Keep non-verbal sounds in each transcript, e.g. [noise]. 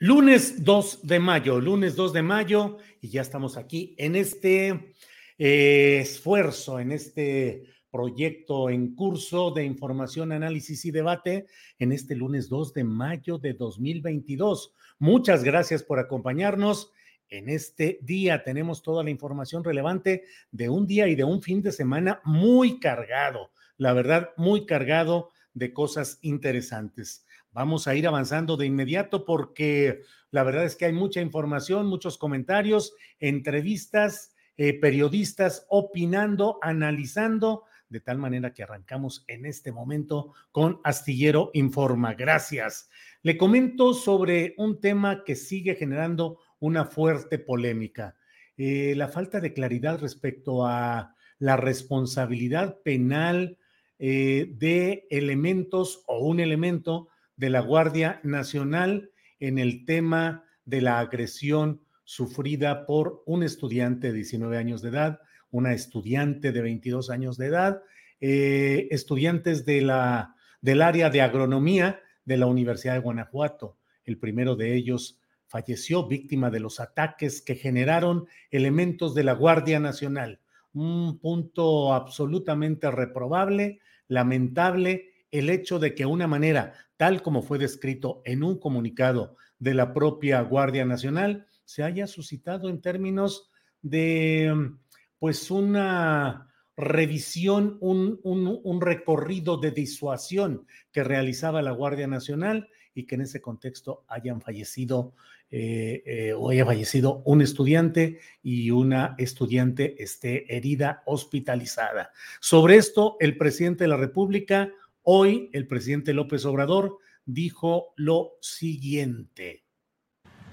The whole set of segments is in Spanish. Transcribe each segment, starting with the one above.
Lunes 2 de mayo, lunes 2 de mayo, y ya estamos aquí en este eh, esfuerzo, en este proyecto en curso de información, análisis y debate en este lunes 2 de mayo de 2022. Muchas gracias por acompañarnos. En este día tenemos toda la información relevante de un día y de un fin de semana muy cargado, la verdad, muy cargado de cosas interesantes. Vamos a ir avanzando de inmediato porque la verdad es que hay mucha información, muchos comentarios, entrevistas, eh, periodistas opinando, analizando, de tal manera que arrancamos en este momento con Astillero Informa. Gracias. Le comento sobre un tema que sigue generando una fuerte polémica. Eh, la falta de claridad respecto a la responsabilidad penal eh, de elementos o un elemento de la Guardia Nacional en el tema de la agresión sufrida por un estudiante de 19 años de edad, una estudiante de 22 años de edad, eh, estudiantes de la, del área de agronomía de la Universidad de Guanajuato. El primero de ellos falleció víctima de los ataques que generaron elementos de la Guardia Nacional. Un punto absolutamente reprobable, lamentable, el hecho de que una manera tal como fue descrito en un comunicado de la propia Guardia Nacional, se haya suscitado en términos de, pues, una revisión, un, un, recorrido de disuasión que realizaba la Guardia Nacional y que en ese contexto hayan fallecido eh, eh, o haya fallecido un estudiante y una estudiante esté herida, hospitalizada. Sobre esto, el presidente de la República Hoy el presidente López Obrador dijo lo siguiente.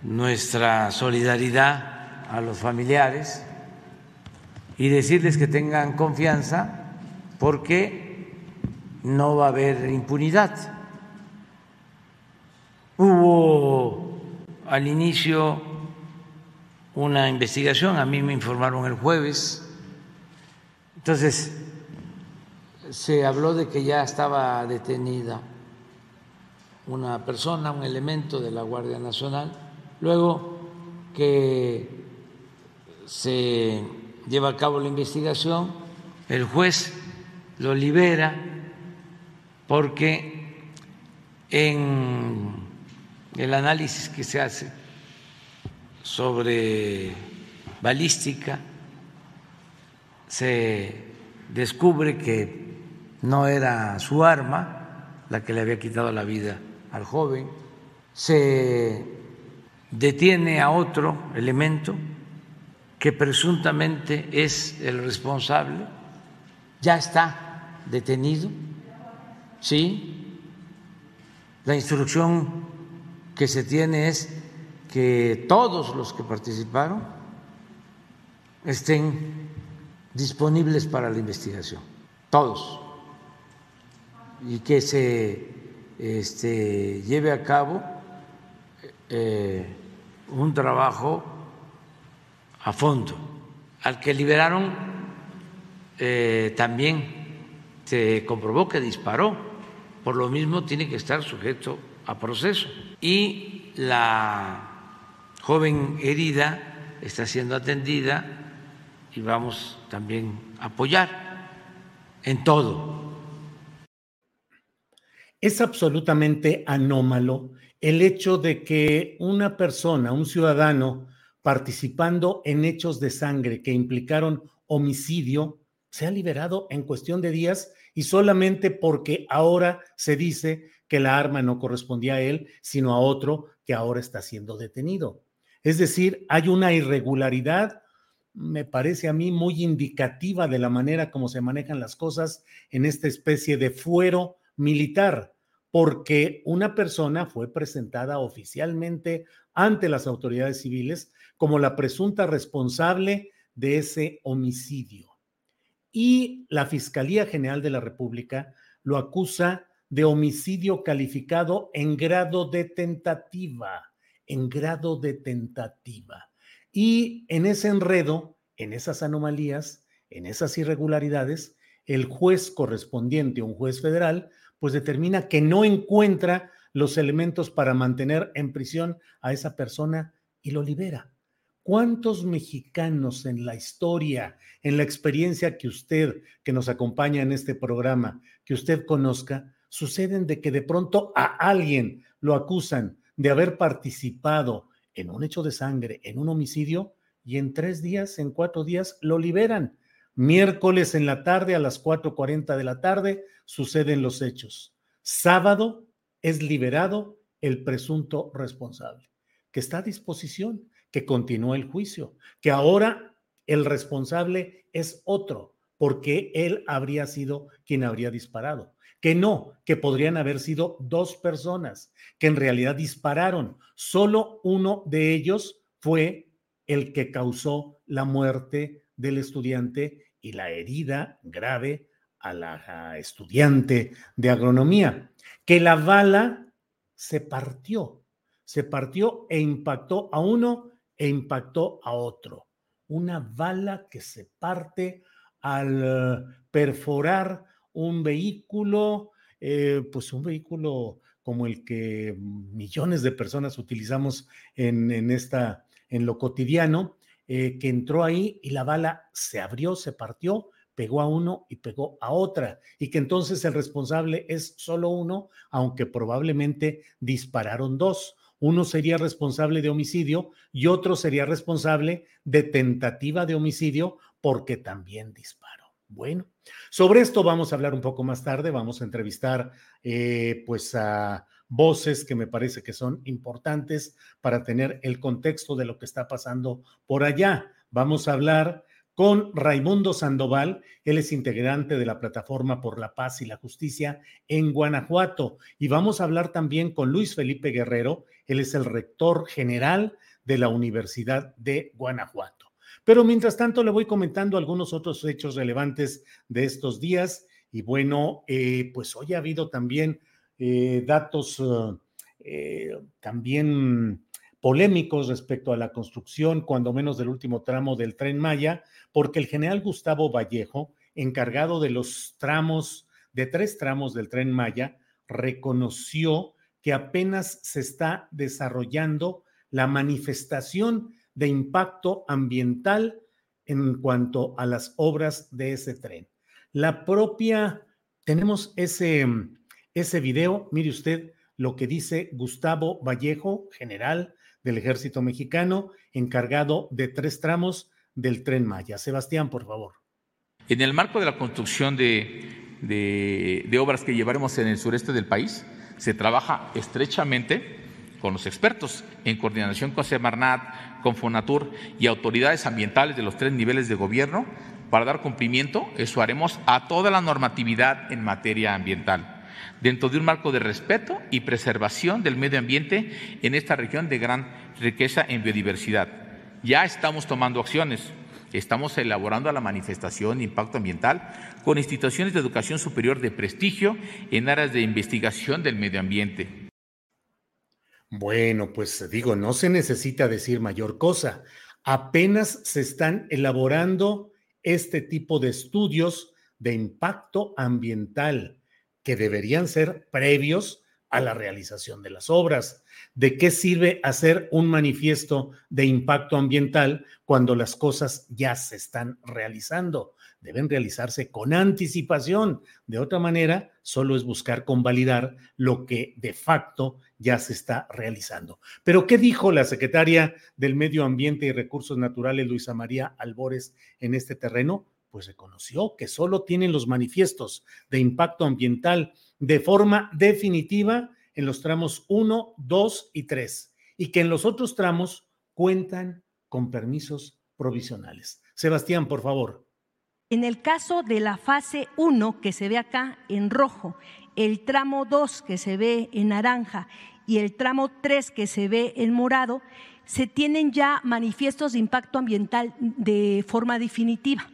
Nuestra solidaridad a los familiares y decirles que tengan confianza porque no va a haber impunidad. Hubo al inicio una investigación, a mí me informaron el jueves, entonces se habló de que ya estaba detenida una persona, un elemento de la Guardia Nacional, luego que se lleva a cabo la investigación, el juez lo libera porque en el análisis que se hace sobre balística se descubre que no era su arma la que le había quitado la vida al joven, se detiene a otro elemento que presuntamente es el responsable, ya está detenido, ¿sí? La instrucción que se tiene es que todos los que participaron estén disponibles para la investigación, todos, y que se este, lleve a cabo eh, un trabajo a fondo. Al que liberaron eh, también se comprobó que disparó, por lo mismo tiene que estar sujeto a proceso. Y la joven herida está siendo atendida y vamos también a apoyar en todo. Es absolutamente anómalo el hecho de que una persona, un ciudadano, participando en hechos de sangre que implicaron homicidio, sea liberado en cuestión de días y solamente porque ahora se dice que la arma no correspondía a él, sino a otro que ahora está siendo detenido. Es decir, hay una irregularidad, me parece a mí muy indicativa de la manera como se manejan las cosas en esta especie de fuero militar, porque una persona fue presentada oficialmente ante las autoridades civiles como la presunta responsable de ese homicidio. Y la Fiscalía General de la República lo acusa de homicidio calificado en grado de tentativa, en grado de tentativa. Y en ese enredo, en esas anomalías, en esas irregularidades, el juez correspondiente, un juez federal, pues determina que no encuentra los elementos para mantener en prisión a esa persona y lo libera. ¿Cuántos mexicanos en la historia, en la experiencia que usted, que nos acompaña en este programa, que usted conozca, suceden de que de pronto a alguien lo acusan de haber participado en un hecho de sangre, en un homicidio, y en tres días, en cuatro días, lo liberan. Miércoles en la tarde, a las 4.40 de la tarde, suceden los hechos. Sábado es liberado el presunto responsable, que está a disposición, que continúa el juicio, que ahora el responsable es otro, porque él habría sido quien habría disparado que no, que podrían haber sido dos personas, que en realidad dispararon. Solo uno de ellos fue el que causó la muerte del estudiante y la herida grave a la estudiante de agronomía, que la bala se partió, se partió e impactó a uno e impactó a otro. Una bala que se parte al perforar un vehículo, eh, pues un vehículo como el que millones de personas utilizamos en, esta, en lo cotidiano, eh, que entró ahí y la bala se abrió, se partió, pegó a uno y pegó a otra, y que entonces el responsable es solo uno, aunque probablemente dispararon dos. Uno sería responsable de homicidio y otro sería responsable de tentativa de homicidio porque también disparó. Bueno, sobre esto vamos a hablar un poco más tarde, vamos a entrevistar eh, pues a voces que me parece que son importantes para tener el contexto de lo que está pasando por allá. Vamos a hablar con Raimundo Sandoval, él es integrante de la Plataforma por la Paz y la Justicia en Guanajuato. Y vamos a hablar también con Luis Felipe Guerrero, él es el rector general de la Universidad de Guanajuato. Pero mientras tanto le voy comentando algunos otros hechos relevantes de estos días. Y bueno, eh, pues hoy ha habido también eh, datos eh, también polémicos respecto a la construcción, cuando menos del último tramo del tren Maya, porque el general Gustavo Vallejo, encargado de los tramos, de tres tramos del tren Maya, reconoció que apenas se está desarrollando la manifestación de impacto ambiental en cuanto a las obras de ese tren. La propia, tenemos ese, ese video, mire usted lo que dice Gustavo Vallejo, general del ejército mexicano, encargado de tres tramos del tren Maya. Sebastián, por favor. En el marco de la construcción de, obras que llevaremos en el sureste del país, se trabaja estrechamente con los expertos, en coordinación con Semarnat, con Fonatur y autoridades ambientales de los tres niveles de gobierno, para dar cumplimiento, eso haremos, a toda la normatividad en materia ambiental, dentro de un marco de respeto y preservación del medio ambiente en esta región de gran riqueza en biodiversidad. Ya estamos tomando acciones. Estamos elaborando la manifestación de impacto ambiental con instituciones de educación superior de prestigio en áreas de investigación del medio ambiente. Bueno, pues digo, no se necesita decir mayor cosa. Apenas se están elaborando este tipo de estudios de impacto ambiental que deberían ser previos a la realización de las obras. ¿De qué sirve hacer un manifiesto de impacto ambiental cuando las cosas ya se están realizando? Deben realizarse con anticipación. De otra manera, solo es buscar convalidar lo que de facto ya se está realizando. Pero, ¿qué dijo la secretaria del Medio Ambiente y Recursos Naturales, Luisa María Albores, en este terreno? Pues reconoció que solo tienen los manifiestos de impacto ambiental de forma definitiva en los tramos 1, 2 y 3 y que en los otros tramos cuentan con permisos provisionales. Sebastián, por favor. En el caso de la fase 1, que se ve acá en rojo, el tramo 2, que se ve en naranja, y el tramo 3, que se ve en morado, se tienen ya manifiestos de impacto ambiental de forma definitiva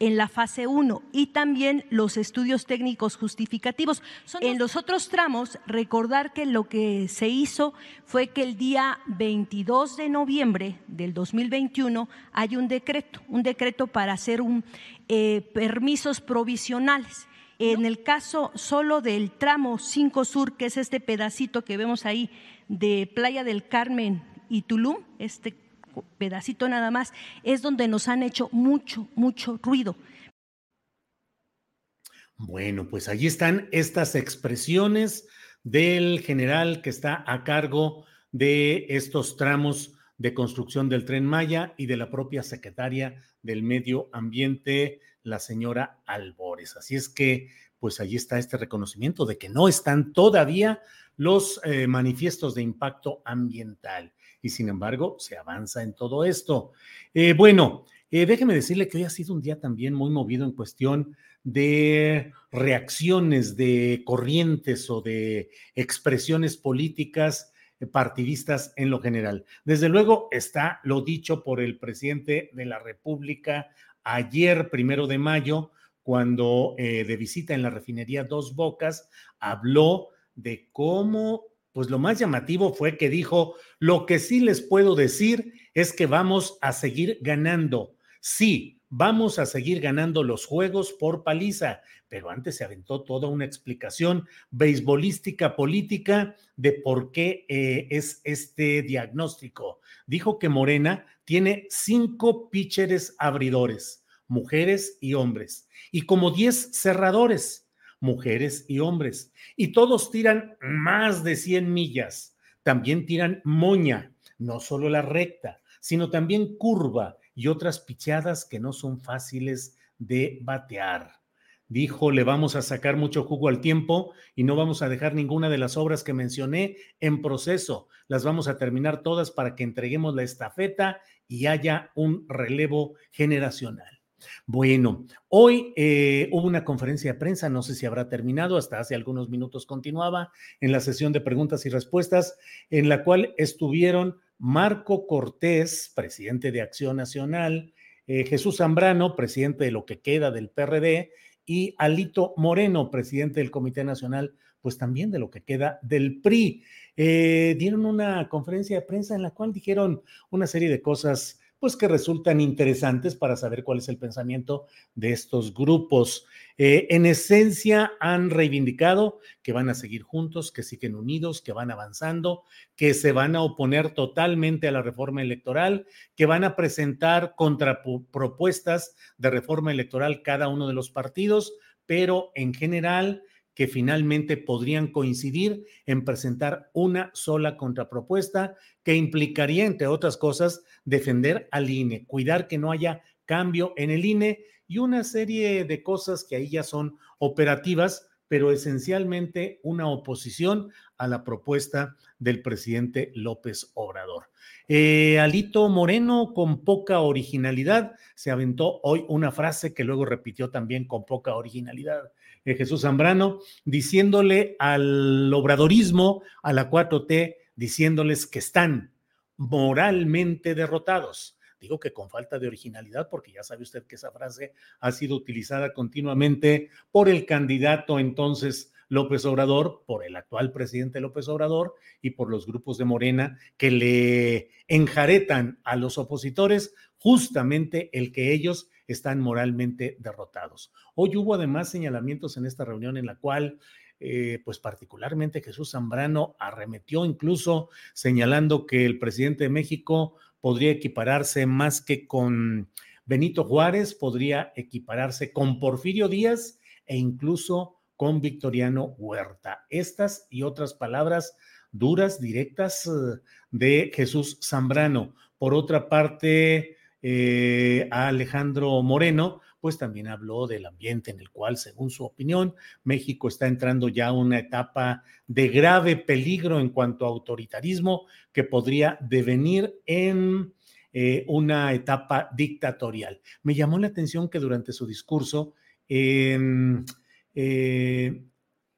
en la fase 1 y también los estudios técnicos justificativos. En los otros tramos, recordar que lo que se hizo fue que el día 22 de noviembre del 2021 hay un decreto, un decreto para hacer un, eh, permisos provisionales. En el caso solo del tramo 5 Sur, que es este pedacito que vemos ahí de Playa del Carmen y Tulum, este pedacito nada más, es donde nos han hecho mucho, mucho ruido. Bueno, pues allí están estas expresiones del general que está a cargo de estos tramos de construcción del tren Maya y de la propia secretaria del Medio Ambiente, la señora Albores. Así es que, pues allí está este reconocimiento de que no están todavía los eh, manifiestos de impacto ambiental y sin embargo se avanza en todo esto. Eh, bueno, eh, déjeme decirle que hoy ha sido un día también muy movido en cuestión de reacciones de corrientes o de expresiones políticas eh, partidistas en lo general. Desde luego está lo dicho por el presidente de la República ayer, primero de mayo, cuando de visita en la refinería Dos Bocas, habló de cómo pues lo más llamativo fue que dijo, lo que sí les puedo decir es que vamos a seguir ganando. Sí, vamos a seguir ganando los juegos por paliza, pero antes se aventó toda una explicación beisbolística política de por qué eh, es este diagnóstico. Dijo que Morena tiene cinco pitchers abridores, mujeres y hombres, y como diez cerradores mujeres y hombres. Y todos tiran más de 100 millas. También tiran moña, no solo la recta, sino también curva y otras pichadas que no son fáciles de batear. Dijo, le vamos a sacar mucho jugo al tiempo y no vamos a dejar ninguna de las obras que mencioné en proceso. Las vamos a terminar todas para que entreguemos la estafeta y haya un relevo generacional. Bueno, hoy eh, hubo una conferencia de prensa, no sé si habrá terminado, hasta hace algunos minutos continuaba en la sesión de preguntas y respuestas, en la cual estuvieron Marco Cortés, presidente de Acción Nacional, eh, Jesús Zambrano, presidente de lo que queda del PRD, y Alito Moreno, presidente del Comité Nacional, pues también de lo que queda del PRI. Eh, dieron una conferencia de prensa en la cual dijeron una serie de cosas pues que resultan interesantes para saber cuál es el pensamiento de estos grupos. Eh, en esencia han reivindicado que van a seguir juntos, que siguen unidos, que van avanzando, que se van a oponer totalmente a la reforma electoral, que van a presentar contrapropuestas de reforma electoral cada uno de los partidos, pero en general que finalmente podrían coincidir en presentar una sola contrapropuesta que implicaría, entre otras cosas, defender al INE, cuidar que no haya cambio en el INE y una serie de cosas que ahí ya son operativas, pero esencialmente una oposición a la propuesta del presidente López Obrador. Eh, Alito Moreno, con poca originalidad, se aventó hoy una frase que luego repitió también con poca originalidad eh, Jesús Zambrano, diciéndole al obradorismo, a la 4T, diciéndoles que están moralmente derrotados. Digo que con falta de originalidad, porque ya sabe usted que esa frase ha sido utilizada continuamente por el candidato entonces López Obrador, por el actual presidente López Obrador y por los grupos de Morena que le enjaretan a los opositores justamente el que ellos están moralmente derrotados. Hoy hubo además señalamientos en esta reunión en la cual eh, pues particularmente Jesús Zambrano arremetió incluso señalando que el presidente de México podría equipararse más que con Benito Juárez, podría equipararse con Porfirio Díaz e incluso con Victoriano Huerta. Estas y otras palabras duras, directas eh, de Jesús Zambrano. Por otra parte, eh, a Alejandro Moreno, pues también habló del ambiente en el cual, según su opinión, México está entrando ya a una etapa de grave peligro en cuanto a autoritarismo que podría devenir en eh, una etapa dictatorial. Me llamó la atención que durante su discurso, eh,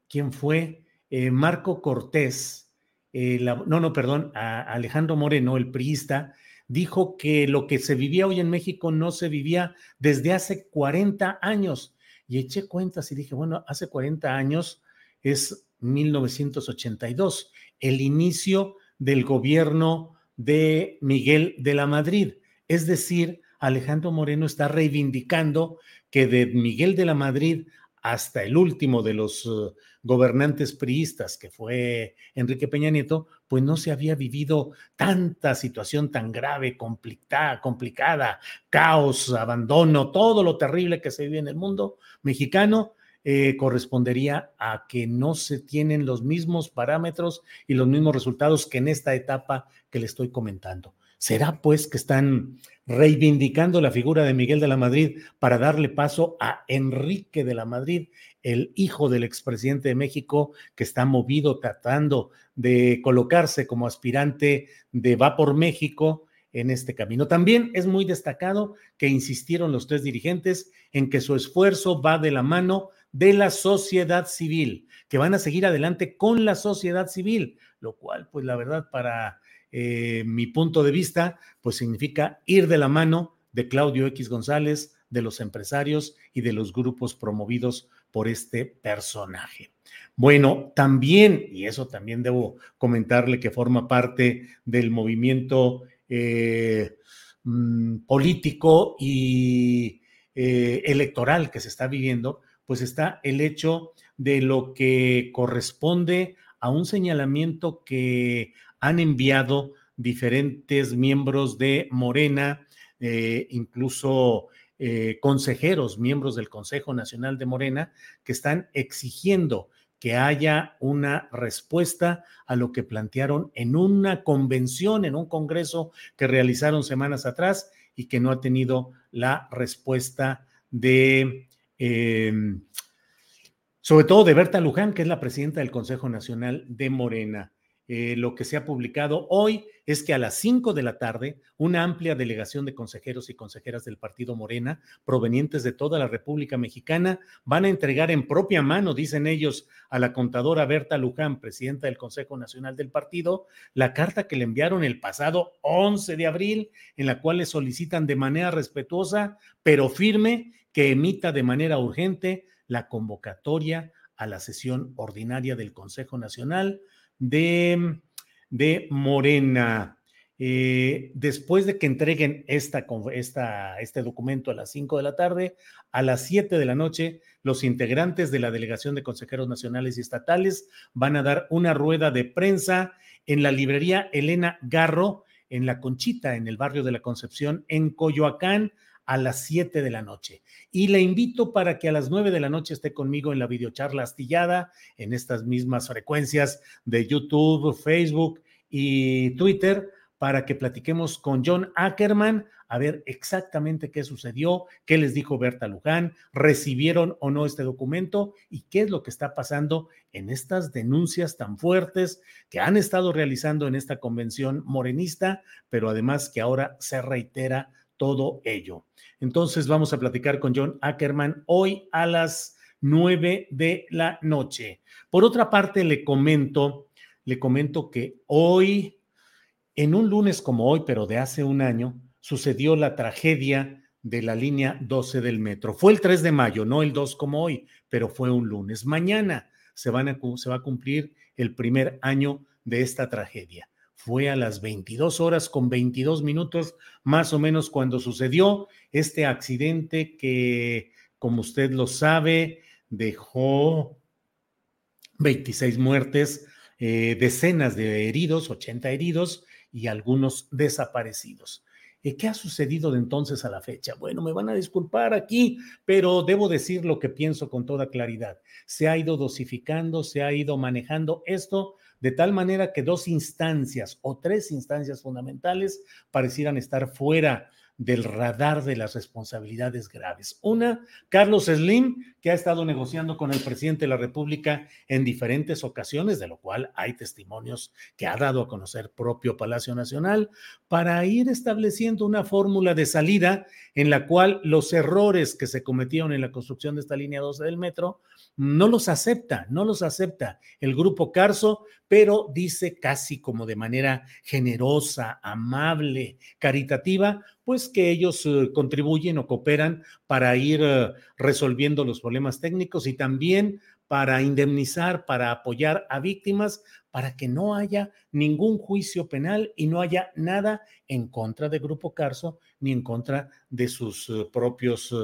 ¿quién fue? Eh, Marco Cortés, no, no, perdón, Alejandro Moreno, el priista, dijo que lo que se vivía hoy en México no se vivía desde hace 40 años. Y eché cuentas y dije, bueno, hace 40 años es 1982, el inicio del gobierno de Miguel de la Madrid. Es decir, Alejandro Moreno está reivindicando que de Miguel de la Madrid hasta el último de los uh, gobernantes priistas, que fue Enrique Peña Nieto, pues no se había vivido tanta situación tan grave, complicada, complicada caos, abandono, todo lo terrible que se vive en el mundo mexicano. Eh, correspondería a que no se tienen los mismos parámetros y los mismos resultados que en esta etapa que le estoy comentando. ¿Será pues que están reivindicando la figura de Miguel de la Madrid para darle paso a Enrique de la Madrid, el hijo del expresidente de México, que está movido tratando de colocarse como aspirante de Va por México en este camino. También es muy destacado que insistieron los tres dirigentes en que su esfuerzo va de la mano de la sociedad civil, que van a seguir adelante con la sociedad civil, lo cual, pues la verdad, para eh, mi punto de vista, pues significa ir de la mano de Claudio X González, de los empresarios y de los grupos promovidos por este personaje. Bueno, también, y eso también debo comentarle que forma parte del movimiento eh, mm, político y eh, electoral que se está viviendo, pues está el hecho de lo que corresponde a un señalamiento que han enviado diferentes miembros de Morena, eh, incluso eh, consejeros, miembros del Consejo Nacional de Morena, que están exigiendo que haya una respuesta a lo que plantearon en una convención, en un congreso que realizaron semanas atrás y que no ha tenido la respuesta de, em, sobre todo de Berta Luján, que es la presidenta del Consejo Nacional de Morena. Eh, lo que se ha publicado hoy es que a las 5 de la tarde, una amplia delegación de consejeros y consejeras del Partido Morena, provenientes de toda la República Mexicana, van a entregar en propia mano, dicen ellos, a la contadora Berta Luján, presidenta del Consejo Nacional del Partido, la carta que le enviaron el pasado 11 de abril, en la cual le solicitan de manera respetuosa, pero firme, que emita de manera urgente la convocatoria a la sesión ordinaria del Consejo Nacional de, de Morena. Eh, después de que entreguen esta, esta, este documento a las 5 de la tarde, a las 7 de la noche, los integrantes de la Delegación de Consejeros Nacionales y Estatales van a dar una rueda de prensa en la librería Elena Garro, en La Conchita, en el barrio de la Concepción, en Coyoacán, a las 7 de la noche. Y le invito para que a las 9 de la noche esté conmigo en la videocharla astillada, en estas mismas frecuencias de YouTube, Facebook y Twitter, para que platiquemos con John Ackerman a ver exactamente qué sucedió, qué les dijo Berta Luján, recibieron o no este documento y qué es lo que está pasando en estas denuncias tan fuertes que han estado realizando en esta convención morenista, pero además que ahora se reitera todo ello. Entonces vamos a platicar con John Ackerman hoy a las nueve de la noche. Por otra parte, le comento, le comento que hoy En un lunes como hoy, pero de hace un año, sucedió la tragedia de la línea 12 del metro. Fue el 3 de mayo, no el 2 como hoy, pero fue un lunes. Mañana se va a cumplir el primer año de esta tragedia. Fue a las 22 horas con 22 minutos, más o menos, cuando sucedió este accidente que, como usted lo sabe, dejó 26 muertes, eh, decenas de heridos, 80 heridos y algunos desaparecidos. Eh, ¿Qué ha sucedido de entonces a la fecha? Bueno, me van a disculpar aquí, pero debo decir lo que pienso con toda claridad. Se ha ido dosificando, se ha ido manejando esto de tal manera que dos instancias o tres instancias fundamentales parecieran estar fuera del radar de las responsabilidades graves. Una, Carlos Slim, que ha estado negociando con el presidente de la República en diferentes ocasiones, de lo cual hay testimonios que ha dado a conocer propio Palacio Nacional, para ir estableciendo una fórmula de salida en la cual los errores que se cometieron en la construcción de esta línea 12 del metro no los acepta, no los acepta el grupo Carso, pero dice casi como de manera generosa, amable, caritativa, pues que ellos eh, contribuyen o cooperan para ir eh, resolviendo los problemas técnicos y también para indemnizar, para apoyar a víctimas, para que no haya ningún juicio penal y no haya nada en contra de Grupo Carso ni en contra de sus eh, propios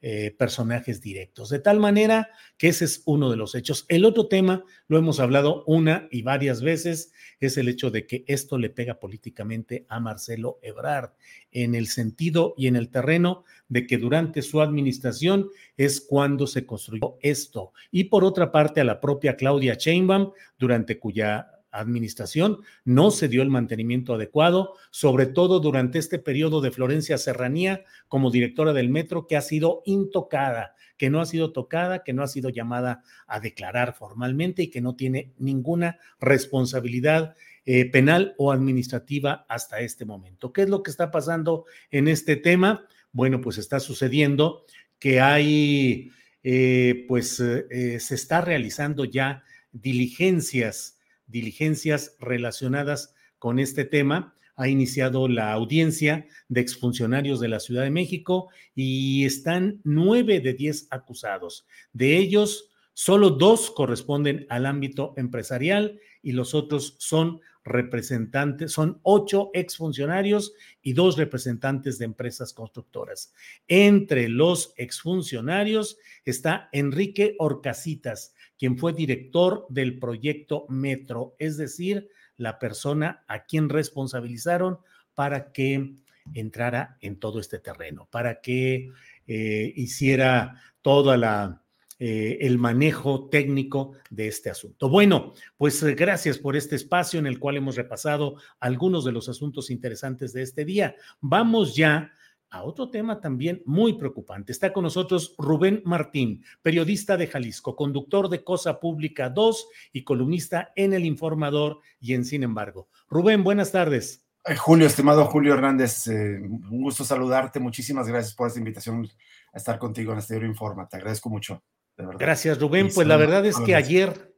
eh, personajes directos. De tal manera que ese es uno de los hechos. El otro tema, lo hemos hablado una y varias veces, es el hecho de que esto le pega políticamente a Marcelo Ebrard, en el sentido y en el terreno de que durante su administración es cuando se construyó esto. Y por otra parte, a la propia Claudia Sheinbaum, durante cuya administración no se dio el mantenimiento adecuado, sobre todo durante este periodo de Florencia Serranía como directora del metro, que ha sido intocada, que no ha sido tocada, que no ha sido llamada a declarar formalmente y que no tiene ninguna responsabilidad eh, penal o administrativa hasta este momento. ¿Qué es lo que está pasando en este tema? Bueno, pues está sucediendo que hay, eh, pues eh, se está realizando ya diligencias diligencias relacionadas con este tema. Ha iniciado la audiencia de exfuncionarios de la Ciudad de México y están nueve de diez acusados. De ellos, solo dos corresponden al ámbito empresarial y los otros son representantes, son ocho exfuncionarios y dos representantes de empresas constructoras. Entre los exfuncionarios está Enrique Orcasitas, quien fue director del proyecto Metro, es decir, la persona a quien responsabilizaron para que entrara en todo este terreno, para que eh, hiciera toda eh, el manejo técnico de este asunto. Bueno, pues eh, gracias por este espacio en el cual hemos repasado algunos de los asuntos interesantes de este día. Vamos ya a otro tema también muy preocupante. Está con nosotros Rubén Martín, periodista de Jalisco, conductor de Cosa Pública 2 y columnista en El Informador y en Sin embargo. Rubén, buenas tardes. Julio, estimado Julio Hernández, eh, un gusto saludarte. Muchísimas gracias por esta invitación a estar contigo en este Informa. Te agradezco mucho, de verdad. Gracias, Rubén. Pues la verdad es que ayer,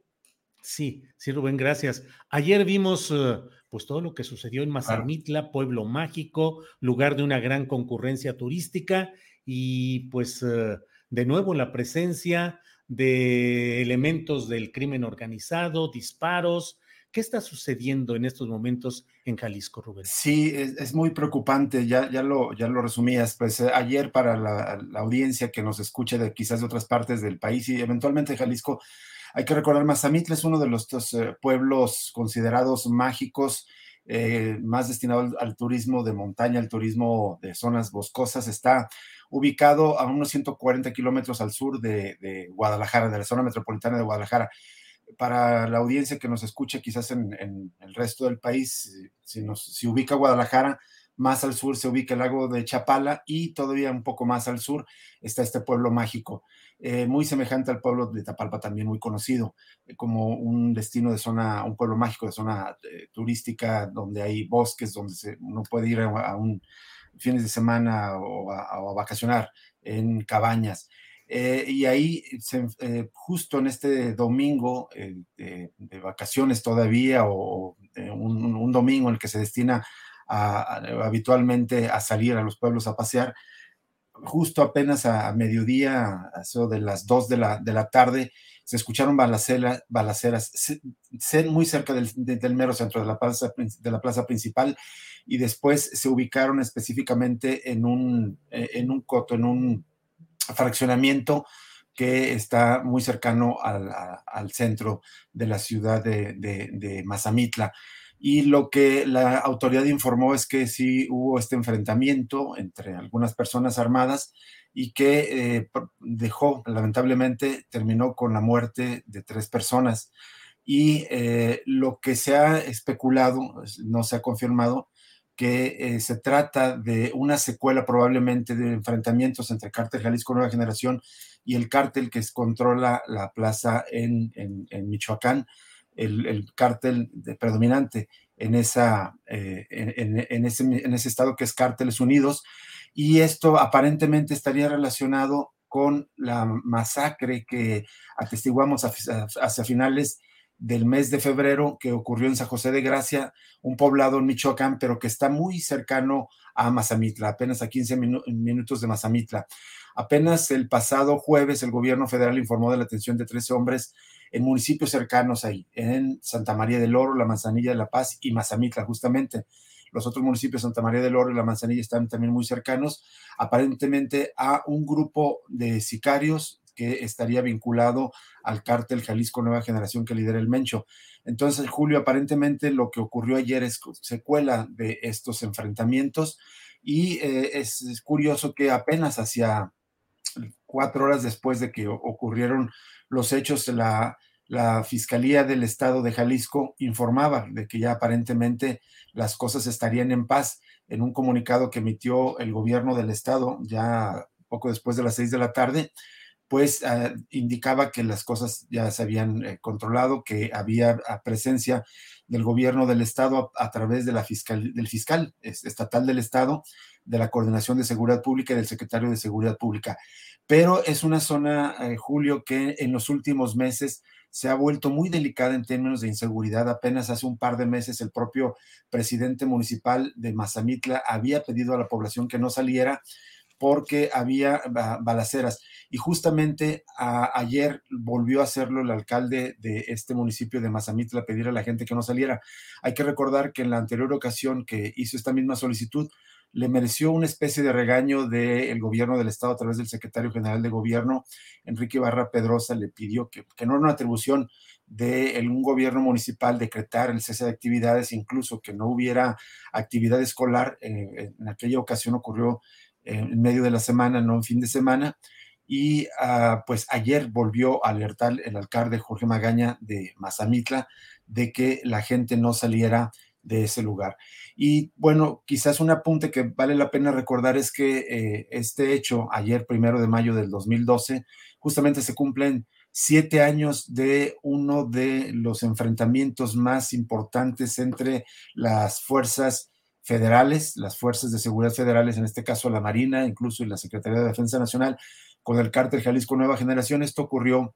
sí, sí, Rubén, gracias. Ayer vimos... Eh, pues todo lo que sucedió en Mazamitla, pueblo mágico, lugar de una gran concurrencia turística y pues eh, de nuevo la presencia de elementos del crimen organizado, disparos. ¿Qué está sucediendo en estos momentos en Jalisco, Rubén? Sí, es, muy preocupante, ya, ya, lo, ya lo resumías. Pues eh, ayer para la, la, audiencia que nos escuche de quizás de otras partes del país y eventualmente Jalisco, hay que recordar, Mazamitla es uno de los eh, pueblos considerados mágicos, eh, más destinado al, turismo de montaña, al turismo de zonas boscosas. Está ubicado a unos 140 kilómetros al sur de, Guadalajara, de la zona metropolitana de Guadalajara. Para la audiencia que nos escuche quizás en, el resto del país, si, si ubica Guadalajara, más al sur se ubica el lago de Chapala y todavía un poco más al sur está este pueblo mágico, eh, muy semejante al pueblo de Tapalpa, también muy conocido eh, como un destino de zona, un pueblo mágico de zona eh, turística donde hay bosques, donde se, uno puede ir a, un fines de semana o a, vacacionar en cabañas. Eh, y ahí, justo en este domingo de, vacaciones todavía, o un, domingo en el que se destina habitualmente a salir a los pueblos a pasear, justo apenas a, mediodía, a eso de las 2 de la, de la tarde, se escucharon balaceras, balaceras muy cerca del, del, mero centro de la, plaza, de la plaza principal y después se ubicaron específicamente en un, eh, en un coto, en un fraccionamiento que está muy cercano al, al centro de la ciudad de, de, de Mazamitla. Y lo que la autoridad informó es que sí hubo este enfrentamiento entre algunas personas armadas y que eh, dejó, lamentablemente, terminó con la muerte de tres personas. Y eh, lo que se ha especulado, no se ha confirmado, que eh, se trata de una secuela probablemente de enfrentamientos entre Cártel Jalisco Nueva Generación y el cártel que controla la plaza en, Michoacán, el, cártel predominante en, esa, en, ese, en ese estado que es Cárteles Unidos y esto aparentemente estaría relacionado con la masacre que atestiguamos hacia finales del mes de febrero que ocurrió en San José de Gracia, un poblado en Michoacán, pero que está muy cercano a Mazamitla, apenas a 15 minutos de Mazamitla. Apenas el pasado jueves el gobierno federal informó de la detención de 13 hombres en municipios cercanos ahí, en Santa María del Oro, La Manzanilla de la Paz y Mazamitla, justamente. Los otros municipios, Santa María del Oro y La Manzanilla, están también muy cercanos, aparentemente a un grupo de sicarios que estaría vinculado al cártel Jalisco Nueva Generación que lidera el Mencho. Entonces, Julio, aparentemente lo que ocurrió ayer es secuela de estos enfrentamientos y eh, es, curioso que apenas hacia cuatro horas después de que ocurrieron los hechos, la, la Fiscalía del Estado de Jalisco informaba de que ya aparentemente las cosas estarían en paz. En un comunicado que emitió el gobierno del Estado ya poco después de las seis de la tarde, pues ah, indicaba que las cosas ya se habían eh, controlado, que había ah, presencia del gobierno del Estado a, través de la fiscal, del fiscal estatal del Estado, de la Coordinación de Seguridad Pública y del secretario de Seguridad Pública. Pero es una zona, eh, Julio, que en los últimos meses se ha vuelto muy delicada en términos de inseguridad. Apenas hace un par de meses el propio presidente municipal de Mazamitla había pedido a la población que no saliera porque había balaceras. Y justamente ayer volvió a hacerlo el alcalde de este municipio de Mazamitla, a pedir a la gente que no saliera. Hay que recordar que en la anterior ocasión que hizo esta misma solicitud, le mereció una especie de regaño del gobierno del Estado a través del secretario general de gobierno, Enrique Barra Pedrosa, le pidió que, no era una atribución de un gobierno municipal decretar el cese de actividades, incluso que no hubiera actividad escolar. Eh, en aquella ocasión ocurrió en medio de la semana, no en fin de semana. Y ah, pues ayer volvió a alertar el alcalde Jorge Magaña de Mazamitla de que la gente no saliera de ese lugar. Y bueno, quizás un apunte que vale la pena recordar es que eh, este hecho, ayer, primero de mayo del 2012, justamente se cumplen siete años de uno de los enfrentamientos más importantes entre las fuerzas federales, las fuerzas de seguridad federales, en este caso la Marina, incluso la Secretaría de Defensa Nacional, con el cártel Jalisco Nueva Generación. Esto ocurrió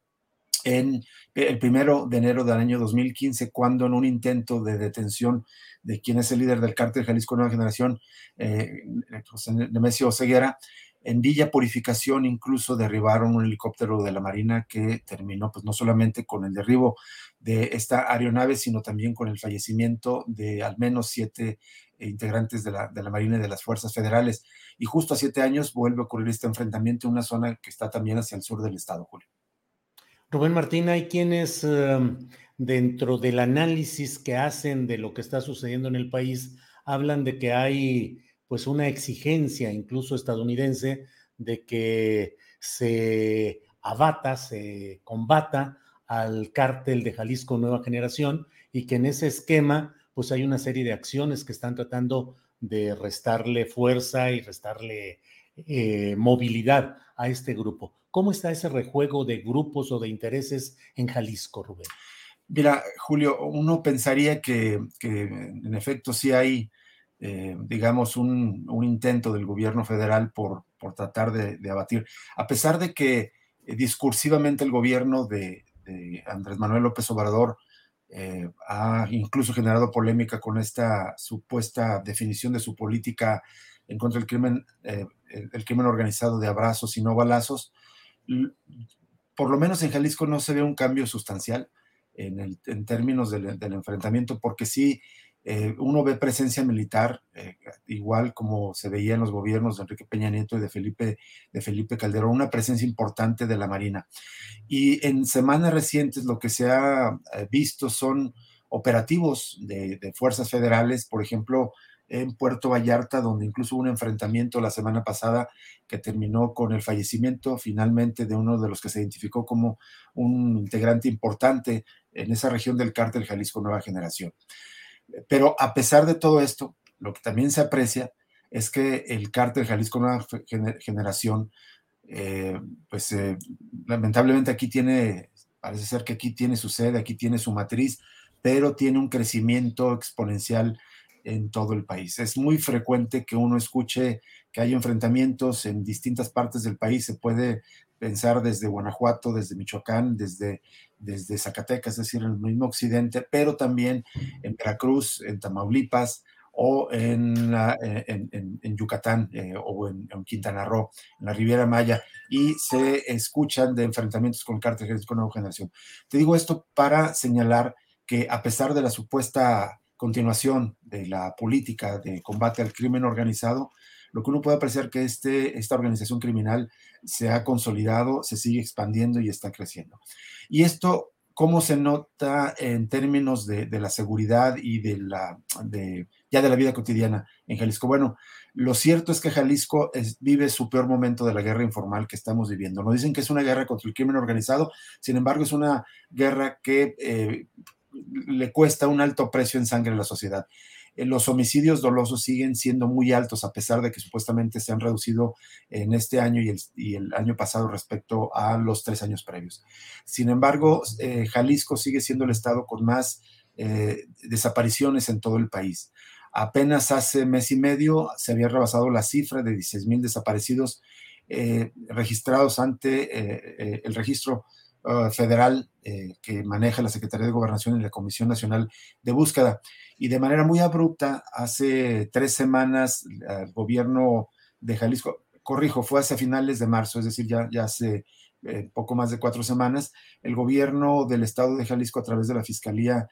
en el primero de enero del año 2015, cuando en un intento de detención de quien es el líder del cártel Jalisco Nueva Generación, eh, José Nemesio Ceguera, en Villa Purificación incluso derribaron un helicóptero de la Marina que terminó pues no solamente con el derribo de esta aeronave, sino también con el fallecimiento de al menos siete integrantes de la, de la Marina y de las Fuerzas Federales. Y justo a siete años vuelve a ocurrir este enfrentamiento en una zona que está también hacia el sur del estado, Julio. Rubén Martín, hay quienes em, dentro del análisis que hacen de lo que está sucediendo en el país hablan de que hay pues una exigencia incluso estadounidense de que se abata, se combata al cártel de Jalisco Nueva Generación y que en ese esquema pues hay una serie de acciones que están tratando de restarle fuerza y restarle eh, movilidad a este grupo. ¿Cómo está ese rejuego de grupos o de intereses en Jalisco, Rubén? Mira, Julio, uno pensaría que, en efecto sí hay, eh, digamos, un, intento del gobierno federal por, tratar de, abatir, a pesar de que discursivamente el gobierno de, Andrés Manuel López Obrador ha incluso generado polémica con esta supuesta definición de su política en contra del crimen, el, crimen organizado de abrazos y no balazos. Por lo menos en Jalisco no se ve un cambio sustancial en, términos del, enfrentamiento, porque sí eh, uno ve presencia militar, eh, igual como se veía en los gobiernos de Enrique Peña Nieto y de Felipe, de Felipe Calderón, una presencia importante de la Marina. Y en semanas recientes lo que se ha eh, visto son operativos de, de fuerzas federales, por ejemplo, en Puerto Vallarta, donde incluso hubo un enfrentamiento la semana pasada que terminó con el fallecimiento finalmente de uno de los que se identificó como un integrante importante en esa región del cártel Jalisco Nueva Generación. Pero a pesar de todo esto, lo que también se aprecia es que el cártel Jalisco Nueva Generación, eh, pues eh, lamentablemente aquí tiene, parece ser que aquí tiene su sede, aquí tiene su matriz, pero tiene un crecimiento exponencial en todo el país. Es muy frecuente que uno escuche que hay enfrentamientos en distintas partes del país. Se puede pensar desde Guanajuato, desde Michoacán, desde, desde Zacatecas, es decir, en el mismo occidente, pero también en Veracruz, en Tamaulipas o en, en, Yucatán eh, o en, Quintana Roo, en la Riviera Maya, y se escuchan de enfrentamientos con cárteles con nueva generación. Te digo esto para señalar que a pesar de la supuesta continuación de la política de combate al crimen organizado, lo que uno puede apreciar que este, esta organización criminal se ha consolidado, se sigue expandiendo y está creciendo. Y esto, ¿cómo se nota en términos de, la seguridad y de la, de, ya de la vida cotidiana en Jalisco? Bueno, lo cierto es que Jalisco vive su peor momento de la guerra informal que estamos viviendo. Nos dicen que es una guerra contra el crimen organizado, sin embargo es una guerra que eh, le cuesta un alto precio en sangre a la sociedad. Eh, los homicidios dolosos siguen siendo muy altos a pesar de que supuestamente se han reducido en este año y el, año pasado respecto a los tres años previos. Sin embargo, eh, Jalisco sigue siendo el estado con más eh, desapariciones en todo el país. Apenas hace mes y medio se había rebasado la cifra de 16 mil desaparecidos registrados ante el registro Uh, federal eh, que maneja la Secretaría de Gobernación y la Comisión Nacional de Búsqueda. Y de manera muy abrupta, hace tres semanas, el gobierno de Jalisco, corrijo, fue hace finales de marzo, es decir, ya, hace eh, poco más de cuatro semanas, el gobierno del estado de Jalisco a través de la Fiscalía eh,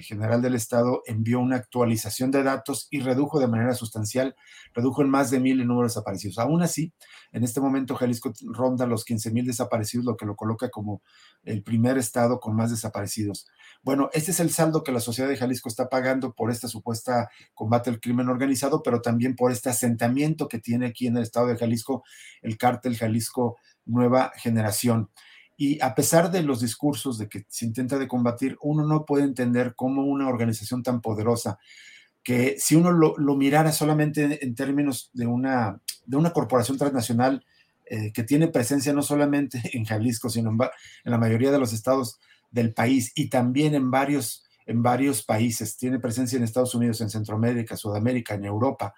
General del Estado envió una actualización de datos y redujo de manera sustancial, redujo en más de mil el número de desaparecidos. Aún así, en este momento Jalisco ronda los 15 mil desaparecidos, lo que lo coloca como el primer estado con más desaparecidos. Bueno, este es el saldo que la sociedad de Jalisco está pagando por esta supuesta combate al crimen organizado, pero también por este asentamiento que tiene aquí en el estado de Jalisco el cártel Jalisco Nueva Generación. Y a pesar de los discursos de que se intenta de combatir, uno no puede entender cómo una organización tan poderosa, que si uno lo, mirara solamente en términos de una, de una corporación transnacional eh, que tiene presencia no solamente [laughs] en Jalisco, sino en, en, la mayoría de los estados del país y también en varios, en varios países, tiene presencia en Estados Unidos, en Centroamérica, Sudamérica, en Europa,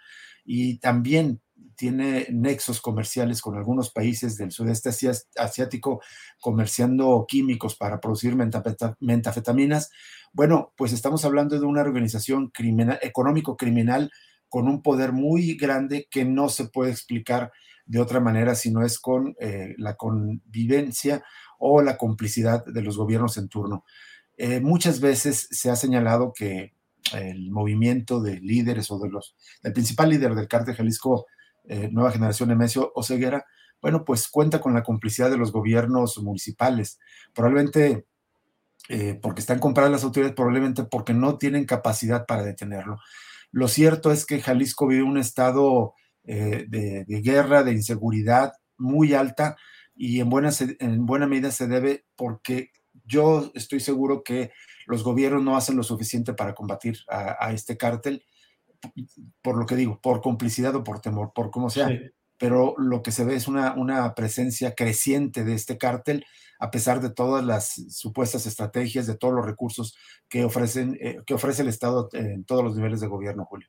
y también tiene nexos comerciales con algunos países del sudeste asiático comerciando químicos para producir mentafetaminas. Bueno, pues estamos hablando de una organización criminal, económico criminal con un poder muy grande que no se puede explicar de otra manera si no es con eh, la convivencia o la complicidad de los gobiernos en turno. Eh, muchas veces se ha señalado que el movimiento de líderes o de los, el principal líder del cártel Jalisco eh, nueva Generación Nemesio Oseguera, bueno, pues cuenta con la complicidad de los gobiernos municipales, probablemente eh, porque están compradas las autoridades, probablemente porque no tienen capacidad para detenerlo. Lo cierto es que Jalisco vive un estado eh, de, guerra, de inseguridad muy alta y en buena, en buena medida se debe porque yo estoy seguro que los gobiernos no hacen lo suficiente para combatir a este cártel por lo que digo, por complicidad o por temor, por como sea. Pero lo que se ve es una, una presencia creciente de este cártel, a pesar de todas las supuestas estrategias, de todos los recursos que, ofrecen, eh, que ofrece el Estado en todos los niveles de gobierno, Julio.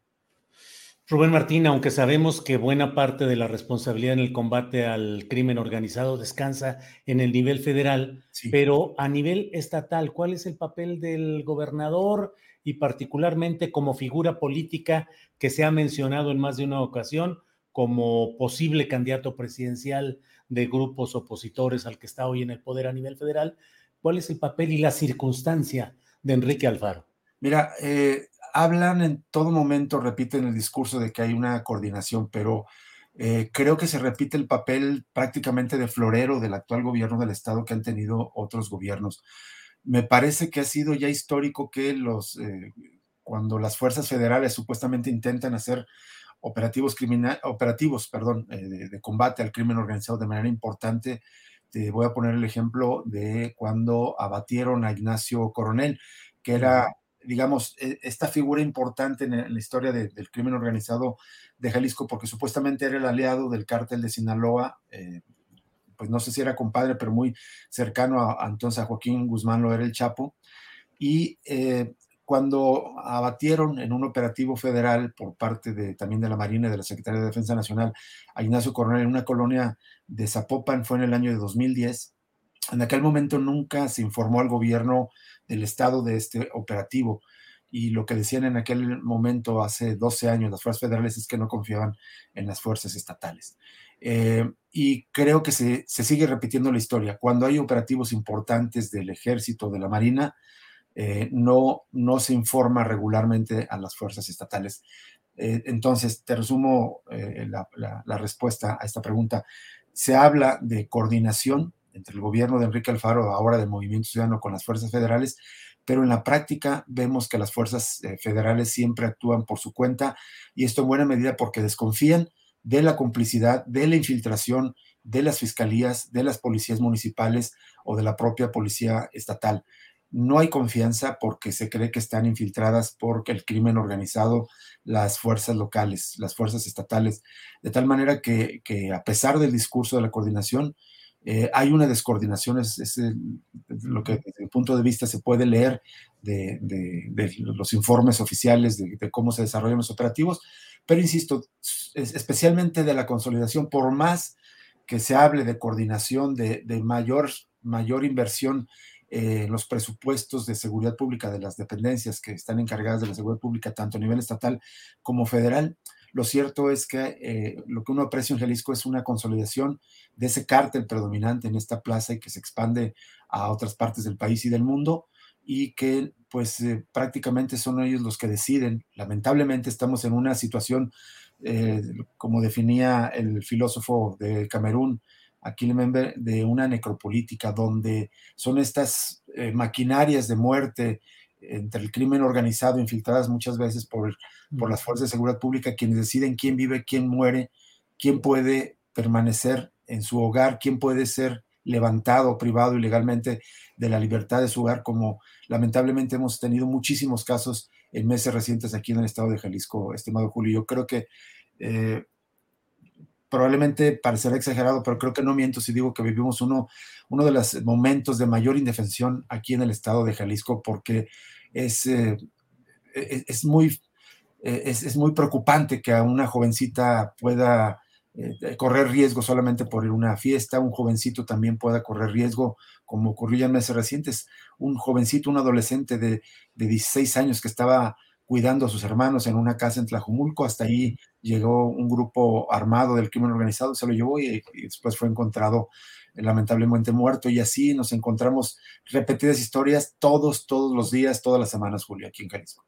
Rubén Martín, aunque sabemos que buena parte de la responsabilidad en el combate al crimen organizado descansa en el nivel federal, pero a nivel estatal, ¿cuál es el papel del gobernador y particularmente como figura política que se ha mencionado en más de una ocasión como posible candidato presidencial de grupos opositores al que está hoy en el poder a nivel federal? ¿Cuál es el papel y la circunstancia de Enrique Alfaro? Mira, eh, hablan en todo momento, repiten el discurso de que hay una coordinación, pero eh, creo que se repite el papel prácticamente de florero del actual gobierno del Estado que han tenido otros gobiernos. Me parece que ha sido ya histórico que los, eh, cuando las fuerzas federales supuestamente intentan hacer operativos, criminal, operativos perdón, eh, de, de, combate al crimen organizado de manera importante, te voy a poner el ejemplo de cuando abatieron a Ignacio Coronel, que era digamos, e, esta figura importante en, la historia del crimen organizado de Jalisco, porque supuestamente era el aliado del cártel de Sinaloa, eh, pues no sé si era compadre, pero muy cercano a, entonces a Joaquín Guzmán lo era el Chapo, y eh, cuando abatieron en un operativo federal por parte de, también de la Marina y de la Secretaría de Defensa Nacional a Ignacio Coronel en una colonia de Zapopan, fue en el año de 2010, en aquel momento nunca se informó al gobierno del estado de este operativo. Y lo que decían en aquel momento, hace 12 años, las fuerzas federales es que no confiaban en las fuerzas estatales. Eh, y creo que se, sigue repitiendo la historia. Cuando hay operativos importantes del ejército, de la marina, eh, no, no se informa regularmente a las fuerzas estatales. Eh, entonces, te resumo la, la respuesta a esta pregunta. Se habla de coordinación entre el gobierno de Enrique Alfaro, ahora del Movimiento Ciudadano, con las fuerzas federales, pero en la práctica vemos que las fuerzas eh, federales siempre actúan por su cuenta y esto en buena medida porque desconfían de la complicidad, de la infiltración de las fiscalías, de las policías municipales o de la propia policía estatal. No hay confianza porque se cree que están infiltradas por el crimen organizado, las fuerzas locales, las fuerzas estatales, de tal manera que, que a pesar del discurso de la coordinación, eh, hay una descoordinación, es, lo que desde el punto de vista se puede leer de, los informes oficiales de, cómo se desarrollan los operativos, pero insisto, especialmente de la consolidación, por más que se hable de coordinación, de, mayor, mayor inversión en los presupuestos de seguridad pública de las dependencias que están encargadas de la seguridad pública, tanto a nivel estatal como federal, lo cierto es que eh, lo que uno aprecia en Jalisco es una consolidación de ese cártel predominante en esta plaza y que se expande a otras partes del país y del mundo y que pues eh, prácticamente son ellos los que deciden. Lamentablemente estamos en una situación, eh, como definía el filósofo de Camerún, Aquile Member, de una necropolítica donde son estas maquinarias de muerte entre el crimen organizado, infiltradas muchas veces por, por las fuerzas de seguridad pública, quienes deciden quién vive, quién muere, quién puede permanecer en su hogar, quién puede ser levantado, privado ilegalmente de la libertad de su hogar, como lamentablemente hemos tenido muchísimos casos en meses recientes aquí en el estado de Jalisco, estimado Julio. Yo creo que eh, probablemente parecerá exagerado, pero creo que no miento si digo que vivimos uno, uno de los momentos de mayor indefensión aquí en el estado de Jalisco, porque es, eh, e-, es, muy, e-, es, muy preocupante que a una jovencita pueda eh, correr riesgo solamente por ir a una fiesta, un jovencito también pueda correr riesgo, como ocurrió en meses recientes, un jovencito, un adolescente de, de 16 años que estaba cuidando a sus hermanos en una casa en Tlajumulco. Hasta ahí llegó un grupo armado del crimen organizado, se lo llevó y, después fue encontrado eh, lamentablemente muerto. Y así nos encontramos repetidas historias todos, todos los días, todas las semanas, Julio, aquí en Jalisco.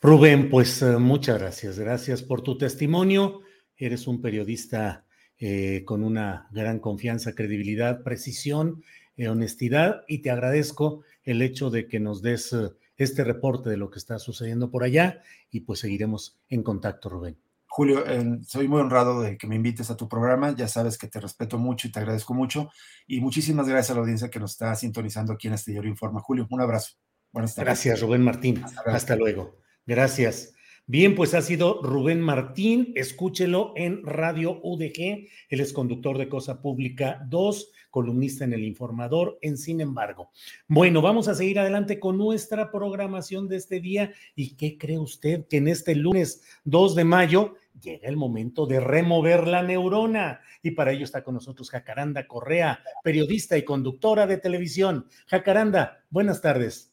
Rubén, pues eh, muchas gracias. Gracias por tu testimonio. Eres un periodista eh, con una gran confianza, credibilidad, precisión, honestidad y te agradezco el hecho de que nos des este reporte de lo que está sucediendo por allá y pues seguiremos en contacto, Rubén. Julio, soy muy honrado de que me invites a tu programa. Ya sabes que te respeto mucho y te agradezco mucho. Y muchísimas gracias a la audiencia que nos está sintonizando aquí en Astillero Informa. Julio, un abrazo. Buenas tardes. Gracias, Rubén Martín. Hasta luego. Gracias. Bien, pues ha sido Rubén Martín, escúchelo en Radio UDG, él es conductor de Cosa Pública 2, columnista en El Informador, en Sin embargo. Bueno, vamos a seguir adelante con nuestra programación de este día. ¿Y qué cree usted que en este lunes 2 de mayo llega el momento de remover la neurona? Y para ello está con nosotros Jacaranda Correa, periodista y conductora de televisión. Jacaranda, buenas tardes.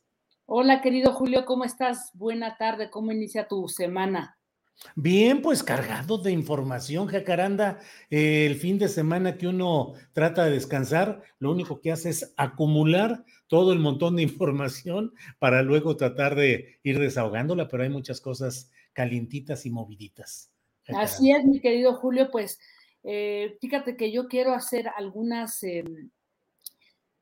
Hola, querido Julio, ¿cómo estás? Buena tarde, ¿cómo inicia tu semana? Bien, pues cargado de información, Jacaranda. el fin de semana que uno trata de descansar, lo único que hace es acumular todo el montón de [laughs] información para luego tratar de ir desahogándola, pero hay muchas cosas calientitas y moviditas. Así es, mi querido Julio, pues eh, fíjate que yo quiero hacer algunas em,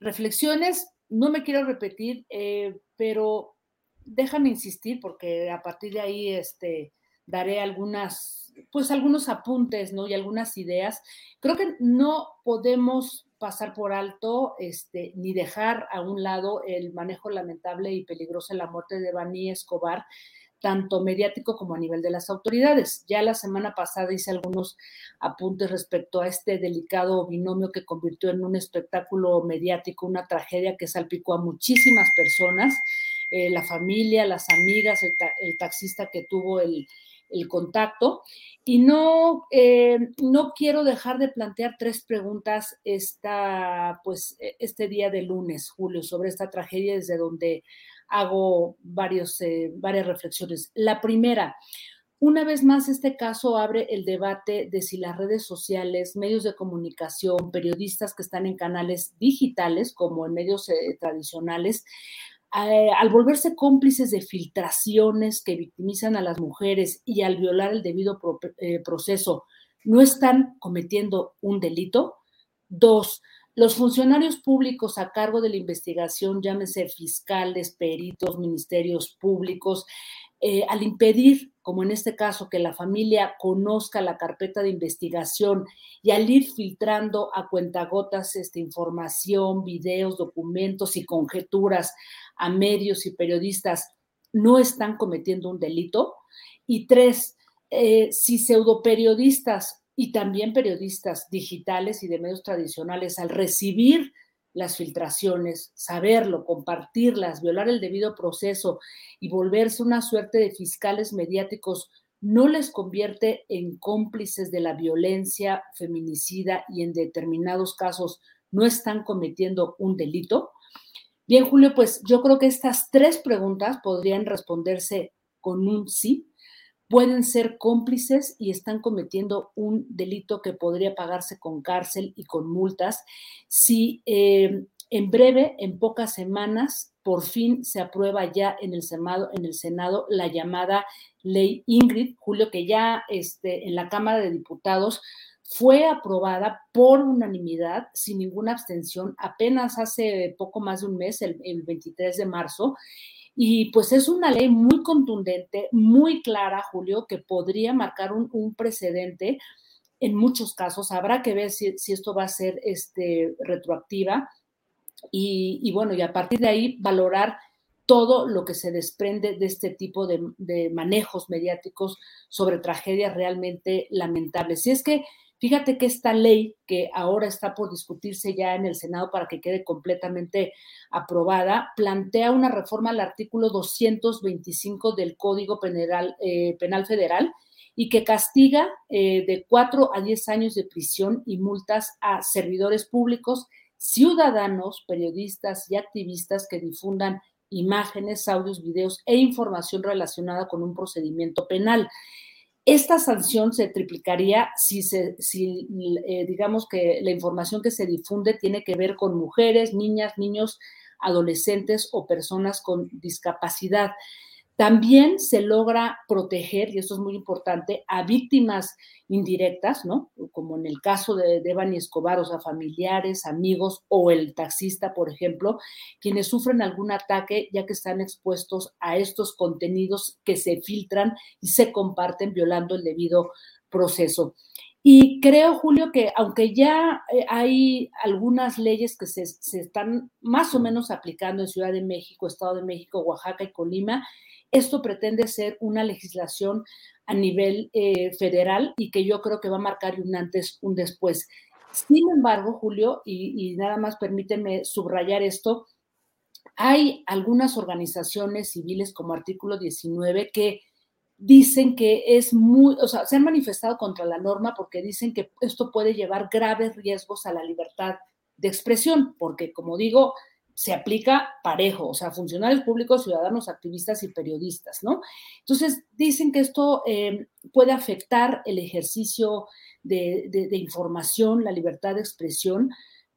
reflexiones no me quiero repetir, eh, pero déjame insistir porque a partir de ahí este, daré algunas, pues algunos apuntes, ¿no? Y algunas ideas. Creo que no podemos pasar por alto este, ni dejar a un lado el manejo lamentable y peligroso de la muerte de Bani Escobar, tanto mediático como a nivel de las autoridades. Ya la semana pasada hice algunos apuntes respecto a este delicado binomio que convirtió en un espectáculo mediático, una tragedia que salpicó a muchísimas personas, eh, la familia, las amigas, el, taxista que tuvo el, contacto. Y no, eh, no quiero dejar de plantear tres preguntas esta, pues, e, este día de lunes, Julio, sobre esta tragedia desde donde hago varios, eh, varias reflexiones. La primera, una vez más, este caso abre el debate de si las redes sociales, medios de comunicación, periodistas que están en canales digitales como en medios eh, tradicionales, eh, al volverse cómplices de filtraciones que victimizan a las mujeres y al violar el debido proceso, no están cometiendo un delito. Dos, los funcionarios públicos a cargo de la investigación, llámese fiscales, peritos, ministerios públicos, eh, al impedir, como en este caso, que la familia conozca la carpeta de investigación y al ir filtrando a cuentagotas esta información, videos, documentos y conjeturas a medios y periodistas, no están cometiendo un delito. Y tres, eh, si pseudoperiodistas y también periodistas digitales y de medios tradicionales, al recibir las filtraciones, saberlo, compartirlas, violar el debido proceso y volverse una suerte de fiscales mediáticos, no les convierte en cómplices de la violencia feminicida y en determinados casos no están cometiendo un delito? Bien, Julio, pues yo creo que estas tres preguntas podrían responderse con un sí, pueden ser cómplices y están cometiendo un delito que podría pagarse con cárcel y con multas si eh, en breve, en pocas semanas, por fin se aprueba ya en el Senado, en el Senado la llamada ley Ingrid, Julio, que ya este, en la Cámara de Diputados fue aprobada por unanimidad, sin ninguna abstención, apenas hace poco más de un mes, el, el 23 de marzo, y pues es una ley muy contundente, muy clara, Julio, que podría marcar un, precedente en muchos casos. Habrá que ver si, esto va a ser este, retroactiva. Y, bueno, y a partir de ahí valorar todo lo que se desprende de este tipo de, de manejos mediáticos sobre tragedias realmente lamentables. Si es que Fíjate que esta ley que ahora está por discutirse ya en el Senado para que quede completamente aprobada, plantea una reforma al artículo 225 del Código Penal, eh, Penal Federal y que castiga eh, de 4 a 10 años de prisión y multas a servidores públicos, ciudadanos, periodistas y activistas que difundan imágenes, audios, videos e información relacionada con un procedimiento penal. Esta sanción se triplicaría si, se, si eh, digamos que la información que se difunde tiene que ver con mujeres, niñas, niños, adolescentes o personas con discapacidad. También se logra proteger, y esto es muy importante, a víctimas indirectas, ¿no? Como en el caso de Devani Escobar, o sea, familiares, amigos o el taxista, por ejemplo, quienes sufren algún ataque ya que están expuestos a estos contenidos que se filtran y se comparten violando el debido proceso. Y creo, Julio, que aunque ya eh, hay algunas leyes que se, se, están más o menos aplicando en Ciudad de México, Estado de México, Oaxaca y Colima, esto pretende ser una legislación a nivel eh, federal y que yo creo que va a marcar un antes, un después. Sin embargo, Julio, y, nada más permíteme subrayar esto, hay algunas organizaciones civiles como Artículo 19 que dicen que es muy, o sea, se han manifestado contra la norma porque dicen que esto puede llevar graves riesgos a la libertad de expresión, porque como digo, se aplica parejo, o sea, funcionarios públicos, ciudadanos, activistas y periodistas, ¿no? Entonces, dicen que esto eh, puede afectar el ejercicio de, información, la libertad de expresión,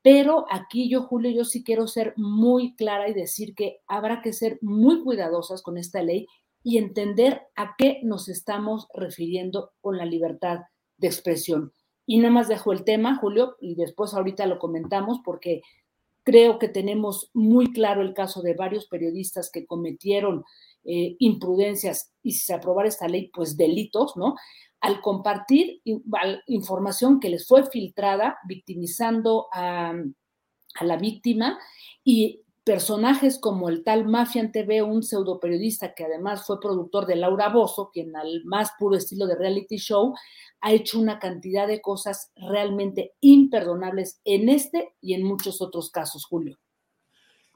pero aquí yo, Julio, yo sí quiero ser muy clara y decir que habrá que ser muy cuidadosas con esta ley y entender a qué nos estamos refiriendo con la libertad de expresión. Y nada más dejo el tema, Julio, y después ahorita lo comentamos porque creo que tenemos muy claro el caso de varios periodistas que cometieron eh, imprudencias y si se aprobara esta ley, pues delitos, ¿no? al compartir información que les fue filtrada, victimizando a, la víctima y personajes como el tal Mafian TV, un pseudo periodista que además fue productor de Laura Bozo, quien al más puro estilo de reality show ha hecho una cantidad de cosas realmente imperdonables en este y en muchos otros casos, Julio.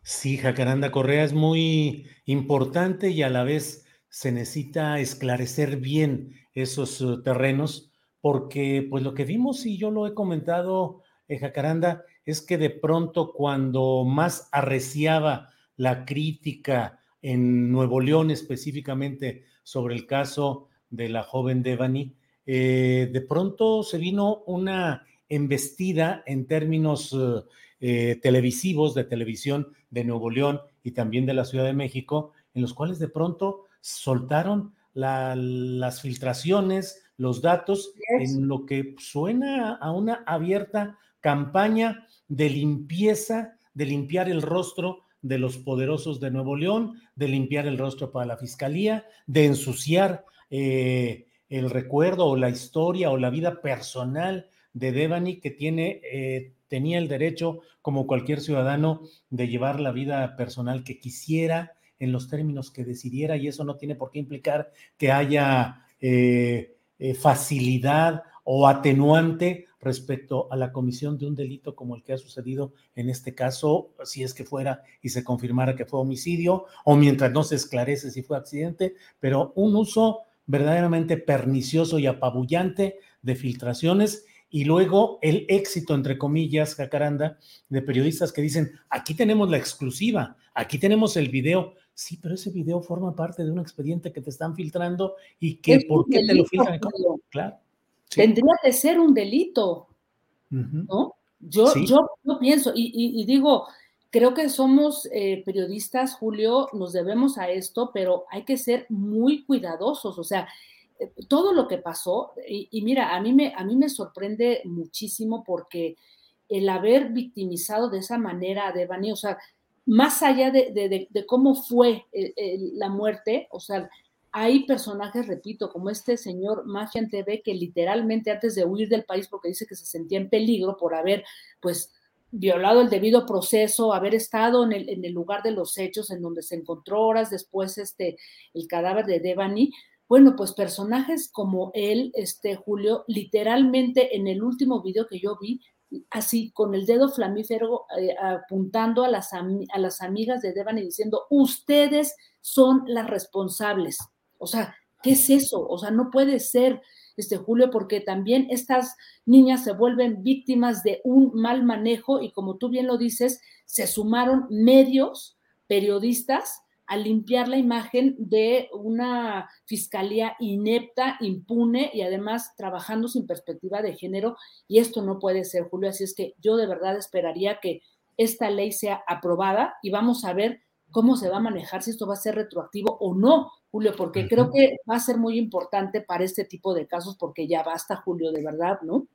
Sí, Jacaranda Correa es muy importante y a la vez se necesita esclarecer bien esos eh, terrenos, porque pues lo que vimos, y yo lo he comentado, en eh, Jacaranda, es que de pronto cuando más arreciaba la crítica en Nuevo León específicamente sobre el caso de la joven Devani, eh, de pronto se vino una embestida en términos televisivos de televisión de Nuevo León y también de la Ciudad de México, en los cuales de pronto soltaron las filtraciones, los datos, en lo que suena a una abierta campaña de limpieza, de limpiar el rostro de los poderosos de Nuevo León, de limpiar el rostro para la fiscalía, de ensuciar eh, el recuerdo o la historia o la vida personal de Devani, que tiene, eh, tenía el derecho, como cualquier ciudadano, de llevar la vida personal que quisiera, en los términos que decidiera y eso no tiene por qué implicar que haya eh, facilidad o atenuante respecto a la comisión de un delito como el que ha sucedido en este caso, si es que fuera y se confirmara que fue homicidio o mientras no se esclarece si fue accidente, pero un uso verdaderamente pernicioso y apabullante de filtraciones y luego el éxito, entre comillas, Jacaranda, de periodistas que dicen, aquí tenemos la exclusiva, aquí tenemos el video, Sí, pero ese video forma parte de un expediente que te están filtrando y que ¿por qué te lo filtran? Claro. Tendría que ser un delito, ¿no? Yo, yo, pienso y, digo, creo que somos eh, periodistas, Julio, nos debemos a esto, pero hay que ser muy cuidadosos, o sea, eh, todo lo que pasó, y, mira, a mí, me, a mí me sorprende muchísimo porque el haber victimizado de esa manera a Devani, o sea, más allá de, cómo fue la muerte, o sea, hay personajes, repito, como este señor Mafian TV, que literalmente antes de huir del país, porque dice que se sentía en peligro por haber, pues, violado el debido proceso, haber estado en el, lugar de los hechos, en donde se encontró horas después este, el cadáver de Devani, bueno, pues personajes como él, este Julio, literalmente en el último video que yo vi, así con el dedo flamífero eh, apuntando a las, a las amigas de Devani diciendo, ustedes son las responsables. O sea, ¿qué es eso? O sea, no puede ser, este Julio, porque también estas niñas se vuelven víctimas de un mal manejo y como tú bien lo dices, se sumaron medios, periodistas, a limpiar la imagen de una fiscalía inepta, impune y además trabajando sin perspectiva de género. Y esto no puede ser, Julio. Así es que yo de verdad esperaría que esta ley sea aprobada y vamos a ver cómo se va a manejar, si esto va a ser retroactivo o no, Julio, porque creo que va a ser muy importante para este tipo de casos, porque ya basta, Julio, de verdad, ¿no?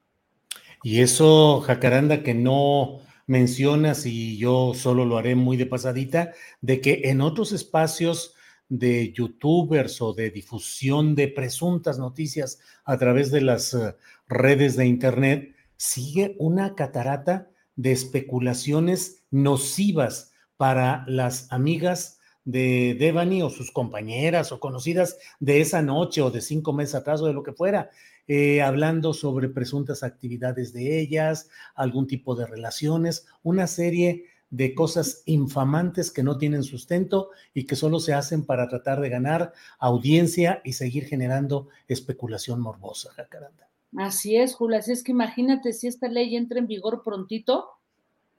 Y eso, Jacaranda, que no mencionas, y yo solo lo haré muy de pasadita, de que en otros espacios de youtubers o de difusión de presuntas noticias a través de las eh, redes de Internet, sigue una catarata de especulaciones nocivas para las amigas de Devani o sus compañeras o conocidas de esa noche o de cinco meses atrás o de lo que fuera, eh, hablando sobre presuntas actividades de ellas, algún tipo de relaciones, una serie de cosas infamantes que no tienen sustento y que solo se hacen para tratar de ganar audiencia y seguir generando especulación morbosa, Jacaranda. Así es, Julia. Así es que imagínate si esta ley entra en vigor prontito,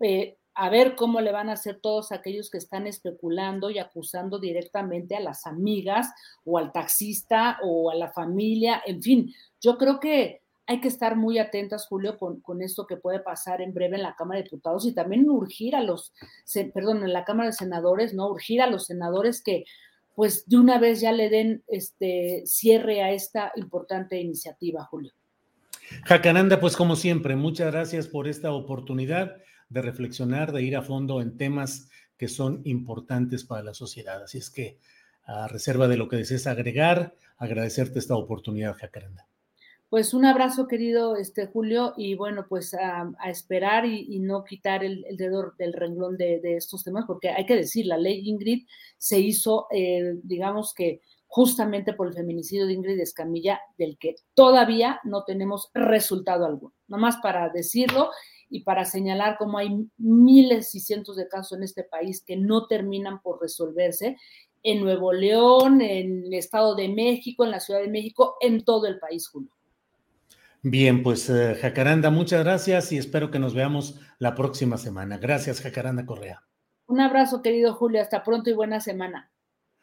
eh, a ver cómo le van a hacer todos aquellos que están especulando y acusando directamente a las amigas o al taxista o a la familia. En fin, yo creo que hay que estar muy atentas, Julio, con, esto que puede pasar en breve en la Cámara de Diputados y también urgir a los, perdón, en la Cámara de Senadores, ¿no? Urgir a los senadores que, pues, de una vez ya le den este cierre a esta importante iniciativa, Julio. Jacananda, pues como siempre, muchas gracias por esta oportunidad de reflexionar, de ir a fondo en temas que son importantes para la sociedad. Así es que, a reserva de lo que desees agregar, agradecerte esta oportunidad, Jacaranda. Pues un abrazo, querido este, Julio, y bueno, pues a, esperar y, no quitar el, dedo del renglón de, estos temas, porque hay que decir, la ley Ingrid se hizo, eh, digamos que justamente por el feminicidio de Ingrid Escamilla, del que todavía no tenemos resultado alguno. Nomás para decirlo y para señalar cómo hay miles y cientos de casos en este país que no terminan por resolverse en Nuevo León, en el Estado de México, en la Ciudad de México, en todo el país, Julio. Bien, pues eh, Jacaranda, muchas gracias y espero que nos veamos la próxima semana. Gracias, Jacaranda Correa. Un abrazo, querido Julio. Hasta pronto y buena semana.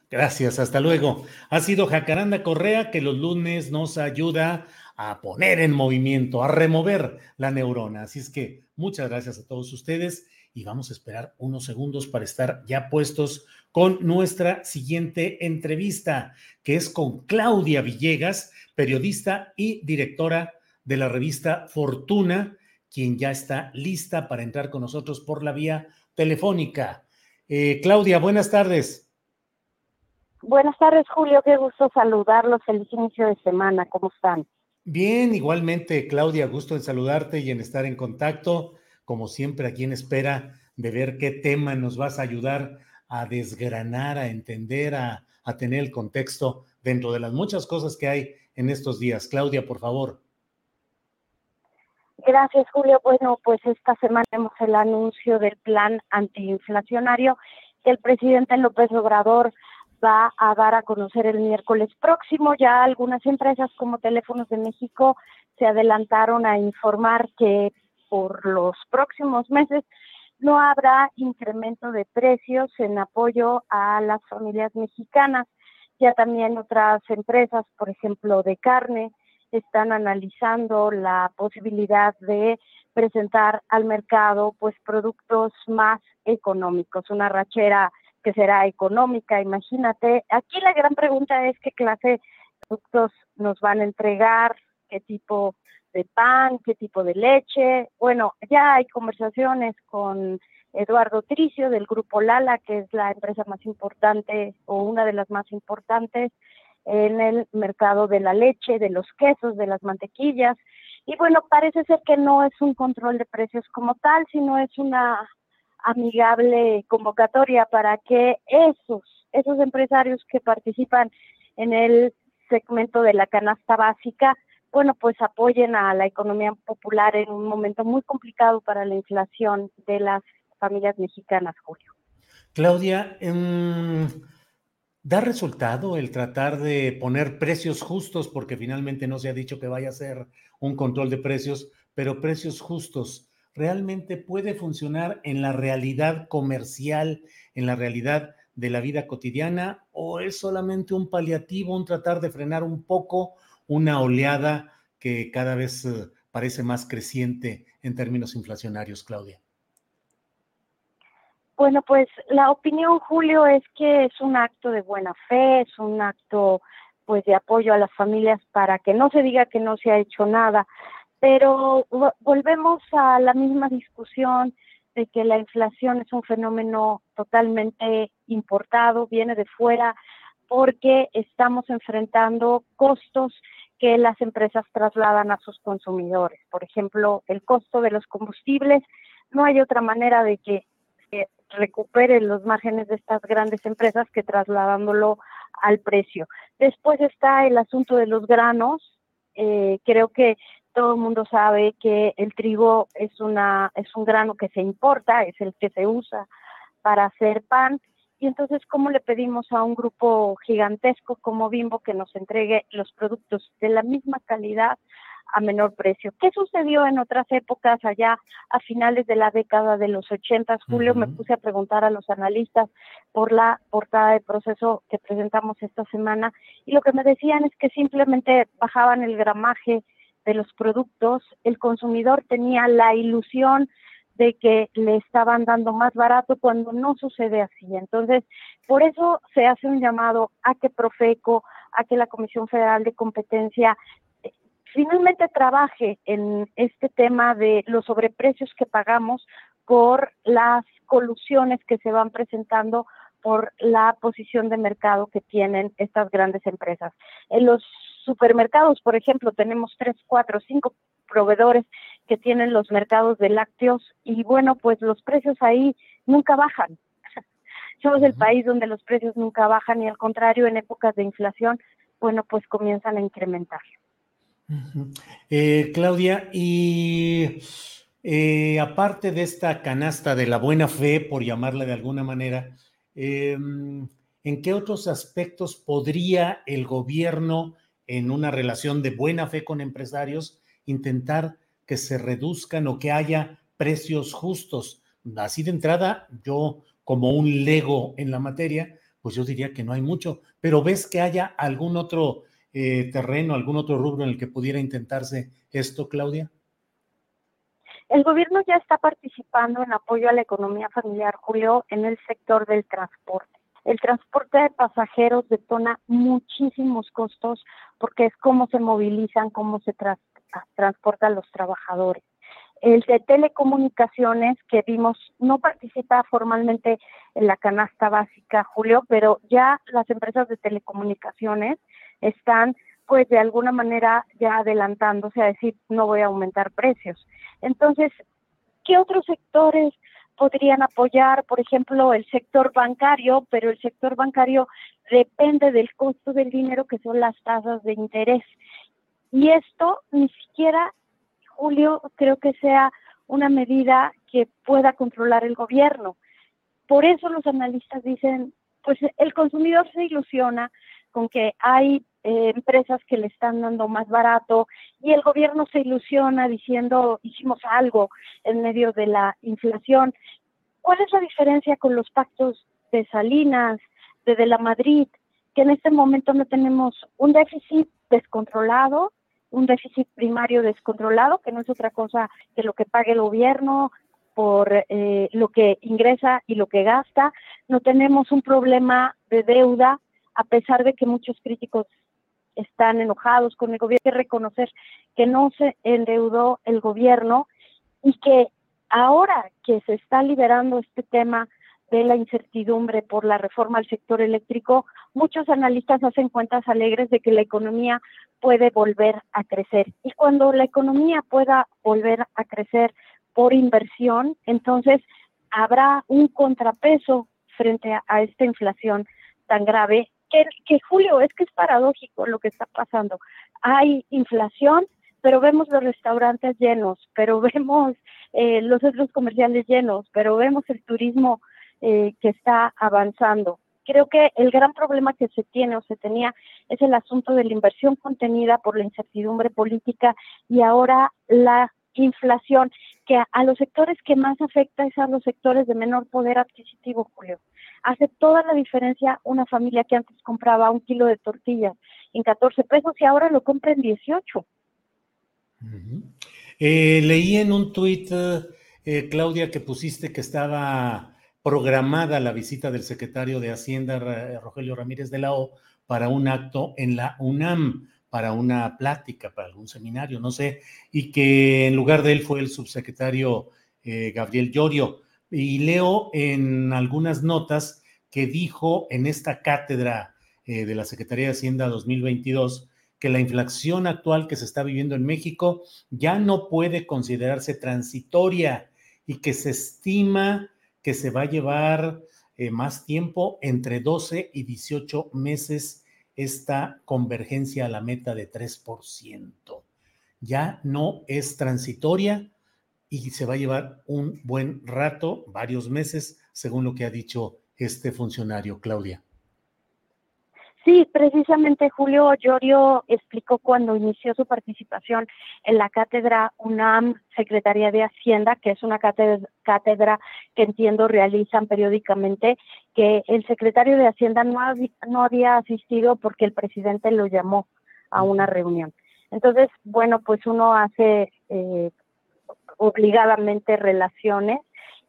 Gracias, hasta luego. Ha sido Jacaranda Correa que los lunes nos ayuda a poner en movimiento, a remover la neurona. Así es que muchas gracias a todos ustedes y vamos a esperar unos segundos para estar ya puestos con nuestra siguiente entrevista, que es con Claudia Villegas, periodista y directora de la revista Fortuna, quien ya está lista para entrar con nosotros por la vía telefónica. Eh, Claudia, buenas tardes. Buenas tardes, Julio. Qué gusto saludarlos. Feliz inicio de semana. ¿Cómo están? Bien, igualmente, Claudia, gusto en saludarte y en estar en contacto. Como siempre, aquí en espera de ver qué tema nos vas a ayudar a desgranar, a entender, a, tener el contexto dentro de las muchas cosas que hay en estos días. Claudia, por favor. Gracias, Julio. Bueno, pues esta semana tenemos el anuncio del plan antiinflacionario que el presidente López Obrador va a dar a conocer el miércoles próximo. Ya algunas empresas como Teléfonos de México se adelantaron a informar que por los próximos meses no habrá incremento de precios en apoyo a las familias mexicanas. Ya también otras empresas, por ejemplo, de carne, están analizando la posibilidad de presentar al mercado pues productos más económicos, una rachera que será económica, imagínate. Aquí la gran pregunta es qué clase de productos nos van a entregar, qué tipo de pan, qué tipo de leche. Bueno, ya hay conversaciones con Eduardo Tricio del grupo Lala, que es la empresa más importante o una de las más importantes en el mercado de la leche, de los quesos, de las mantequillas. Y bueno, parece ser que no es un control de precios como tal, sino es una amigable convocatoria para que esos, esos empresarios que participan en el segmento de la canasta básica, bueno, pues apoyen a la economía popular en un momento muy complicado para la inflación de las familias mexicanas, Julio. Claudia, en ¿Da resultado el tratar de poner precios justos? Porque finalmente no se ha dicho que vaya a ser un control de precios, pero precios justos. ¿Realmente puede funcionar en la realidad comercial, en la realidad de la vida cotidiana? ¿O es solamente un paliativo, un tratar de frenar un poco una oleada que cada vez eh, parece más creciente en términos inflacionarios, Claudia? Bueno, pues la opinión, Julio, es que es un acto de buena fe, es un acto pues de apoyo a las familias para que no se diga que no se ha hecho nada, pero volvemos a la misma discusión de que la inflación es un fenómeno totalmente importado, viene de fuera, porque estamos enfrentando costos que las empresas trasladan a sus consumidores. Por ejemplo, el costo de los combustibles, no hay otra manera de que recupere los márgenes de estas grandes empresas que trasladándolo al precio. Después está el asunto de los granos. Eh, creo que todo el mundo sabe que el trigo es una es un grano que se importa, es el que se usa para hacer pan y entonces cómo le pedimos a un grupo gigantesco como Bimbo que nos entregue los productos de la misma calidad a menor precio. ¿Qué sucedió en otras épocas allá a finales de la década de los 80? Julio, me puse a preguntar a los analistas por la portada de proceso que presentamos esta semana y lo que me decían es que simplemente bajaban el gramaje de los productos, el consumidor tenía la ilusión de que le estaban dando más barato cuando no sucede así. Entonces, por eso se hace un llamado a que Profeco, a que la Comisión Federal de Competencia finalmente trabaje en este tema de los sobreprecios que pagamos por las colusiones que se van presentando por la posición de mercado que tienen estas grandes empresas. En los supermercados, por ejemplo, tenemos tres, cuatro, cinco proveedores que tienen los mercados de lácteos y bueno, pues los precios ahí nunca bajan. [laughs] Somos el país donde los precios nunca bajan y al contrario, en épocas de inflación, bueno, pues comienzan a incrementar. Eh, Claudia, y eh, aparte de esta canasta de la buena fe, por llamarla de alguna manera, em, ¿en qué otros aspectos podría el gobierno, en una relación de buena fe con empresarios, intentar que se reduzcan o que haya precios justos? Así de entrada, yo como un lego en la materia, pues yo diría que no hay mucho, pero ves que haya algún otro eh, terreno, algún otro rubro en el que pudiera intentarse esto, Claudia? El gobierno ya está participando en apoyo a la economía familiar, Julio, en el sector del transporte. El transporte de pasajeros detona muchísimos costos porque es cómo se movilizan, cómo se transportan los trabajadores. El de telecomunicaciones que vimos no participa formalmente en la canasta básica, Julio, pero ya las empresas de telecomunicaciones están pues de alguna manera ya adelantándose a decir no voy a aumentar precios. Entonces, ¿qué otros sectores podrían apoyar? Por ejemplo, el sector bancario, pero el sector bancario depende del costo del dinero que son las tasas de interés. Y esto ni siquiera, Julio, creo que sea una medida que pueda controlar el gobierno. Por eso los analistas dicen, pues el consumidor se ilusiona con que hay eh, empresas que le están dando más barato y el gobierno se ilusiona diciendo hicimos algo en medio de la inflación. ¿Cuál es la diferencia con los pactos de Salinas, de, de la Madrid, que en este momento no tenemos un déficit descontrolado, un déficit primario descontrolado, que no es otra cosa que lo que pague el gobierno por eh, lo que ingresa y lo que gasta. No tenemos un problema de deuda, a pesar de que muchos críticos están enojados con el gobierno, hay que reconocer que no se endeudó el gobierno y que ahora que se está liberando este tema de la incertidumbre por la reforma al sector eléctrico, muchos analistas hacen cuentas alegres de que la economía puede volver a crecer. Y cuando la economía pueda volver a crecer por inversión, entonces habrá un contrapeso frente a, a esta inflación tan grave que, Julio, es que es paradójico lo que está pasando. Hay inflación, pero vemos los restaurantes llenos, pero [laughs] vemos eh, los centros comerciales llenos, pero vemos el turismo eh, que está avanzando. Creo que el gran problema que se tiene o se tenía es el asunto de la inversión contenida por la incertidumbre política y ahora la inflación, que a, los sectores que más afecta es a los sectores de menor poder adquisitivo, Julio. Hace toda la diferencia una familia que antes compraba un kilo de tortillas en 14 pesos y ahora lo compra en 18. Eh, leí en un tuit, eh, Claudia, que pusiste que estaba programada la visita del secretario de Hacienda, Rogelio Ramírez de la O, para un acto en la UNAM para una plática, para algún seminario, no sé, y que en lugar de él fue el subsecretario eh, Gabriel Llorio. Y leo en algunas notas que dijo en esta cátedra eh, de la Secretaría de Hacienda 2022 que la inflación actual que se está viviendo en México ya no puede considerarse transitoria y que se estima que se va a llevar eh, más tiempo, entre 12 y 18 meses, esta convergencia a la meta de 3%. Ya no es transitoria y se va a llevar un buen rato, varios meses, según lo que ha dicho este funcionario, Claudia. Sí, precisamente Julio Llorio explicó cuando inició su participación en la cátedra UNAM Secretaría de Hacienda, que es una cátedra, que entiendo realizan periódicamente, que el secretario de Hacienda no, no había asistido porque el presidente lo llamó a una reunión. Entonces, bueno, pues uno hace eh, obligadamente relaciones.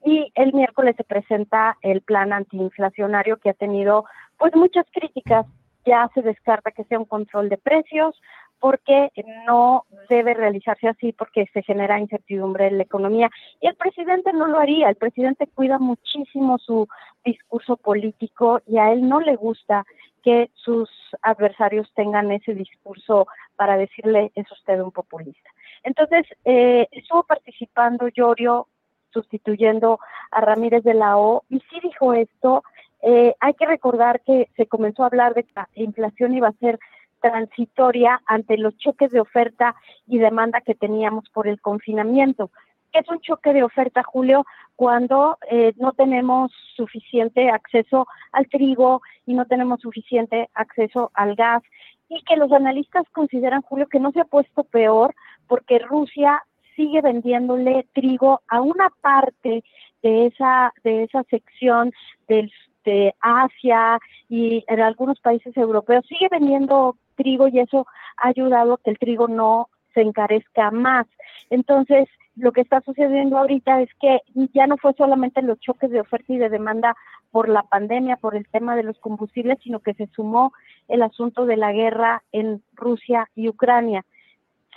Y el miércoles se presenta el plan antiinflacionario que ha tenido pues muchas críticas. Ya se descarta que sea un control de precios porque no debe realizarse así porque se genera incertidumbre en la economía. Y el presidente no lo haría, el presidente cuida muchísimo su discurso político y a él no le gusta que sus adversarios tengan ese discurso para decirle es usted un populista. Entonces, eh, estuvo participando Llorio sustituyendo a Ramírez de la O y sí dijo esto, eh, hay que recordar que se comenzó a hablar de que la inflación iba a ser transitoria ante los choques de oferta y demanda que teníamos por el confinamiento. ¿Qué es un choque de oferta, Julio? Cuando eh, no tenemos suficiente acceso al trigo y no tenemos suficiente acceso al gas y que los analistas consideran, Julio, que no se ha puesto peor porque Rusia sigue vendiéndole trigo a una parte de esa de esa sección del de Asia y en algunos países europeos sigue vendiendo trigo y eso ha ayudado a que el trigo no se encarezca más. Entonces, lo que está sucediendo ahorita es que ya no fue solamente los choques de oferta y de demanda por la pandemia, por el tema de los combustibles, sino que se sumó el asunto de la guerra en Rusia y Ucrania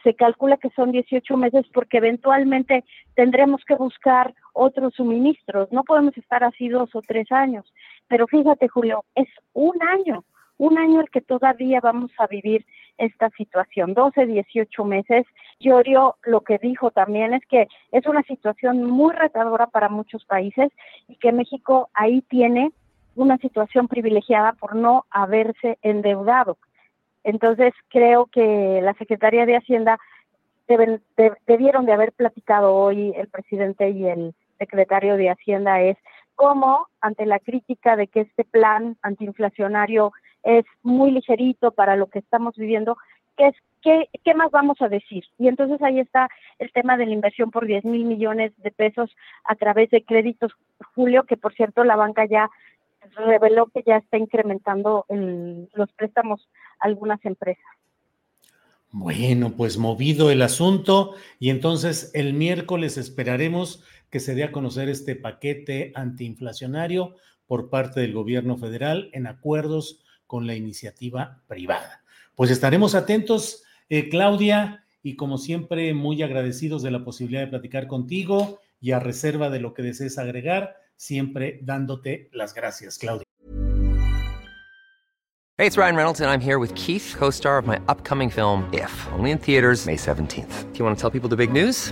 se calcula que son 18 meses porque eventualmente tendremos que buscar otros suministros. No podemos estar así dos o tres años. Pero fíjate, Julio, es un año, un año el que todavía vamos a vivir esta situación, 12, 18 meses. Llorio lo que dijo también es que es una situación muy retadora para muchos países y que México ahí tiene una situación privilegiada por no haberse endeudado. Entonces, creo que la Secretaría de Hacienda deben, debieron de haber platicado hoy el presidente y el secretario de Hacienda es cómo, ante la crítica de que este plan antiinflacionario es muy ligerito para lo que estamos viviendo, ¿qué, es, qué, qué más vamos a decir? Y entonces ahí está el tema de la inversión por 10 mil millones de pesos a través de créditos, Julio, que por cierto la banca ya reveló que ya está incrementando los préstamos a algunas empresas. Bueno, pues movido el asunto y entonces el miércoles esperaremos que se dé a conocer este paquete antiinflacionario por parte del gobierno federal en acuerdos con la iniciativa privada. Pues estaremos atentos, eh, Claudia, y como siempre muy agradecidos de la posibilidad de platicar contigo y a reserva de lo que desees agregar, siempre dándote las gracias, Claudia. Hey, it's Ryan Reynolds and I'm here with Keith, co-star of my upcoming film If, only in theaters May 17th. Do you want to tell people the big news?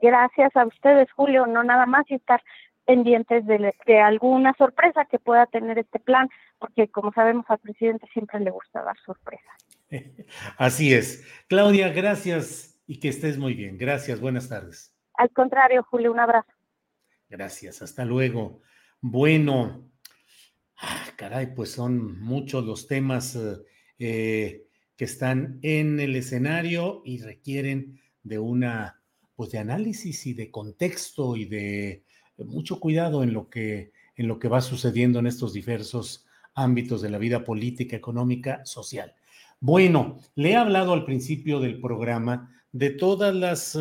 Gracias a ustedes, Julio, no nada más y estar pendientes de, de, alguna sorpresa que pueda tener este plan, porque como sabemos al presidente siempre le gusta dar sorpresas. [laughs] Así es. Claudia, gracias y que estés muy bien. Gracias, buenas tardes. Al contrario, Julio, un abrazo. Gracias, hasta luego. Bueno, Ah, caray, pues son muchos los temas eh, que están en el escenario y requieren de una, pues de análisis y de contexto y de mucho cuidado en lo que, en lo que va sucediendo en estos diversos ámbitos de la vida política, económica, social. Bueno, le he hablado al principio del programa de todas las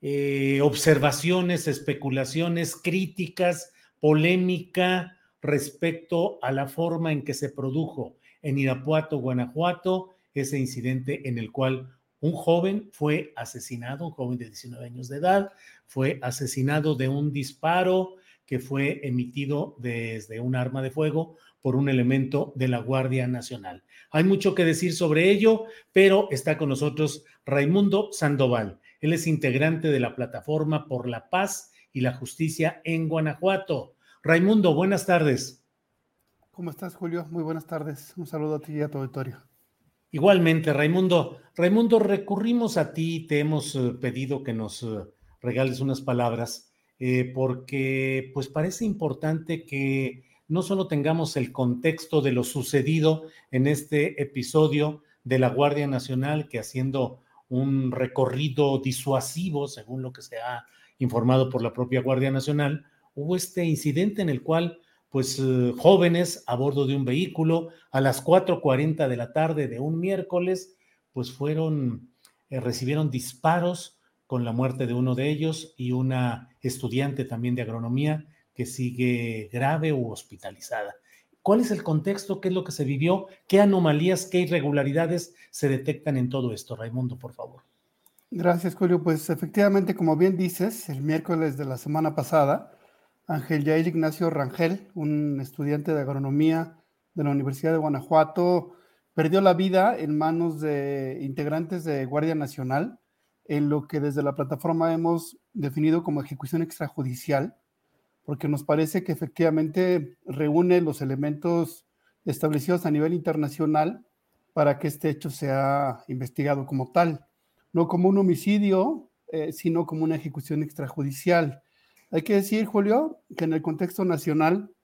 eh, observaciones, especulaciones, críticas, polémica respecto a la forma en que se produjo en Irapuato, Guanajuato, ese incidente en el cual un joven fue asesinado, un joven de 19 años de edad, fue asesinado de un disparo que fue emitido desde un arma de fuego por un elemento de la Guardia Nacional. Hay mucho que decir sobre ello, pero está con nosotros Raimundo Sandoval. Él es integrante de la plataforma por la paz y la justicia en Guanajuato. Raimundo, buenas tardes. ¿Cómo estás, Julio? Muy buenas tardes. Un saludo a ti y a tu auditorio. Igualmente, Raimundo. Raimundo, recurrimos a ti, te hemos eh, pedido que nos eh, regales unas palabras, eh, porque pues parece importante que no solo tengamos el contexto de lo sucedido en este episodio de la Guardia Nacional, que haciendo un recorrido disuasivo, según lo que se ha informado por la propia Guardia Nacional, hubo este incidente en el cual, pues, eh, jóvenes a bordo de un vehículo a las 4.40 de la tarde de un miércoles, pues fueron, eh, recibieron disparos con la muerte de uno de ellos y una estudiante también de agronomía que sigue grave u hospitalizada. ¿Cuál es el contexto? ¿Qué es lo que se vivió? ¿Qué anomalías, qué irregularidades se detectan en todo esto? Raimundo, por favor. Gracias, Julio. Pues efectivamente, como bien dices, el miércoles de la semana pasada, Ángel Jair Ignacio Rangel, un estudiante de agronomía de la Universidad de Guanajuato, perdió la vida en manos de integrantes de Guardia Nacional, en lo que desde la plataforma hemos definido como ejecución extrajudicial porque nos parece que efectivamente reúne los elementos establecidos a nivel internacional para que este hecho sea investigado como tal, no como un homicidio, eh, sino como una ejecución extrajudicial. Hay que decir, Julio, que en el contexto nacional,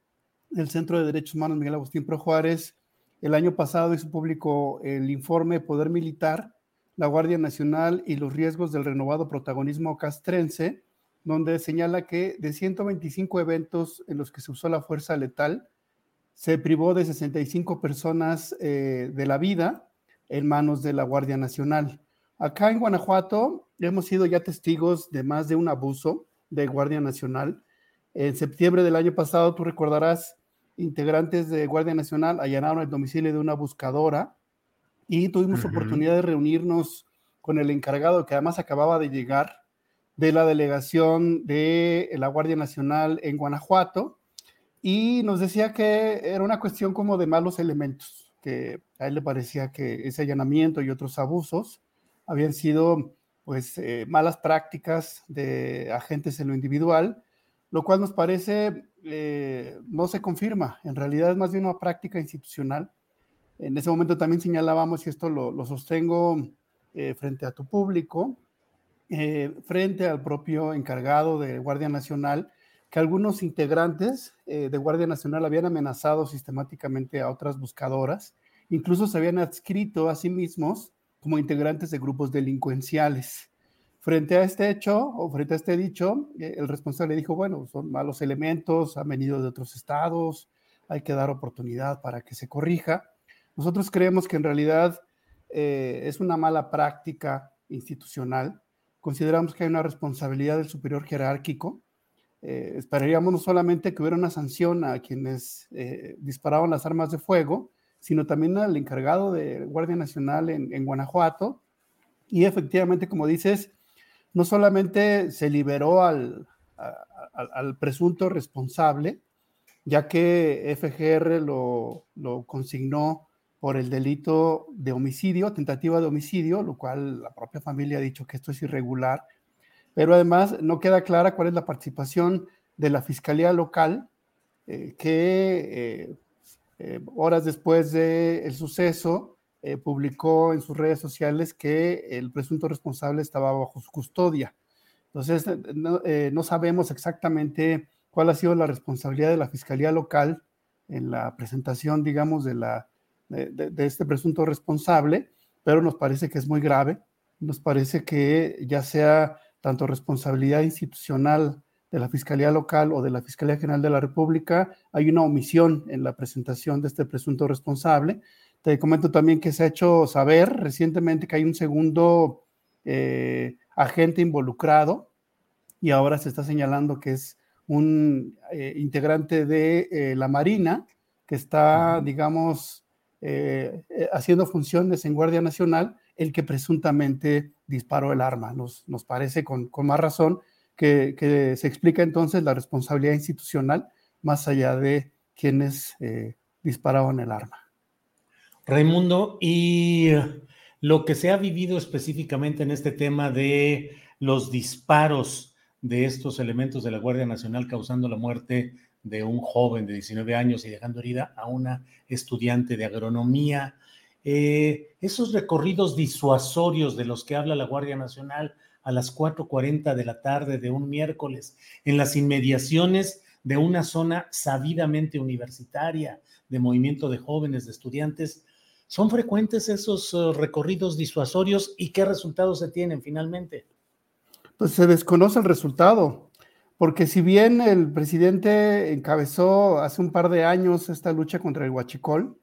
el Centro de Derechos Humanos Miguel Agustín Pro Juárez el año pasado hizo público el informe Poder Militar, la Guardia Nacional y los riesgos del renovado protagonismo castrense, donde señala que de 125 eventos en los que se usó la fuerza letal, se privó de 65 personas eh, de la vida en manos de la Guardia Nacional. Acá en Guanajuato hemos sido ya testigos de más de un abuso de Guardia Nacional. En septiembre del año pasado, tú recordarás, integrantes de Guardia Nacional allanaron el domicilio de una buscadora y tuvimos oportunidad de reunirnos con el encargado que además acababa de llegar de la delegación de la Guardia Nacional en Guanajuato y nos decía que era una cuestión como de malos elementos, que a él le parecía que ese allanamiento y otros abusos habían sido pues eh, malas prácticas de agentes en lo individual, lo cual nos parece eh, no se confirma, en realidad es más bien una práctica institucional. En ese momento también señalábamos, y esto lo, sostengo eh, frente a tu público, frente al propio encargado de Guardia Nacional que algunos integrantes de Guardia Nacional habían amenazado sistemáticamente a otras buscadoras, incluso se habían adscrito a sí mismos como integrantes de grupos delincuenciales. Frente a este hecho o frente a este dicho, eh, el responsable dijo, bueno, son malos elementos, han venido de otros estados, hay que dar oportunidad para que se corrija. Nosotros creemos que en realidad es una mala práctica institucional consideramos que hay una responsabilidad del superior jerárquico. Eh, esperaríamos no solamente que hubiera una sanción a quienes eh, disparaban las armas de fuego, sino también al encargado de Guardia Nacional en, Guanajuato. Y efectivamente, como dices, no solamente se liberó al, presunto responsable, ya que FGR lo, lo consignó por el delito de homicidio, tentativa de homicidio, lo cual la propia familia ha dicho que esto es irregular, pero además no queda clara cuál es la participación de la Fiscalía Local, eh, que eh, eh, horas después del suceso publicó en sus redes sociales que el presunto responsable estaba bajo su custodia. Entonces, no, no sabemos exactamente cuál ha sido la responsabilidad de la Fiscalía Local en la presentación, digamos, de, la, de, este presunto responsable, pero nos parece que es muy grave, nos parece que ya sea tanto responsabilidad institucional de la Fiscalía Local o de la Fiscalía General de la República, hay una omisión en la presentación de este presunto responsable. Te comento también que se ha hecho saber recientemente que hay un segundo eh, agente involucrado y ahora se está señalando que es un eh, integrante de eh, la Marina que está, digamos, haciendo funciones en Guardia Nacional, el que presuntamente disparó el arma. Nos, nos parece con, con más razón que, se explica entonces la responsabilidad institucional más allá de quienes eh, disparaban el arma. Raimundo, y lo que se ha vivido específicamente en este tema de los disparos de estos elementos de la Guardia Nacional causando la muerte de un joven de 19 años y dejando herida a una estudiante de agronomía. Eh, esos recorridos disuasorios de los que habla la Guardia Nacional a las 4.40 de la tarde de un miércoles en las inmediaciones de una zona sabidamente universitaria, de movimiento de jóvenes, de estudiantes. ¿Son frecuentes esos eh, recorridos disuasorios y qué resultados se tienen finalmente? Pues se desconoce el resultado, porque si bien el presidente encabezó hace un par de años esta lucha contra el huachicol,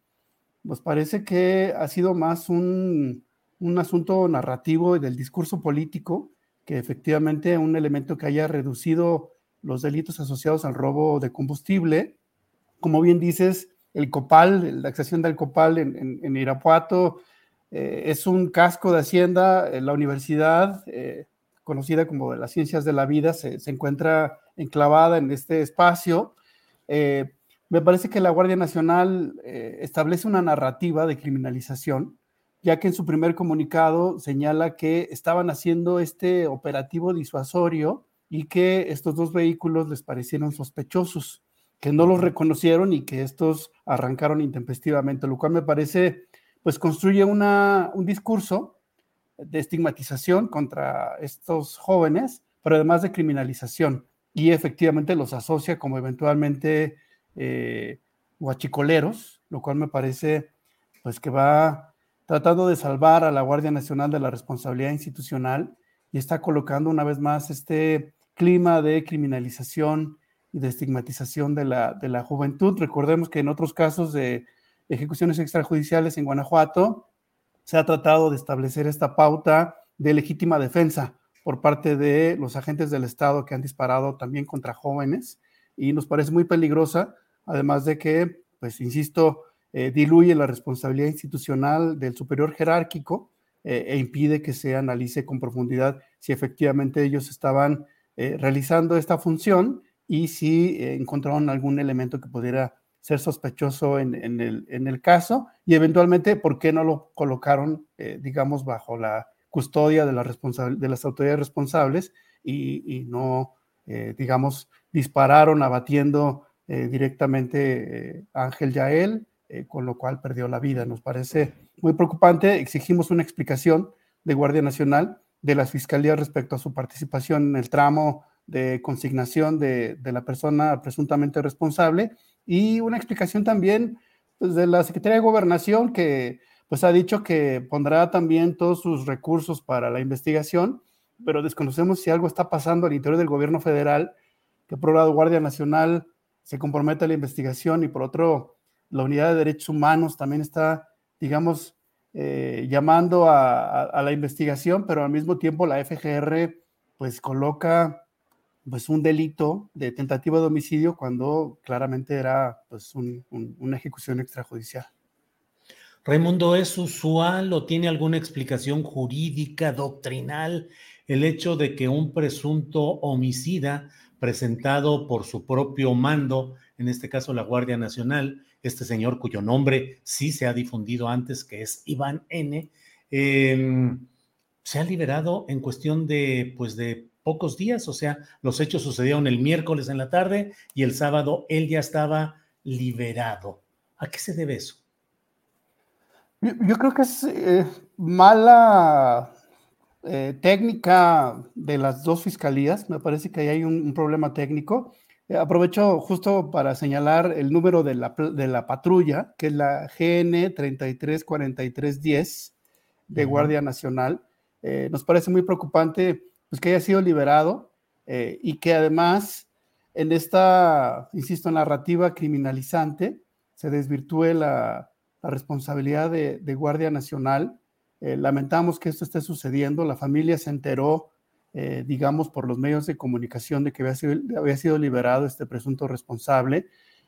pues parece que ha sido más un, un asunto narrativo del discurso político que efectivamente un elemento que haya reducido los delitos asociados al robo de combustible. Como bien dices, el COPAL, la acción del COPAL en, Irapuato, eh, es un casco de hacienda. La universidad, eh, conocida como de las ciencias de la vida, se, encuentra enclavada en este espacio. Eh, me parece que la Guardia Nacional establece una narrativa de criminalización ya que en su primer comunicado señala que estaban haciendo este operativo disuasorio y que estos dos vehículos les parecieron sospechosos, que no los reconocieron y que estos arrancaron intempestivamente, lo cual me parece, pues construye una, un discurso de estigmatización contra estos jóvenes, pero además de criminalización, y efectivamente los asocia como eventualmente eh, guachicoleros, lo cual me parece, pues que va tratando de salvar a la Guardia Nacional de la responsabilidad institucional y está colocando una vez más este clima de criminalización y de estigmatización de la, de la juventud. Recordemos que en otros casos de ejecuciones extrajudiciales en Guanajuato se ha tratado de establecer esta pauta de legítima defensa por parte de los agentes del Estado que han disparado también contra jóvenes y nos parece muy peligrosa, además de que, pues, insisto, eh, diluye la responsabilidad institucional del superior jerárquico eh, e impide que se analice con profundidad si efectivamente ellos estaban eh, realizando esta función y si encontraron algún elemento que pudiera ser sospechoso en, el, caso y eventualmente por qué no lo colocaron, digamos, bajo la custodia de, la de las autoridades responsables y, no, digamos, dispararon abatiendo directamente a Ángel Yael eh, con lo cual perdió la vida. Nos parece muy preocupante. Exigimos una explicación de Guardia Nacional de las fiscalías respecto a su participación en el tramo de consignación de, la persona presuntamente responsable y una explicación también pues, de la Secretaría de Gobernación que pues ha dicho que pondrá también todos sus recursos para la investigación, pero desconocemos si algo está pasando al interior del gobierno federal, que por un lado Guardia Nacional se compromete a la investigación y por otro la Unidad de Derechos Humanos también está, digamos, eh, llamando a, la investigación, pero al mismo tiempo la FGR pues coloca pues un delito de tentativa de homicidio cuando claramente era pues una ejecución extrajudicial. Raimundo, ¿es usual o tiene alguna explicación jurídica, doctrinal, el hecho de que un presunto homicida presentado por su propio mando, en este caso la Guardia Nacional, este señor cuyo nombre sí se ha difundido antes, que es Iván N., em, se ha liberado en cuestión de, pues, de pocos días, o sea, los hechos sucedieron el miércoles en la tarde y el sábado él ya estaba liberado. ¿A qué se debe eso? Yo, creo que es eh, mala eh, técnica de las dos fiscalías. Me parece que ahí hay un, problema técnico. Eh, aprovecho justo para señalar el número de la, de la patrulla, que es la GN 334310 de Guardia Nacional. Eh, nos parece muy preocupante pues, que haya sido liberado eh, y que además en esta, insisto, narrativa criminalizante se desvirtúe la, la responsabilidad de, de, Guardia Nacional. lamentamos que esto esté sucediendo. La familia se enteró eh, digamos, por los medios de comunicación de que había sido, había sido liberado este presunto responsable.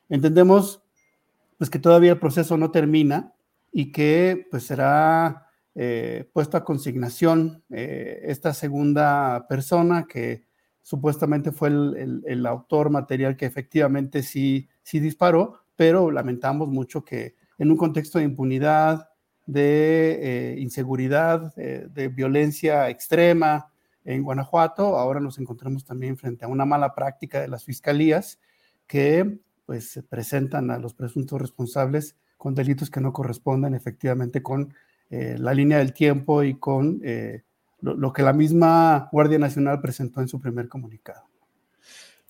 Entendemos pues que todavía el proceso no termina y que pues será eh, puesto a consignación eh, esta segunda persona que supuestamente fue el, el, autor material que efectivamente sí, sí disparó, pero lamentamos mucho que en un contexto de impunidad, de inseguridad, de violencia extrema, en Guanajuato. Ahora nos encontramos también frente a una mala práctica de las fiscalías que pues se presentan a los presuntos responsables con delitos que no corresponden efectivamente con eh, la línea del tiempo y con eh, lo, lo, que la misma Guardia Nacional presentó en su primer comunicado.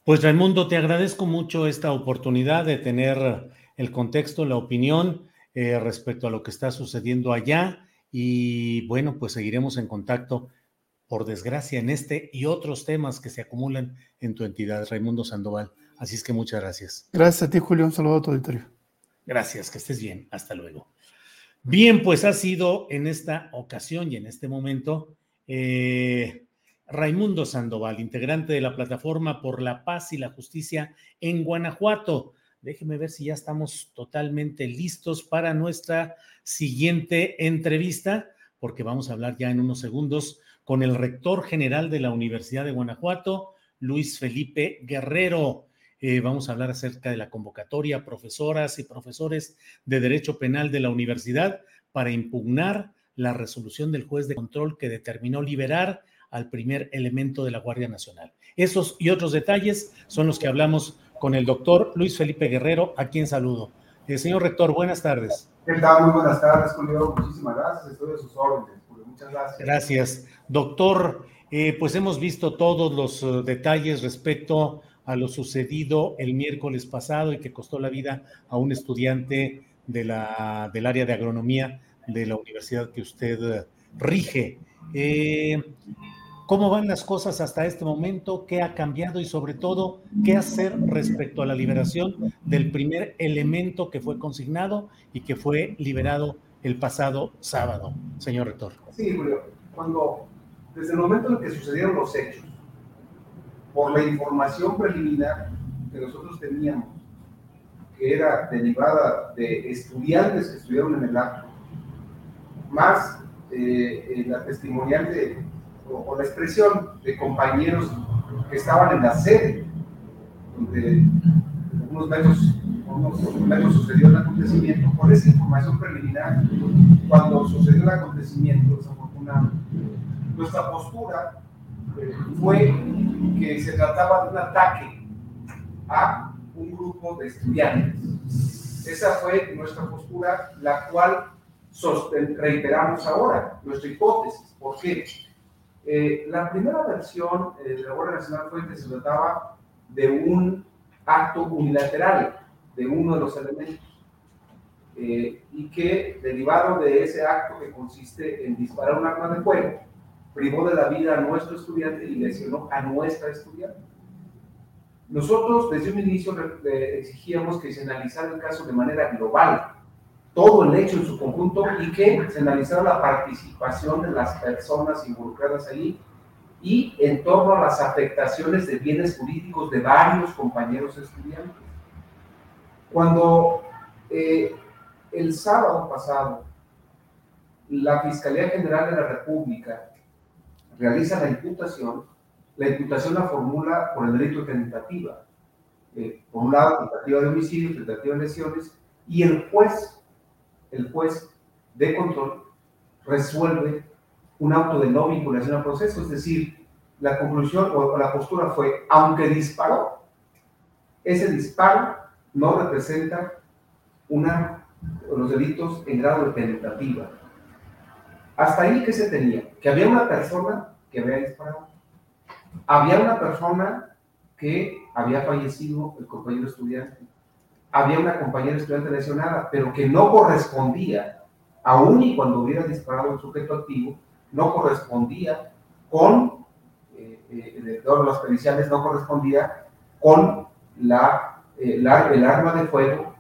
Pues Raimundo, te agradezco mucho esta oportunidad de tener el contexto, la opinión eh, respecto a lo que está sucediendo allá y bueno, pues seguiremos en contacto por desgracia, en este y otros temas que se acumulan en tu entidad, Raimundo Sandoval. Así es que muchas gracias. Gracias a ti, Julio. Un saludo a tu auditorio. Gracias, que estés bien. Hasta luego. Bien, pues ha sido en esta ocasión y en este momento eh, Raimundo Sandoval, integrante de la plataforma por la paz y la justicia en Guanajuato. Déjeme ver si ya estamos totalmente listos para nuestra siguiente entrevista, porque vamos a hablar ya en unos segundos con el rector general de la Universidad de Guanajuato, Luis Felipe Guerrero. Eh, vamos a hablar acerca de la convocatoria profesoras y profesores de Derecho Penal de la universidad para impugnar la resolución del juez de control que determinó liberar al primer elemento de la Guardia Nacional. Esos y otros detalles son los que hablamos con el doctor Luis Felipe Guerrero, a quien saludo. Eh, señor rector, buenas tardes. ¿Qué tal? Muy buenas tardes, Julio. Muchísimas gracias. Estoy a sus órdenes. Muchas gracias. Gracias. Doctor, eh, pues hemos visto todos los uh, detalles respecto a lo sucedido el miércoles pasado y que costó la vida a un estudiante de la, del área de agronomía de la universidad que usted uh, rige. Eh, ¿Cómo van las cosas hasta este momento? ¿Qué ha cambiado y sobre todo qué hacer respecto a la liberación del primer elemento que fue consignado y que fue liberado el pasado sábado, señor rector. Sí, Julio, cuando, desde el momento en que sucedieron los hechos, por la información preliminar que nosotros teníamos, que era derivada de estudiantes que estuvieron en el acto, más eh, la testimonial de, o, o, la expresión de compañeros que estaban en la sede, donde unos metros momento sucedió el acontecimiento, por esa información preliminar, cuando sucedió el acontecimiento, nuestra postura eh, fue que se trataba de un ataque a un grupo de estudiantes. Esa fue nuestra postura, la cual reiteramos ahora, nuestra hipótesis. ¿Por qué? Eh, la primera versión eh, de la Guardia Nacional fue que se trataba de un acto unilateral de uno de los elementos. Eh, y que derivado de ese acto que consiste en disparar un arma de fuego, privó de la vida a nuestro estudiante y lesionó a nuestra estudiante. Nosotros desde un inicio exigíamos que se analizara el caso de manera global, todo el hecho en su conjunto y que se analizara la participación de las personas involucradas ahí y en torno a las afectaciones de bienes jurídicos de varios compañeros estudiantes. Cuando eh, el sábado pasado la Fiscalía General de la República realiza la imputación, la imputación la formula por el delito de tentativa. Eh, por un lado, tentativa de homicidio, tentativa de lesiones, y el juez, el juez de control, resuelve un auto de no vinculación al proceso, es decir, la conclusión o la postura fue, aunque disparó, ese disparo no representa una, los delitos en grado de penetrativa. Hasta ahí, ¿qué se tenía? Que había una persona que había disparado. Había una persona que había fallecido el compañero estudiante. Había una compañera estudiante lesionada, pero que no correspondía, aún y cuando hubiera disparado el sujeto activo, no correspondía con, eh, eh, los periciales, no correspondía con la, eh, la, el arma de fuego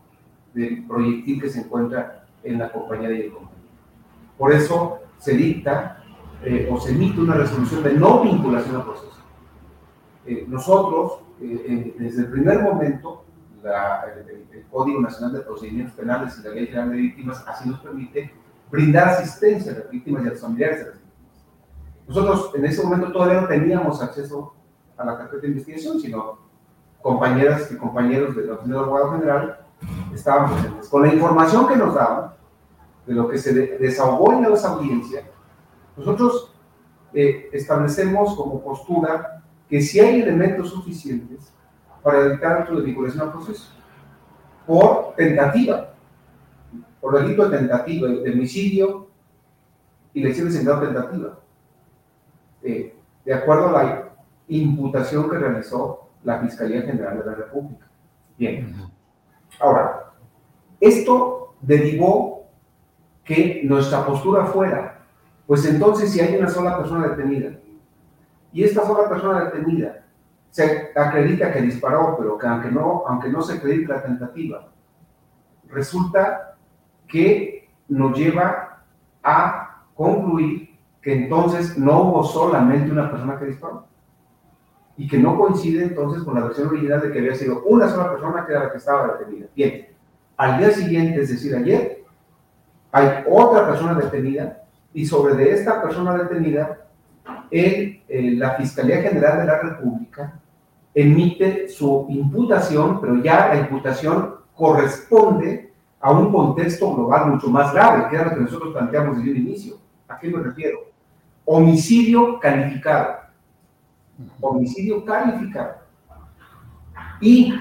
del proyectil que se encuentra en la compañera y el compañero. Por eso se dicta eh, o se emite una resolución de no vinculación al proceso. Eh, nosotros, eh, desde el primer momento, la, el, el, Código Nacional de Procedimientos Penales y la Ley General de Víctimas así nos permite brindar asistencia a las víctimas y a los familiares de las víctimas. Nosotros en ese momento todavía no teníamos acceso a la carpeta de investigación, sino compañeras y compañeros de la Oficina del Abogado General estaban presentes. Con la información que nos daban, de lo que se desahogó en esa audiencia, nosotros eh, establecemos como postura que si hay elementos suficientes para dictar acto de vinculación al proceso, por tentativa, por delito de tentativa, de homicidio y en grado tentativa, eh, de acuerdo a la imputación que realizó la Fiscalía General de la República. Bien. Ahora, esto derivó que nuestra postura fuera, pues entonces si hay una sola persona detenida y esta sola persona detenida se acredita que disparó, pero que aunque no, aunque no se acredite la tentativa, resulta que nos lleva a concluir que entonces no hubo solamente una persona que disparó y que no coincide entonces con la versión original de que había sido una sola persona que era la que estaba detenida. Bien, al día siguiente, es decir, ayer, hay otra persona detenida y sobre de esta persona detenida, el, eh, la Fiscalía General de la República emite su imputación, pero ya la imputación corresponde a un contexto global mucho más grave, que era lo que nosotros planteamos desde el inicio. ¿A qué me refiero? Homicidio calificado. Homicidio calificado. Y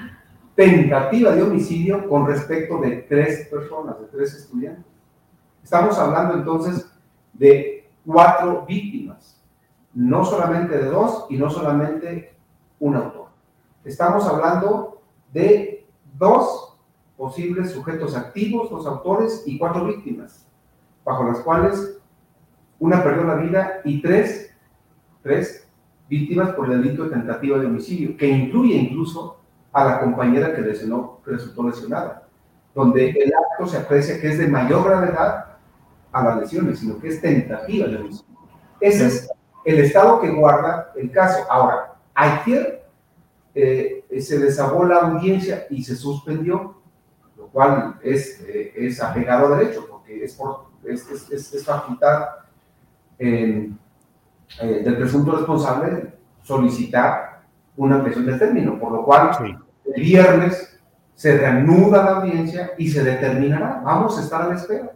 tentativa de homicidio con respecto de tres personas, de tres estudiantes. Estamos hablando entonces de cuatro víctimas, no solamente de dos y no solamente un autor. Estamos hablando de dos posibles sujetos activos, dos autores y cuatro víctimas, bajo las cuales una perdió la vida y tres, tres víctimas por el delito de tentativa de homicidio, que incluye incluso a la compañera que, lesionó, resultó lesionada, donde el acto se aprecia que es de mayor gravedad a las lesiones, sino que es tentativa de homicidio. Ese es el estado que guarda el caso. Ahora, ayer eh, se desahogó la audiencia y se suspendió, lo cual es, eh, es apegado a derecho, porque es, por, es, es, es facultad eh, del presunto responsable solicitar una ampliación del término, por lo cual sí. el viernes se reanuda la audiencia y se determinará. Vamos a estar a la espera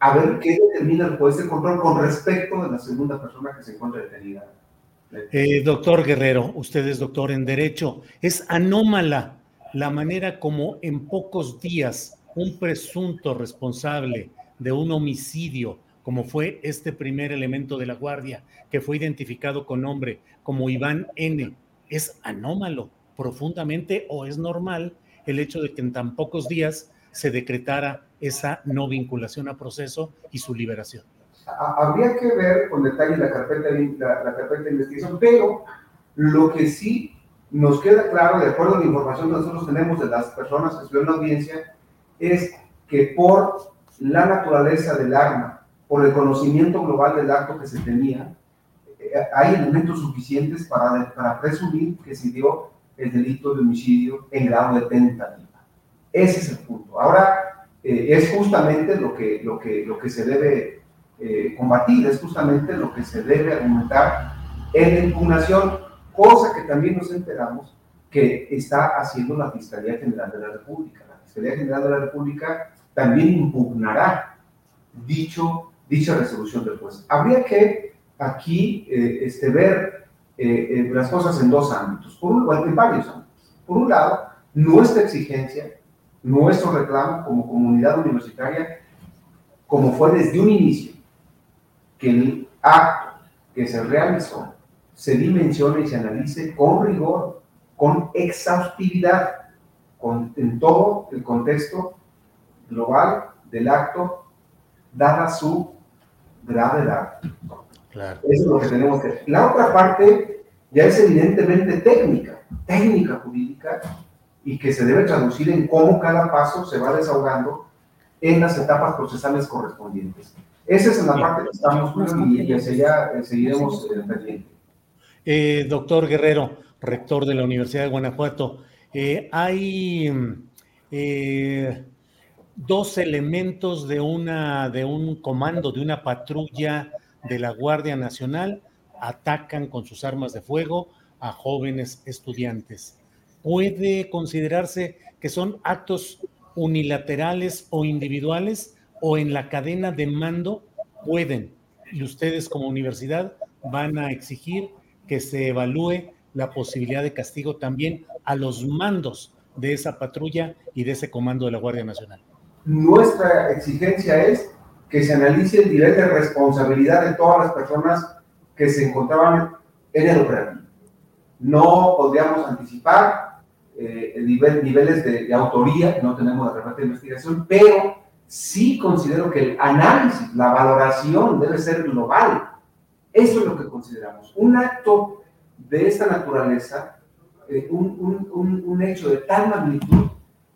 a ver qué determina el juez de control con respecto de la segunda persona que se encuentra detenida. Eh, doctor Guerrero, usted es doctor en Derecho. Es anómala la manera como en pocos días un presunto responsable de un homicidio, como fue este primer elemento de la Guardia, que fue identificado con nombre como Iván N., es anómalo profundamente o es normal el hecho de que en tan pocos días se decretara esa no vinculación a proceso y su liberación. Habría que ver con detalle la carpeta, de, la, la carpeta de investigación, pero lo que sí nos queda claro, de acuerdo a la información que nosotros tenemos de las personas que estuvieron en la audiencia, es que por la naturaleza del arma, por el conocimiento global del acto que se tenía, eh, hay elementos suficientes para, para presumir que se dio el delito de homicidio en grado de tentativa. Ese es el punto. Ahora, eh, es justamente lo que, lo que, lo que se debe eh, combatir, es justamente lo que se debe argumentar en la impugnación, cosa que también nos enteramos que está haciendo la Fiscalía General de la República. La Fiscalía General de la República también impugnará dicho, dicha resolución del juez. Habría que aquí eh, este, ver eh, las cosas en dos ámbitos, por un, en varios ámbitos. Por un lado, nuestra exigencia nuestro reclamo como comunidad universitaria, como fue desde un inicio, que el acto que se realizó se dimensione y se analice con rigor, con exhaustividad, con, en todo el contexto global del acto, dada su gravedad. Eso es lo que tenemos que La otra parte ya es evidentemente técnica, técnica jurídica, y que se debe traducir en cómo cada paso se va desahogando en las etapas procesales correspondientes. Esa es la parte que estamos y, y ya seguiremos eh, pendiente. Eh, doctor Guerrero, rector de la Universidad de Guanajuato, eh, hay eh, dos elementos de, una, un comando, de una patrulla de la Guardia Nacional, atacan con sus armas de fuego a jóvenes estudiantes. ¿Puede considerarse que son actos unilaterales o individuales o en la cadena de mando pueden? Y ustedes como universidad van a exigir que se evalúe la posibilidad de castigo también a los mandos de esa patrulla y de ese comando de la Guardia Nacional. Nuestra exigencia es que se analice el nivel de responsabilidad de todas las personas que se encontraban en el operativo. No podríamos anticipar eh, nivel, niveles de, autoría, no tenemos de investigación, pero sí considero que el análisis, la valoración debe ser global eso es lo que consideramos. Un acto de esta naturaleza, eh, un, hecho de tal magnitud,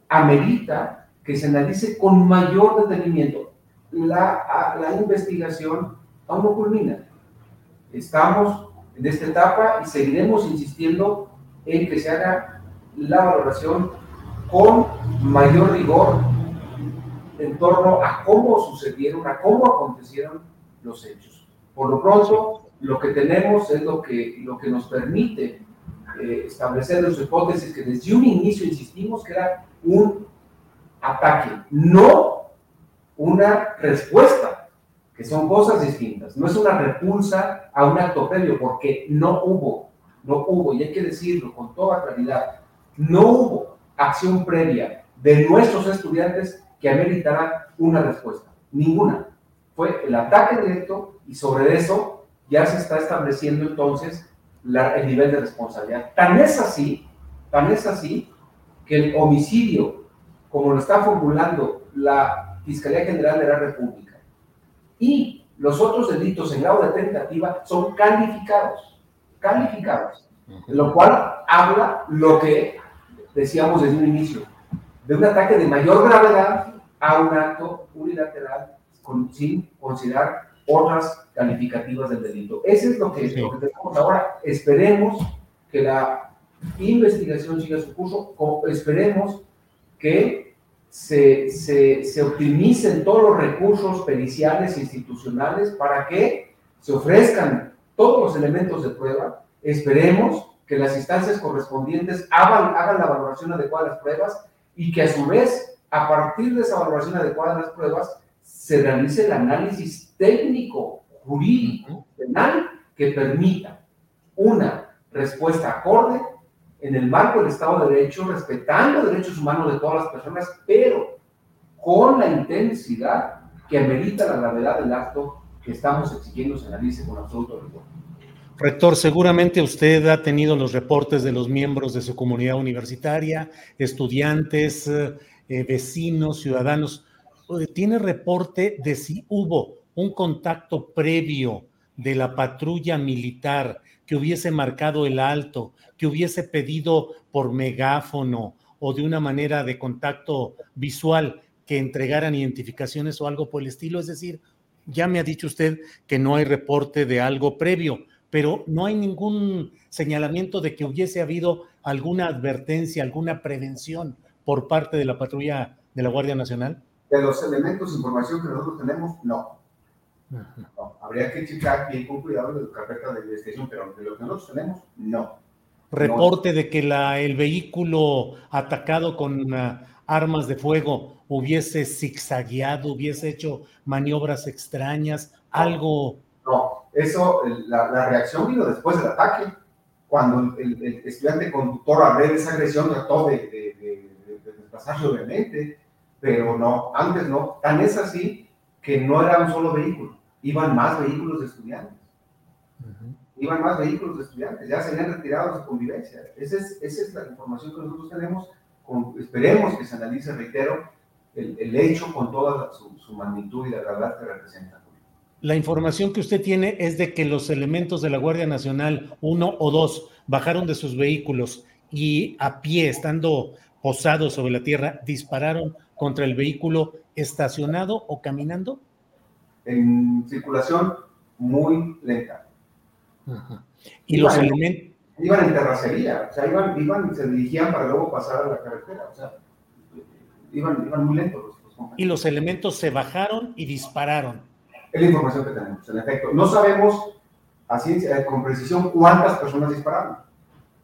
amerita que se analice con mayor detenimiento. La, la investigación aún no culmina. Estamos en esta etapa y seguiremos insistiendo en que se haga la valoración con mayor rigor en torno a cómo sucedieron, a cómo acontecieron los hechos. Por lo pronto, lo que tenemos es lo que, lo que nos permite eh, establecer las hipótesis que desde un inicio insistimos que era un ataque, no una respuesta, que son cosas distintas. No es una repulsa a un acto previo, porque no hubo, no hubo, y hay que decirlo con toda claridad, no hubo acción previa de nuestros estudiantes que ameritara una respuesta, ninguna. Fue el ataque directo y sobre eso ya se está estableciendo entonces el nivel de responsabilidad. Tan es así, tan es así, que el homicidio, como lo está formulando la Fiscalía General de la República, y los otros delitos en grado de tentativa son calificados, calificados, lo cual habla lo que decíamos desde un inicio, de un ataque de mayor gravedad a un acto unilateral sin considerar otras calificativas del delito. Eso es lo que, tenemos ahora. Esperemos que la investigación siga su curso, esperemos que se, se, se, optimicen todos los recursos periciales e institucionales para que se ofrezcan todos los elementos de prueba. Esperemos que las instancias correspondientes hagan, hagan la valoración adecuada de las pruebas y que a su vez, a partir de esa valoración adecuada de las pruebas, se realice el análisis técnico, jurídico, penal, que permita una respuesta acorde en el marco del Estado de Derecho, respetando derechos humanos de todas las personas, pero con la intensidad que amerita la gravedad del acto que estamos exigiendo se analice con absoluto rigor. Rector, seguramente usted ha tenido los reportes de los miembros de su comunidad universitaria, estudiantes, eh, vecinos, ciudadanos. ¿Tiene reporte de si hubo un contacto previo de la patrulla militar que hubiese marcado el alto, que hubiese pedido por megáfono o de una manera de contacto visual que entregaran identificaciones o algo por el estilo. Es decir, ya me ha dicho usted que no hay reporte de algo previo, pero no hay ningún señalamiento de que hubiese habido alguna advertencia, alguna prevención por parte de la patrulla de la Guardia Nacional. De los elementos de información que nosotros tenemos, no habría que checar bien con cuidado la carpeta de investigación, pero de lo que nosotros tenemos, no. Reporte de que la, el vehículo atacado con uh, armas de fuego hubiese zigzagueado, hubiese hecho maniobras extrañas, algo. No, eso, la, la, reacción vino después del ataque. Cuando el, el, estudiante conductor a ver esa agresión trató de, de, de, de desplazarse, obviamente, pero no, antes no. Tan es así que no era un solo vehículo iban más vehículos de estudiantes. iban más vehículos de estudiantes, ya se habían retirado de convivencia. Esa es, esa es la información que nosotros tenemos. Con, esperemos que se analice, reitero, el, el hecho con toda su, su, magnitud y la verdad que representa. La información que usted tiene es de que los elementos de la Guardia Nacional, uno o dos, bajaron de sus vehículos y a pie, estando posados sobre la tierra, dispararon contra el vehículo estacionado o caminando? En circulación muy lenta. Ajá. Y los elementos. Iban en terracería, o sea, iban, iban, se dirigían para luego pasar a la carretera, o sea, iban, iban muy lentos los, los Y los elementos se bajaron y dispararon. Es la información que tenemos, en efecto. No sabemos a ciencia, con precisión cuántas personas dispararon.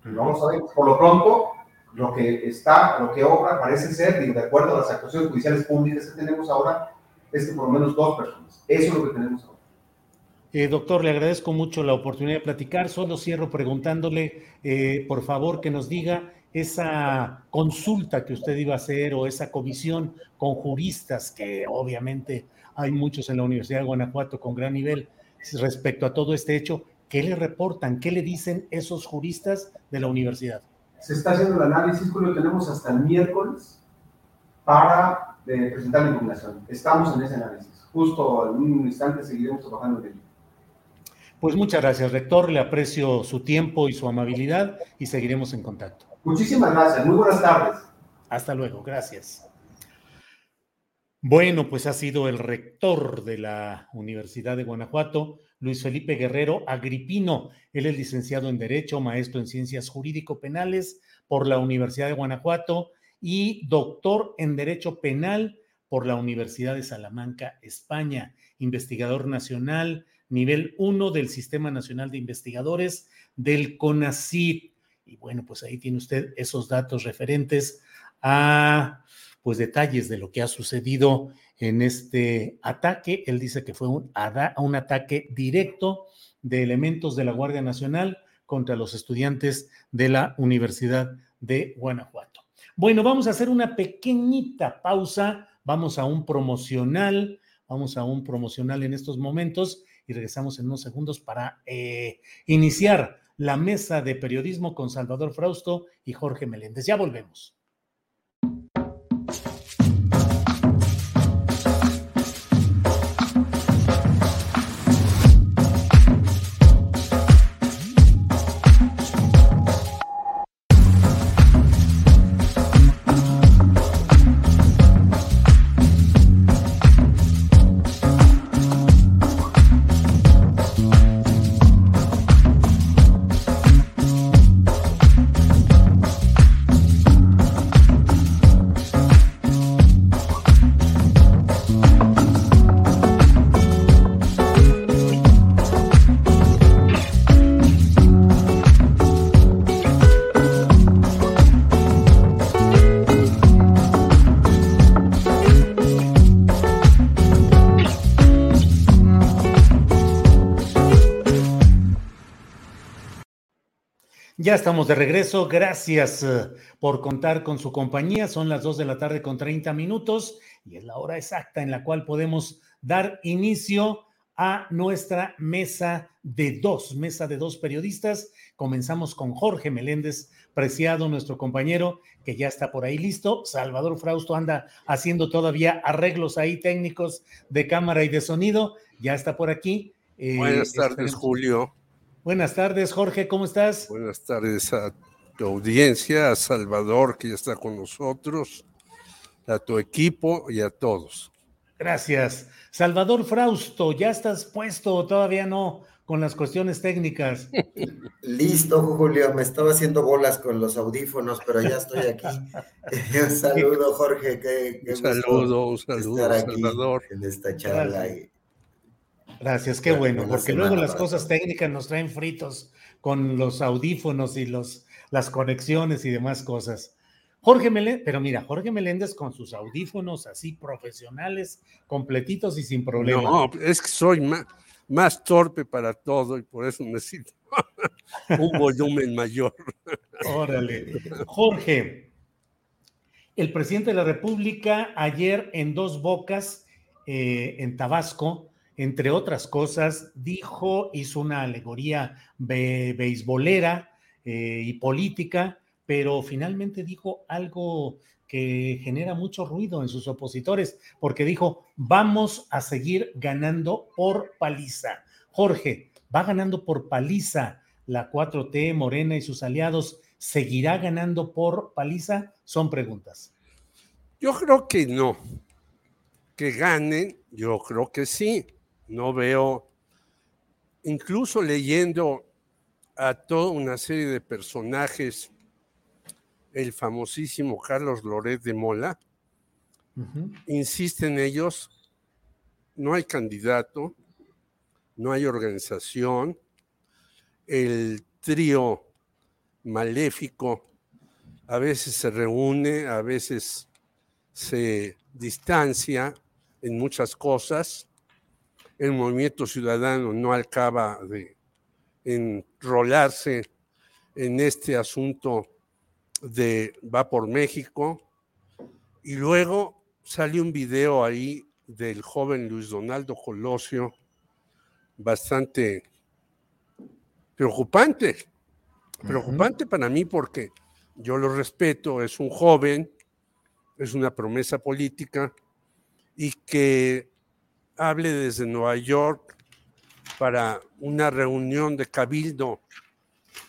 No lo sabemos. Por lo pronto, lo que está, lo que obra, parece ser, digo, de acuerdo a las actuaciones judiciales públicas que tenemos ahora, es que por lo menos dos personas. Eso es lo que tenemos ahora. Eh, doctor, le agradezco mucho la oportunidad de platicar. Solo cierro preguntándole, eh, por favor, que nos diga esa consulta que usted iba a hacer o esa comisión con juristas, que obviamente hay muchos en la Universidad de Guanajuato con gran nivel respecto a todo este hecho. ¿Qué le reportan? ¿Qué le dicen esos juristas de la universidad? Se está haciendo el análisis, lo tenemos hasta el miércoles para eh, presentar la impugnación. Estamos en ese análisis. Justo en un instante seguiremos trabajando en ello. Pues muchas gracias, rector. Le aprecio su tiempo y su amabilidad y seguiremos en contacto. Muchísimas gracias. Muy buenas tardes. Hasta luego. Gracias. Bueno, pues ha sido el rector de la Universidad de Guanajuato, Luis Felipe Guerrero Agripino. Él es licenciado en Derecho, maestro en Ciencias Jurídico-Penales por la Universidad de Guanajuato y doctor en Derecho Penal por la Universidad de Salamanca, España, investigador nacional, nivel 1 del Sistema Nacional de Investigadores del CONACYT. Y bueno, pues ahí tiene usted esos datos referentes a pues detalles de lo que ha sucedido en este ataque. Él dice que fue un, ataque directo de elementos de la Guardia Nacional contra los estudiantes de la Universidad de Guanajuato. Bueno, vamos a hacer una pequeñita pausa, vamos a un promocional, vamos a un promocional en estos momentos y regresamos en unos segundos para eh, iniciar la mesa de periodismo con Salvador Frausto y Jorge Meléndez. Ya volvemos. Ya estamos de regreso. Gracias eh, por contar con su compañía. Son las 2 de la tarde con 30 minutos y es la hora exacta en la cual podemos dar inicio a nuestra mesa de dos, mesa de dos periodistas. Comenzamos con Jorge Meléndez Preciado, nuestro compañero, que ya está por ahí listo. Salvador Frausto anda haciendo todavía arreglos ahí técnicos de cámara y de sonido. Ya está por aquí. Eh, Buenas tardes. Julio. Buenas tardes, Jorge, ¿cómo estás? Buenas tardes a tu audiencia, a Salvador, que ya está con nosotros, a tu equipo y a todos. Gracias. Salvador Frausto, ¿ya estás puesto o todavía no con las cuestiones técnicas? [laughs] Listo, Julio, me estaba haciendo bolas con los audífonos, pero ya estoy aquí. un [laughs] [laughs] saludo, Jorge. Qué, qué un saludo, un saludo, estar aquí Salvador. En esta charla. Gracias, qué bueno, porque luego las cosas técnicas nos traen fritos con los audífonos y los, las conexiones y demás cosas. Jorge Meléndez, pero mira, Jorge Meléndez con sus audífonos así profesionales, completitos y sin problema. No, es que soy más, más torpe para todo y por eso necesito [laughs] un volumen mayor. Órale. Jorge, el presidente de la República ayer en Dos Bocas, eh, en Tabasco, entre otras cosas, dijo, hizo una alegoría beisbolera eh, y política, pero finalmente dijo algo que genera mucho ruido en sus opositores, porque dijo, vamos a seguir ganando por paliza. Jorge, va ganando por paliza la 4T, Morena y sus aliados. ¿Seguirá ganando por paliza? Son preguntas. Yo creo que no. Que ganen, yo creo que sí. No veo, incluso leyendo a toda una serie de personajes, el famosísimo Carlos Loret de Mola, insisten ellos, no hay candidato, no hay organización, el trío maléfico a veces se reúne, a veces se distancia en muchas cosas. El movimiento ciudadano no acaba de enrolarse en este asunto de Va por México. Y luego sale un video ahí del joven Luis Donaldo Colosio, bastante preocupante. Preocupante para mí porque yo lo respeto, es un joven, es una promesa política y que hable desde Nueva York para una reunión de cabildo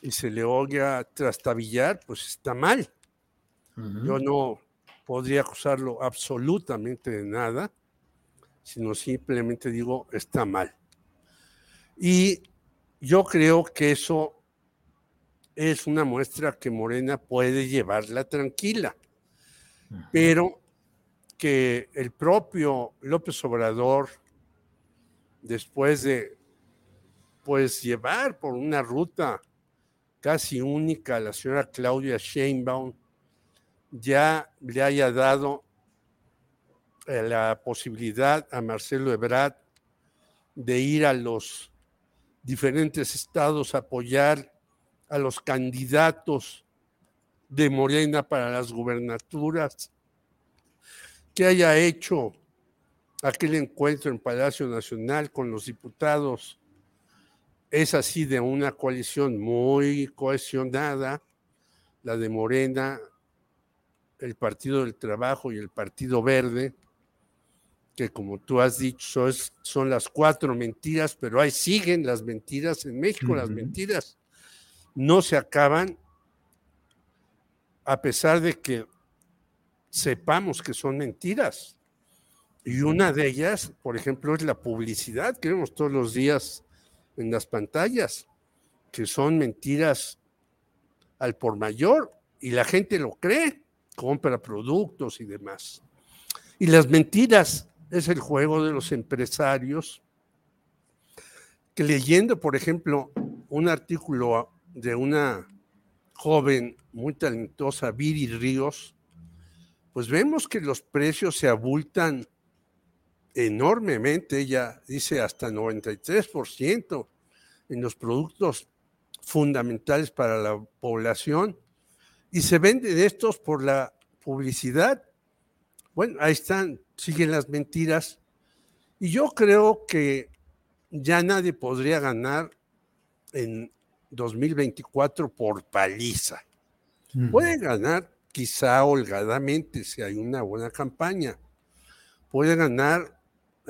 y se le oiga trastabillar, pues está mal. Yo no podría acusarlo absolutamente de nada, sino simplemente digo, está mal. Y yo creo que eso es una muestra que Morena puede llevarla tranquila, pero que el propio López Obrador, después de pues llevar por una ruta casi única a la señora Claudia Sheinbaum, ya le haya dado eh, la posibilidad a Marcelo Ebrard de ir a los diferentes estados a apoyar a los candidatos de Morena para las gubernaturas, que haya hecho aquel encuentro en Palacio Nacional con los diputados. Es así de una coalición muy cohesionada, la de Morena, el Partido del Trabajo y el Partido Verde, que como tú has dicho son las cuatro mentiras, pero ahí siguen las mentiras en México, las mentiras. No se acaban a pesar de que sepamos que son mentiras. Y una de ellas, por ejemplo, es la publicidad que vemos todos los días en las pantallas, que son mentiras al por mayor y la gente lo cree, compra productos y demás. Y las mentiras es el juego de los empresarios que leyendo, por ejemplo, un artículo de una joven muy talentosa, Viri Ríos, pues vemos que los precios se abultan enormemente, ella dice hasta 93% en los productos fundamentales para la población y se venden estos por la publicidad. Bueno, ahí están, siguen las mentiras y yo creo que ya nadie podría ganar en 2024 por paliza. Puede ganar quizá holgadamente si hay una buena campaña. Puede ganar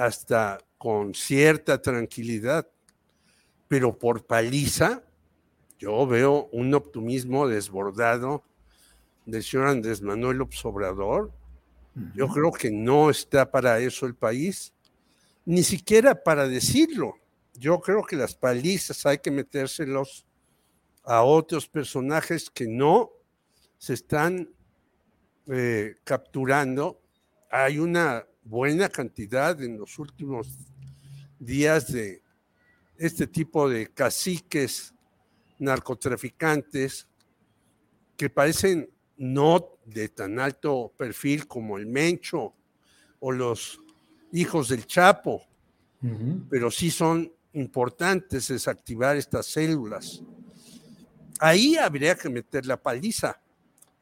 hasta con cierta tranquilidad, pero por paliza yo veo un optimismo desbordado del señor Andrés Manuel López Obrador. Yo creo que no está para eso el país, ni siquiera para decirlo. Yo creo que las palizas hay que metérselos a otros personajes que no se están eh, capturando. Hay una buena cantidad en los últimos días de este tipo de caciques narcotraficantes que parecen no de tan alto perfil como el Mencho o los hijos del Chapo, pero sí son importantes desactivar estas células. Ahí habría que meter la paliza,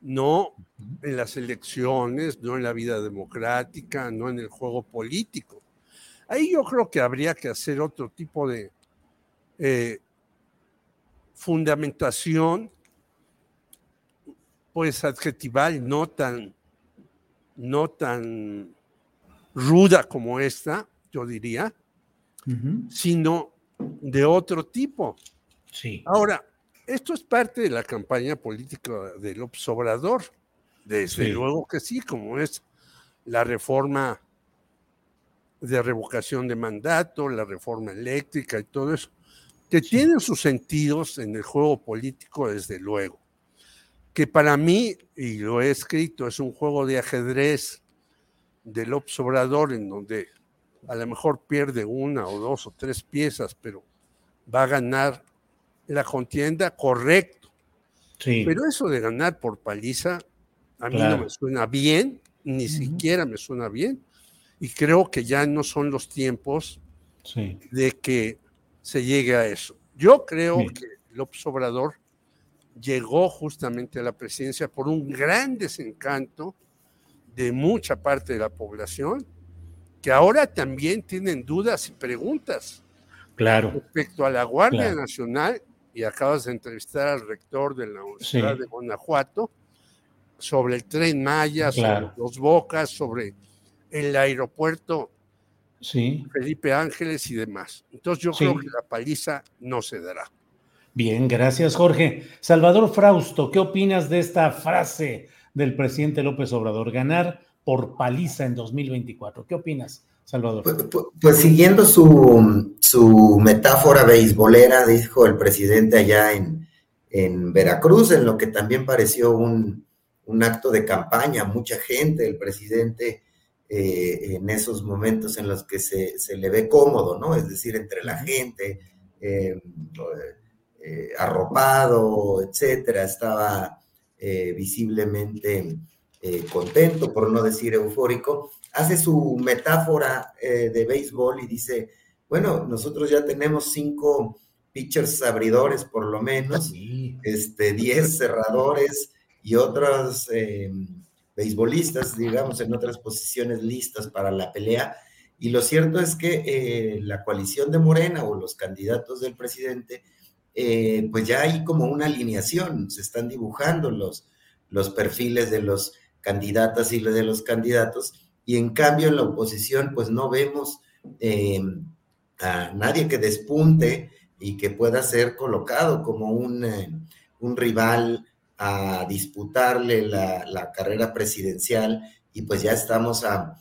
no en las elecciones, no en la vida democrática, no en el juego político. Ahí yo creo que habría que hacer otro tipo de eh, fundamentación, pues adjetival, no tan, no tan ruda como esta, yo diría, sino de otro tipo. Sí. Ahora, esto es parte de la campaña política del observador. Desde Sí. luego que sí, como es la reforma de revocación de mandato, la reforma eléctrica y todo eso, que tienen sus sentidos en el juego político, desde luego. Que para mí, y lo he escrito, es un juego de ajedrez del observador en donde a lo mejor pierde una o dos o tres piezas, pero va a ganar la contienda correcto. Sí. Pero eso de ganar por paliza, a mí Claro. no me suena bien, ni siquiera me suena bien, y creo que ya no son los tiempos Sí. de que se llegue a eso. Yo creo Sí. que López Obrador llegó justamente a la presidencia por un gran desencanto de mucha parte de la población, que ahora también tienen dudas y preguntas Claro. respecto a la Guardia Claro. Nacional, y acabas de entrevistar al rector de la Universidad Sí. de Guanajuato, sobre el tren Maya, Claro. sobre los Bocas, sobre el aeropuerto Sí. Felipe Ángeles y demás. Entonces yo Sí. creo que la paliza no se dará. Bien, gracias, Jorge. Salvador Frausto, ¿qué opinas de esta frase del presidente López Obrador? Ganar por paliza en 2024. ¿Qué opinas, Salvador? Pues siguiendo su, su metáfora beisbolera, dijo el presidente allá en, en Veracruz, en lo que también pareció un, un acto de campaña, mucha gente, el presidente eh, en esos momentos en los que se, se le ve cómodo, ¿no? Es decir, entre la gente, eh, eh, arropado, etcétera, estaba visiblemente contento, por no decir eufórico, hace su metáfora eh, de béisbol y dice, bueno, nosotros ya tenemos cinco pitchers abridores por lo menos, este, diez cerradores y otros eh, beisbolistas, digamos, en otras posiciones listas para la pelea. Y lo cierto es que eh, la coalición de Morena o los candidatos del presidente, eh, pues ya hay como una alineación, se están dibujando los, los perfiles de los candidatas y de los candidatos, y en cambio en la oposición pues no vemos eh, a nadie que despunte y que pueda ser colocado como un, eh, un rival a disputarle la, carrera presidencial y pues ya estamos a,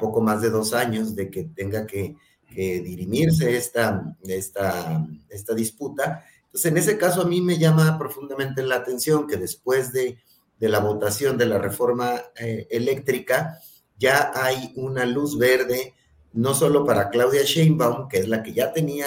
poco más de dos años de que tenga que, que dirimirse esta, esta, esta disputa. Entonces, en ese caso a mí me llama profundamente la atención que después de, de la votación de la reforma eh, eléctrica, ya hay una luz verde, no solo para Claudia Sheinbaum, que es la que ya tenía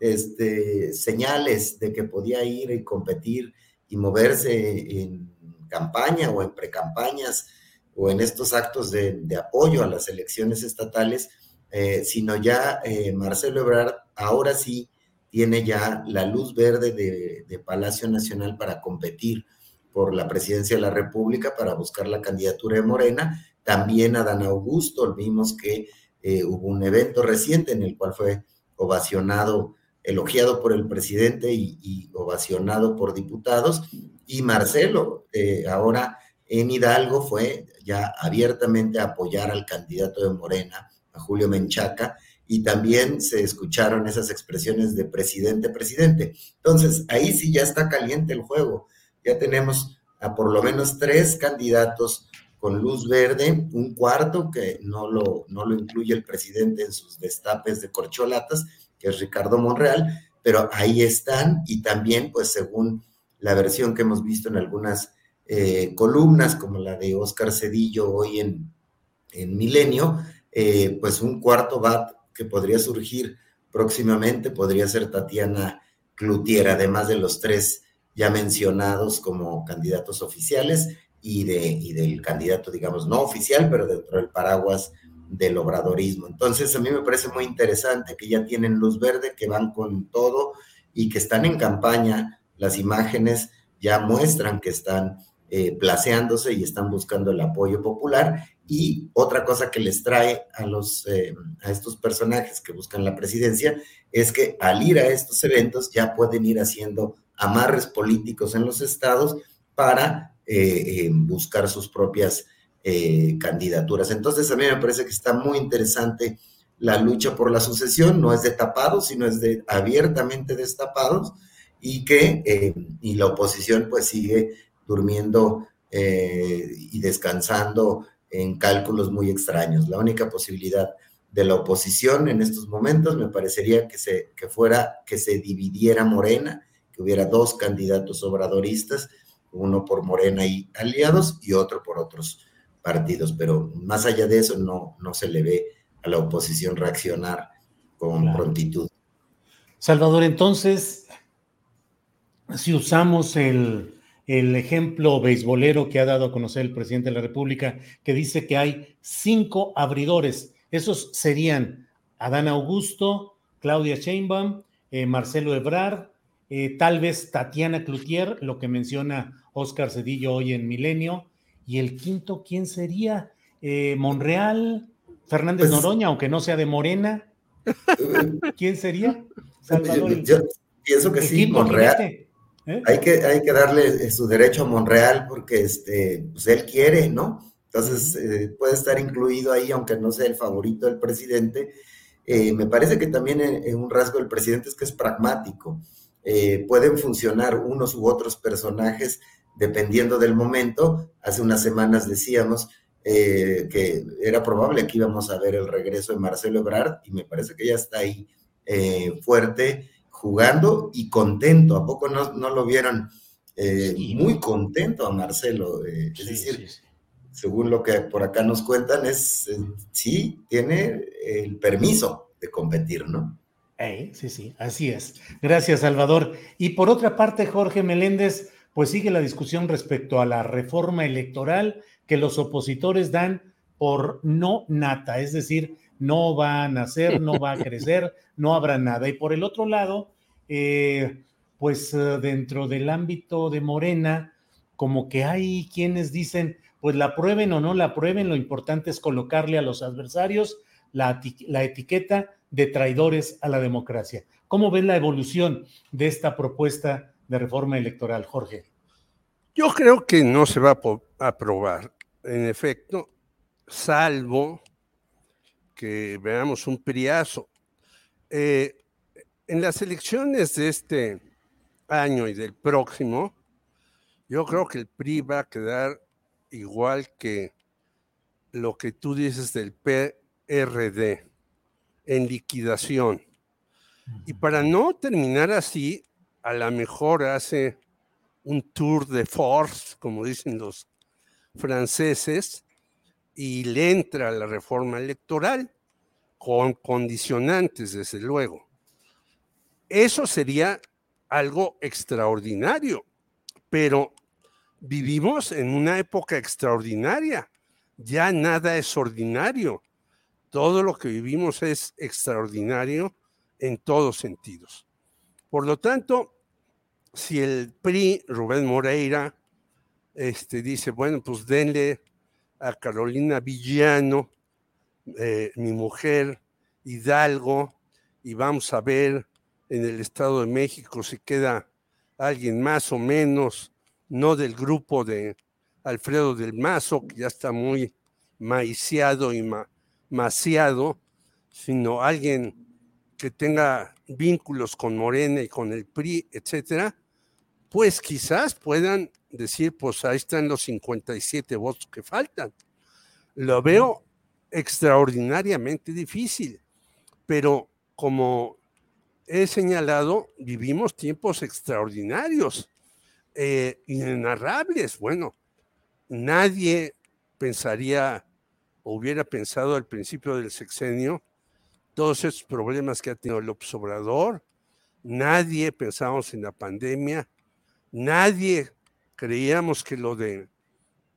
este, señales de que podía ir y competir y moverse en campaña o en precampañas o en estos actos de, apoyo a las elecciones estatales, eh, sino ya eh, Marcelo Ebrard ahora sí tiene ya la luz verde de, de, Palacio Nacional para competir por la presidencia de la República, para buscar la candidatura de Morena. También Adán Augusto, vimos que eh, hubo un evento reciente en el cual fue ovacionado elogiado por el presidente y, ovacionado por diputados. Y Marcelo, eh, ahora en Hidalgo, fue ya abiertamente a apoyar al candidato de Morena, a Julio Menchaca, y también se escucharon esas expresiones de presidente, presidente. Entonces, ahí sí ya está caliente el juego. Ya tenemos a por lo menos tres candidatos con luz verde, un cuarto que no lo, no lo incluye el presidente en sus destapes de corcholatas, que es Ricardo Monreal, pero ahí están y también, pues según la versión que hemos visto en algunas eh, columnas, como la de Oscar Cedillo hoy en, en Milenio, eh, pues un cuarto bat que podría surgir próximamente podría ser Tatiana Cloutier, además de los tres ya mencionados como candidatos oficiales y, de, y del candidato, digamos, no oficial, pero dentro del paraguas del obradorismo. Entonces, a mí me parece muy interesante que ya tienen luz verde, que van con todo y que están en campaña. Las imágenes ya muestran que están eh, placeándose y están buscando el apoyo popular Y otra cosa que les trae a, los, eh, a estos personajes que buscan la presidencia es que al ir a estos eventos ya pueden ir haciendo amarres políticos en los estados para eh, buscar sus propias candidaturas. Entonces a mí me parece que está muy interesante la lucha por la sucesión, no es de tapados, sino es de abiertamente destapados y que y la oposición pues sigue durmiendo y descansando en cálculos muy extraños. La única posibilidad de la oposición en estos momentos me parecería que, se, que fuera que se dividiera Morena, que hubiera dos candidatos obradoristas, uno por Morena y aliados y otro por otros partidos, pero más allá de eso no, no se le ve a la oposición reaccionar con prontitud. Salvador, entonces, si usamos el, el ejemplo beisbolero que ha dado a conocer el presidente de la República, que dice que hay cinco abridores. Esos serían Adán Augusto, Claudia Sheinbaum, eh, Marcelo Ebrard, eh, tal vez Tatiana Cloutier, lo que menciona Oscar Cedillo hoy en Milenio. Y el quinto, ¿quién sería? Eh, Monreal, Fernández pues Noroña, aunque no sea de Morena. [laughs] ¿Quién sería? Salvador, yo, pienso que sí, Monreal. ¿Eh? Hay, que, hay que darle eh, su derecho a Monreal porque este, pues él quiere, ¿no? Entonces eh, puede estar incluido ahí, aunque no sea el favorito del presidente. me parece que también un rasgo del presidente es que es pragmático. Pueden funcionar unos u otros personajes dependiendo del momento. Hace unas semanas decíamos que era probable que íbamos a ver el regreso de Marcelo Ebrard y me parece que ya está ahí fuerte jugando y contento. ¿A poco no, lo vieron eh, muy contento a Marcelo? Eh, es decir, según lo que por acá nos cuentan, es eh, sí, tiene el permiso de competir, ¿no? Sí, sí, así es. Gracias, Salvador. Y por otra parte, Jorge Meléndez, pues sigue la discusión respecto a la reforma electoral que los opositores dan por no nata, es decir, no va a nacer, no va a crecer, [laughs] no habrá nada. Y por el otro lado, eh, pues eh, dentro del ámbito de Morena, como que hay quienes dicen, pues la prueben o no la prueben, lo importante es colocarle a los adversarios la, etiqueta de traidores a la democracia. ¿Cómo ven la evolución de esta propuesta de reforma electoral, Jorge? Yo creo que no se va a aprobar, en efecto, salvo que veamos un priazo. Eh, en las elecciones de este año y del próximo, yo creo que el PRI va a quedar igual que lo que tú dices del PRD, en liquidación. Y para no terminar así, a lo mejor hace un tour de force, como dicen los franceses, y le entra la reforma electoral con condicionantes, desde luego. Eso sería algo extraordinario, pero vivimos en una época extraordinaria. Ya nada es ordinario. Todo lo que vivimos es extraordinario en todos sentidos. Por lo tanto, si el PRI, Rubén Moreira, este, dice, bueno, pues denle a Carolina Villano, eh, mi mujer, Hidalgo, y vamos a ver en el Estado de México si queda alguien más o menos, no del grupo de Alfredo del Mazo, que ya está muy maiciado y maciado, sino alguien que tenga vínculos con Morena y con el PRI, etcétera, pues quizás puedan decir, pues ahí están los 57 votos que faltan. Lo veo extraordinariamente difícil, pero como he señalado, vivimos tiempos extraordinarios, eh, inenarrables. Bueno, nadie pensaría o hubiera pensado al principio del sexenio todos esos problemas que ha tenido el observador. Nadie pensamos en la pandemia. Nadie creíamos que lo de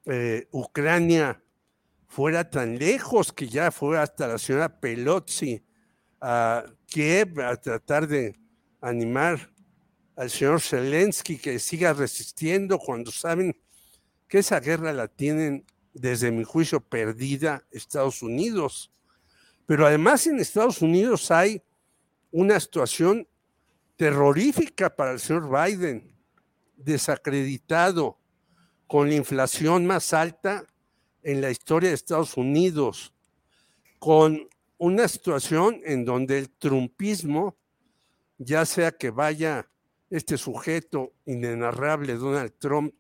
eh, Ucrania fuera tan lejos que ya fue hasta la señora Pelotzi a Kiev a tratar de animar al señor Zelensky que siga resistiendo cuando saben que esa guerra la tienen desde mi juicio, perdida Estados Unidos. Pero además en Estados Unidos hay una situación terrorífica para el señor Biden, desacreditado, con la inflación más alta en la historia de Estados Unidos, con una situación en donde el trumpismo, ya sea que vaya este sujeto inenarrable Donald Trump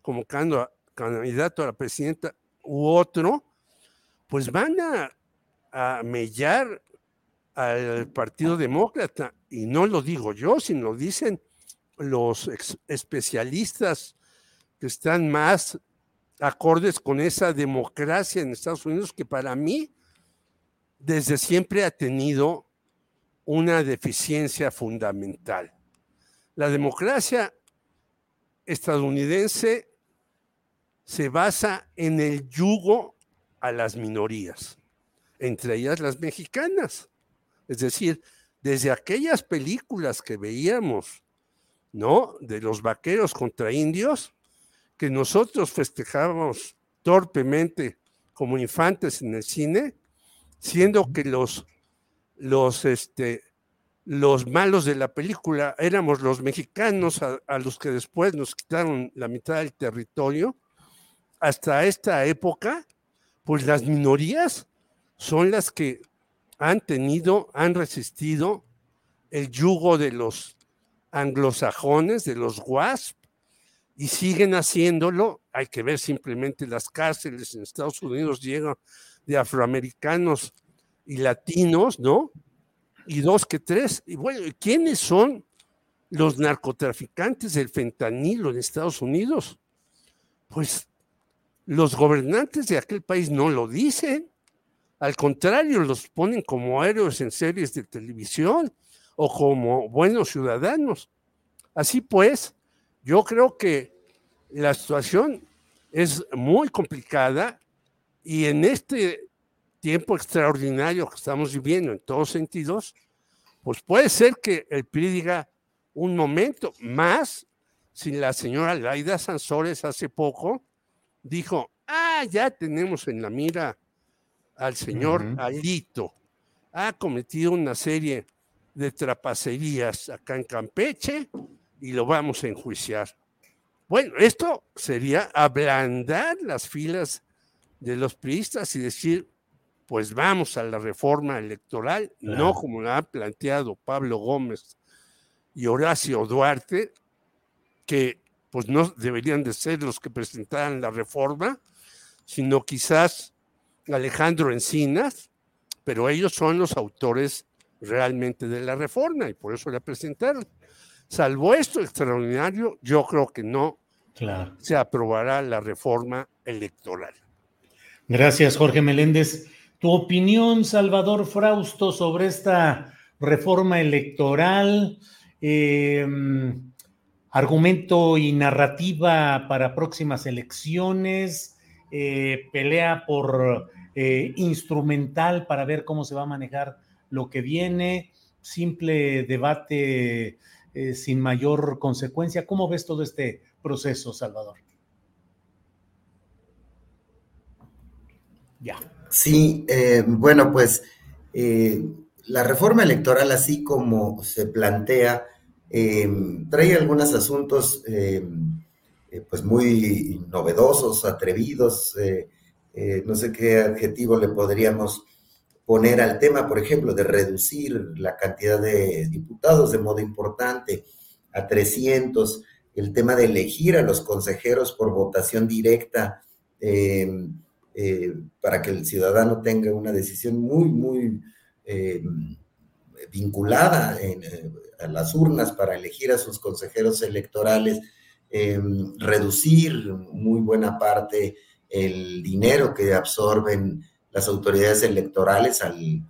como candidato a la presidenta u otro, pues van a, a mellar al Partido Demócrata. Y no lo digo yo, sino dicen los especialistas que están más acordes con esa democracia en Estados Unidos que para mí desde siempre ha tenido una deficiencia fundamental. La democracia estadounidense se basa en el yugo a las minorías, entre ellas las mexicanas. Es decir, desde aquellas películas que veíamos, ¿no? De los vaqueros contra indios, que nosotros festejábamos torpemente como infantes en el cine, siendo que los, los, este, los malos de la película éramos los mexicanos a, a, los que después nos quitaron la mitad del territorio, hasta esta época, pues las minorías son las que han tenido, han resistido el yugo de los anglosajones, de los WASP, y siguen haciéndolo. Hay que ver simplemente las cárceles en Estados Unidos llegan de afroamericanos y latinos, ¿no? Y dos que tres. Y bueno, ¿quiénes son los narcotraficantes del fentanilo en Estados Unidos? Pues los gobernantes de aquel país no lo dicen. Al contrario, los ponen como héroes en series de televisión o como buenos ciudadanos. Así pues, yo creo que la situación es muy complicada y en este tiempo extraordinario que estamos viviendo en todos sentidos, pues puede ser que el PRI diga un momento más si la señora Laida Sansores hace poco dijo, ah, ya tenemos en la mira al señor Alito, ha cometido una serie de trapacerías acá en Campeche y lo vamos a enjuiciar. Bueno, esto sería ablandar las filas de los priistas y decir, pues vamos a la reforma electoral, no como la han planteado Pablo Gómez y Horacio Duarte, que pues no deberían de ser los que presentaran la reforma, sino quizás Alejandro Encinas, pero ellos son los autores realmente de la reforma y por eso la presentaron. Salvo esto extraordinario, yo creo que no se aprobará la reforma electoral. Gracias, Jorge Meléndez. Tu opinión, Salvador Frausto, sobre esta reforma electoral, eh, argumento y narrativa para próximas elecciones, eh, pelea por eh, instrumental para ver cómo se va a manejar lo que viene, simple debate eh, sin mayor consecuencia. ¿Cómo ves todo este proceso, Salvador? Ya. Sí, bueno, pues la reforma electoral, así como se plantea, trae algunos asuntos pues muy novedosos, atrevidos, no sé qué adjetivo le podríamos poner al tema, por ejemplo, de reducir la cantidad de diputados de modo importante a 300, el tema de elegir a los consejeros por votación directa eh, eh, para que el ciudadano tenga una decisión muy, muy eh, vinculada a las urnas para elegir a sus consejeros electorales, reducir muy buena parte el dinero que absorben las autoridades electorales al,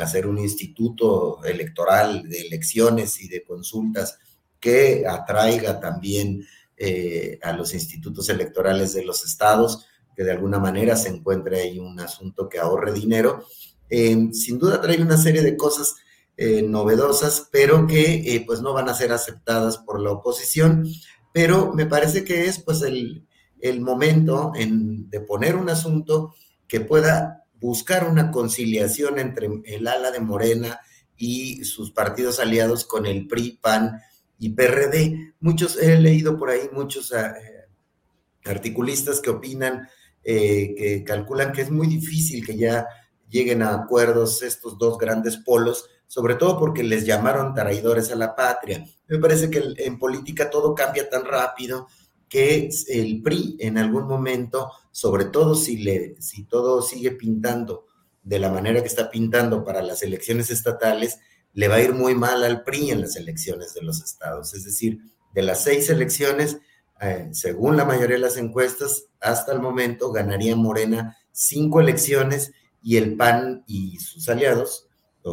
hacer un instituto electoral de elecciones y de consultas que atraiga también eh, a los institutos electorales de los estados, que de alguna manera se encuentre ahí un asunto que ahorre dinero. Eh, sin duda trae una serie de cosas eh, novedosas, pero que pues no van a ser aceptadas por la oposición, pero me parece que es pues el, el momento en, de poner un asunto que pueda buscar una conciliación entre el ala de Morena y sus partidos aliados con el PRI, PAN y PRD. Muchos, he leído por ahí muchos eh, articulistas que opinan, eh, que calculan que es muy difícil que ya lleguen a acuerdos estos dos grandes polos, sobre todo porque les llamaron traidores a la patria. Me parece que en política todo cambia tan rápido que el PRI en algún momento, sobre todo si, le, si todo sigue pintando de la manera que está pintando para las elecciones estatales, le va a ir muy mal al PRI en las elecciones de los estados. Es decir, de las seis elecciones, eh, según la mayoría de las encuestas, hasta el momento ganaría Morena cinco elecciones y el PAN y sus aliados,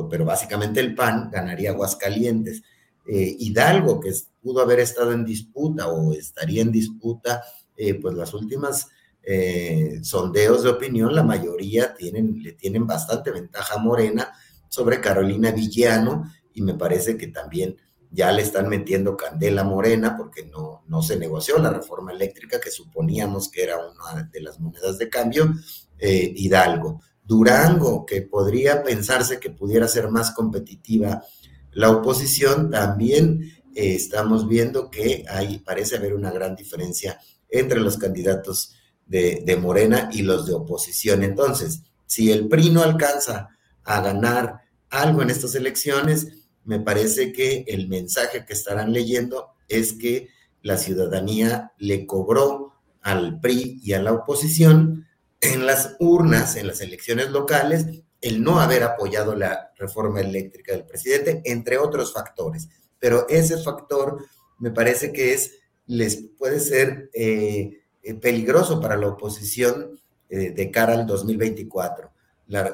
pero básicamente el PAN ganaría Aguascalientes. Eh, Hidalgo, que pudo haber estado en disputa o estaría en disputa, eh, pues las últimas eh, sondeos de opinión, la mayoría tienen, le tienen bastante ventaja a Morena sobre Carolina Villano y me parece que también ya le están metiendo candela Morena porque no, no se negoció la reforma eléctrica que suponíamos que era una de las monedas de cambio, Hidalgo. Durango, que podría pensarse que pudiera ser más competitiva la oposición, también eh, estamos viendo que hay, parece haber una gran diferencia entre los candidatos de, Morena y los de oposición. Entonces, si el PRI no alcanza a ganar algo en estas elecciones, me parece que el mensaje que estarán leyendo es que la ciudadanía le cobró al PRI y a la oposición en las urnas, en las elecciones locales, el no haber apoyado la reforma eléctrica del presidente, entre otros factores. Pero ese factor me parece que es, les puede ser eh, eh, peligroso para la oposición eh, de cara al 2024.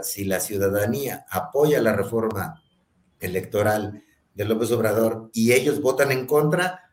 si la ciudadanía apoya la reforma electoral de López Obrador y ellos votan en contra,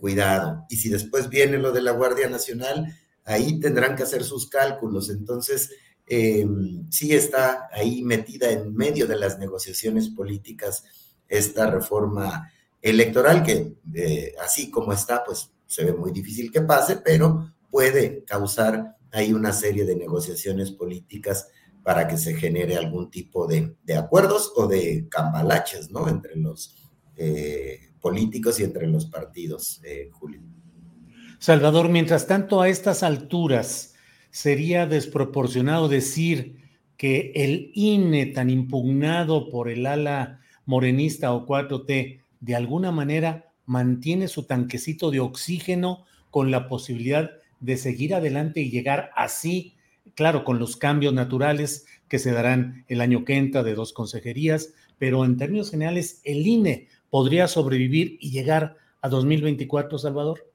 cuidado. Y si después viene lo de la Guardia Nacional, ahí tendrán que hacer sus cálculos. Entonces, eh, sí está ahí metida en medio de las negociaciones políticas esta reforma electoral que eh, así como está, pues se ve muy difícil que pase, pero puede causar ahí una serie de negociaciones políticas para que se genere algún tipo de, acuerdos o de cambalaches, ¿no? Entre los eh, políticos y entre los partidos, Julio. Salvador, mientras tanto, a estas alturas, sería desproporcionado decir que el INE tan impugnado por el ala morenista o 4T de alguna manera mantiene su tanquecito de oxígeno con la posibilidad de seguir adelante y llegar así, claro, con los cambios naturales que se darán el año que entra de dos consejerías, pero en términos generales, el INE podría sobrevivir y llegar a 2024, Salvador.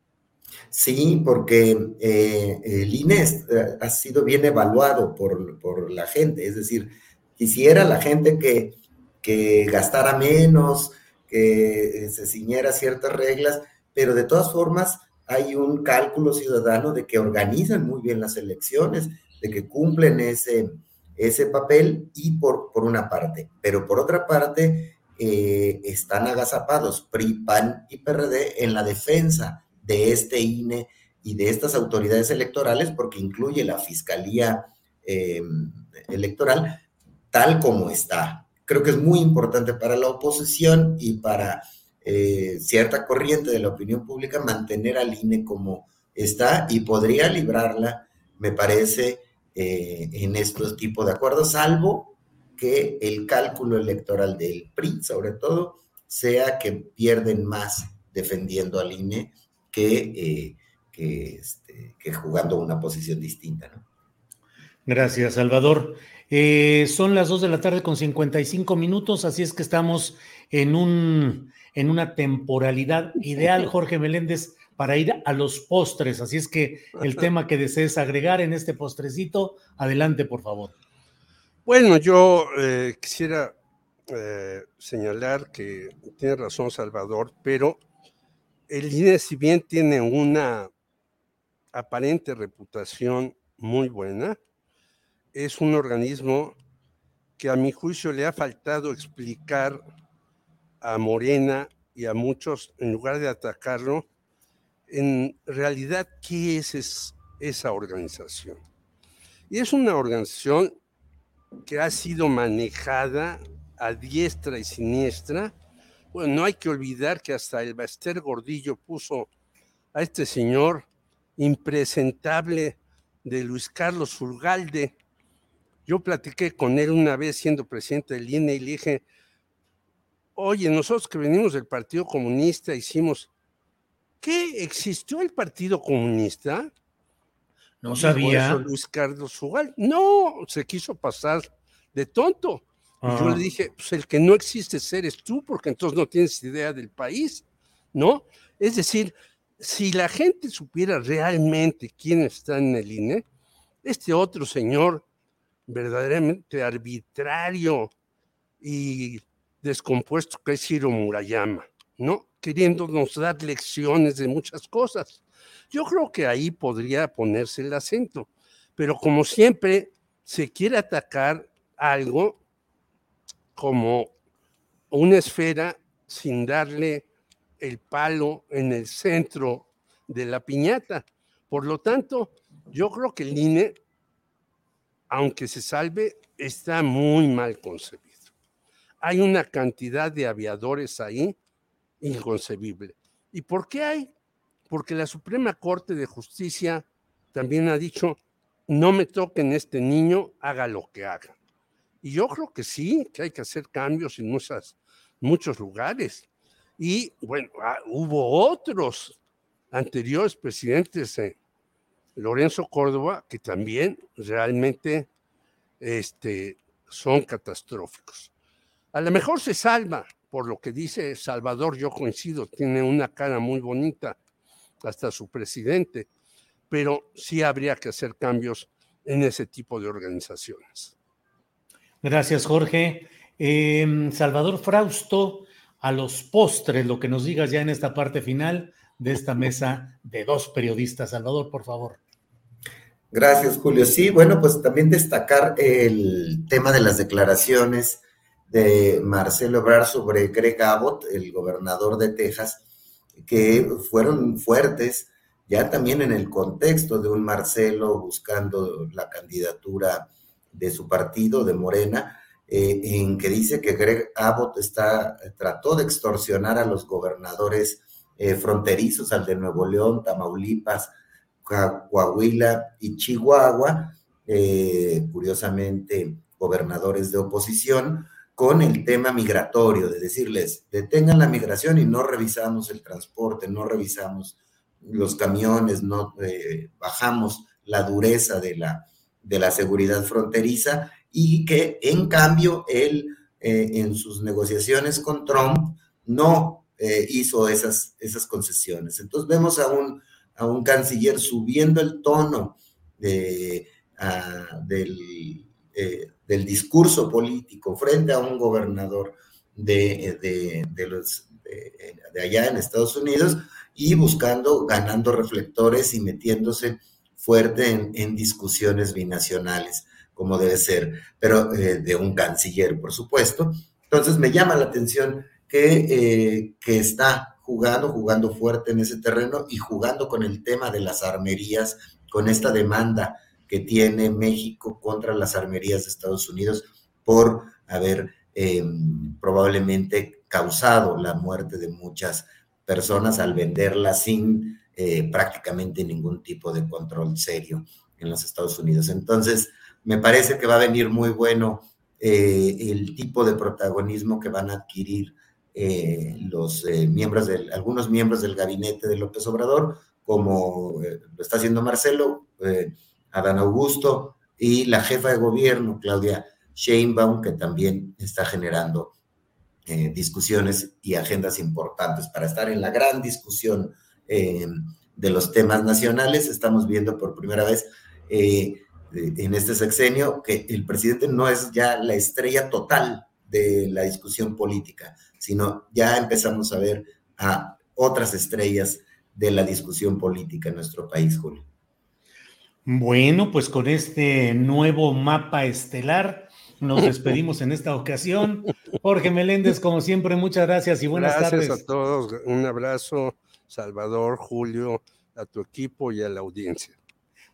Sí, porque eh, el INE eh, ha sido bien evaluado por, la gente, es decir, quisiera la gente que, que gastara menos, que se ciñera ciertas reglas, pero de todas formas hay un cálculo ciudadano de que organizan muy bien las elecciones, de que cumplen ese, ese papel y por, por una parte, pero por otra parte eh, están agazapados PRI, PAN y PRD en la defensa de este INE y de estas autoridades electorales, porque incluye la Fiscalía em, Electoral, tal como está. Creo que es muy importante para la oposición y para eh, cierta corriente de la opinión pública mantener al INE como está y podría librarla, me parece, eh, en estos tipos de acuerdos, salvo que el cálculo electoral del PRI, sobre todo, sea que pierden más defendiendo al INE que, eh, este, que, jugando una posición distinta. ¿no? Gracias, Salvador. Eh, son las 2 de la tarde con 55 minutos, así es que estamos en, un, en una temporalidad [laughs] ideal, Jorge Meléndez, para ir a los postres. Así es que el [laughs] tema que desees agregar en este postrecito, adelante, por favor. Bueno, yo eh, quisiera señalar que tiene razón Salvador, pero el INE, si bien tiene una aparente reputación muy buena, es un organismo que a mi juicio le ha faltado explicar a Morena y a muchos, en lugar de atacarlo, en realidad qué es, esa organización. Y es una organización que ha sido manejada a diestra y siniestra. Bueno, no hay que olvidar que hasta el Baster Gordillo puso a este señor impresentable de Luis Carlos Urgalde. Yo platiqué con él una vez siendo presidente del INE y le dije, oye, nosotros que venimos del Partido Comunista hicimos, ¿qué? ¿Existió el Partido Comunista? No sabía. Luis Carlos Urgalde. No, se quiso pasar de tonto. Y yo le dije, pues el que no existe eres tú, porque entonces no tienes idea del país, ¿no? Es decir, si la gente supiera realmente quién está en el INE, este otro señor verdaderamente arbitrario y descompuesto que es Hiro Murayama, ¿no? Queriéndonos dar lecciones de muchas cosas. Yo creo que ahí podría ponerse el acento, pero como siempre se quiere atacar algo como una esfera sin darle el palo en el centro de la piñata. Por lo tanto, yo creo que el INE, aunque se salve, está muy mal concebido. Hay una cantidad de aviadores ahí inconcebible. ¿Y por qué hay? Porque la Suprema Corte de Justicia también ha dicho, no me toquen este niño, haga lo que haga. Y yo creo que sí, que hay que hacer cambios en muchas, muchos lugares. Y bueno, ah, hubo otros anteriores presidentes, eh, Lorenzo Córdoba, que también realmente este, son catastróficos. A lo mejor se salva, por lo que dice Salvador, yo coincido, tiene una cara muy bonita, hasta su presidente, pero sí habría que hacer cambios en ese tipo de organizaciones. Gracias, Jorge. Em, Salvador Frausto, a los postres, lo que nos digas ya en esta parte final de esta mesa de dos periodistas. Salvador, por favor. Gracias, Julio. Sí, bueno, pues también destacar el tema de las declaraciones de Marcelo Ebrard sobre Greg Abbott, el gobernador de Texas, que fueron fuertes, ya también en el contexto de un Marcelo buscando la candidatura de su partido, de Morena, eh, en que dice que Greg Abbott está, trató de extorsionar a los gobernadores eh, fronterizos, al de Nuevo León, Tamaulipas, Coahuila y Chihuahua, eh, curiosamente gobernadores de oposición, con el tema migratorio, de decirles, detengan la migración y no revisamos el transporte, no revisamos los camiones, no bajamos la dureza de la, de la seguridad fronteriza y que en cambio él eh, en sus negociaciones con Trump no eh, hizo esas, esas concesiones. Entonces vemos a un, a un canciller subiendo el tono de, del, eh, del, discurso político frente a un gobernador de, de, de allá en Estados Unidos y buscando, ganando reflectores y metiéndose fuerte en, discusiones binacionales como debe ser, pero eh, de un canciller, por supuesto. Entonces me llama la atención que, eh, que está jugando, jugando fuerte en ese terreno y jugando con el tema de las armerías, con esta demanda que tiene México contra las armerías de Estados Unidos por haber em, probablemente causado la muerte de muchas personas al venderlas sin eh, prácticamente ningún tipo de control serio en los Estados Unidos. Entonces, me parece que va a venir muy bueno eh, el tipo de protagonismo que van a adquirir eh, los miembros del, algunos miembros del gabinete de López Obrador, como lo está haciendo Marcelo, Adán Augusto y la jefa de gobierno, Claudia Sheinbaum, que también está generando discusiones y agendas importantes para estar en la gran discusión de los temas nacionales. Estamos viendo por primera vez en este sexenio que el presidente no es ya la estrella total de la discusión política, sino ya empezamos a ver a otras estrellas de la discusión política en nuestro país, Julio. Bueno, pues con este nuevo mapa estelar nos [laughs] despedimos en esta ocasión. Jorge Meléndez, como siempre, muchas gracias y buenas tardes. Gracias a todos, un abrazo, Salvador, Julio, a tu equipo y a la audiencia.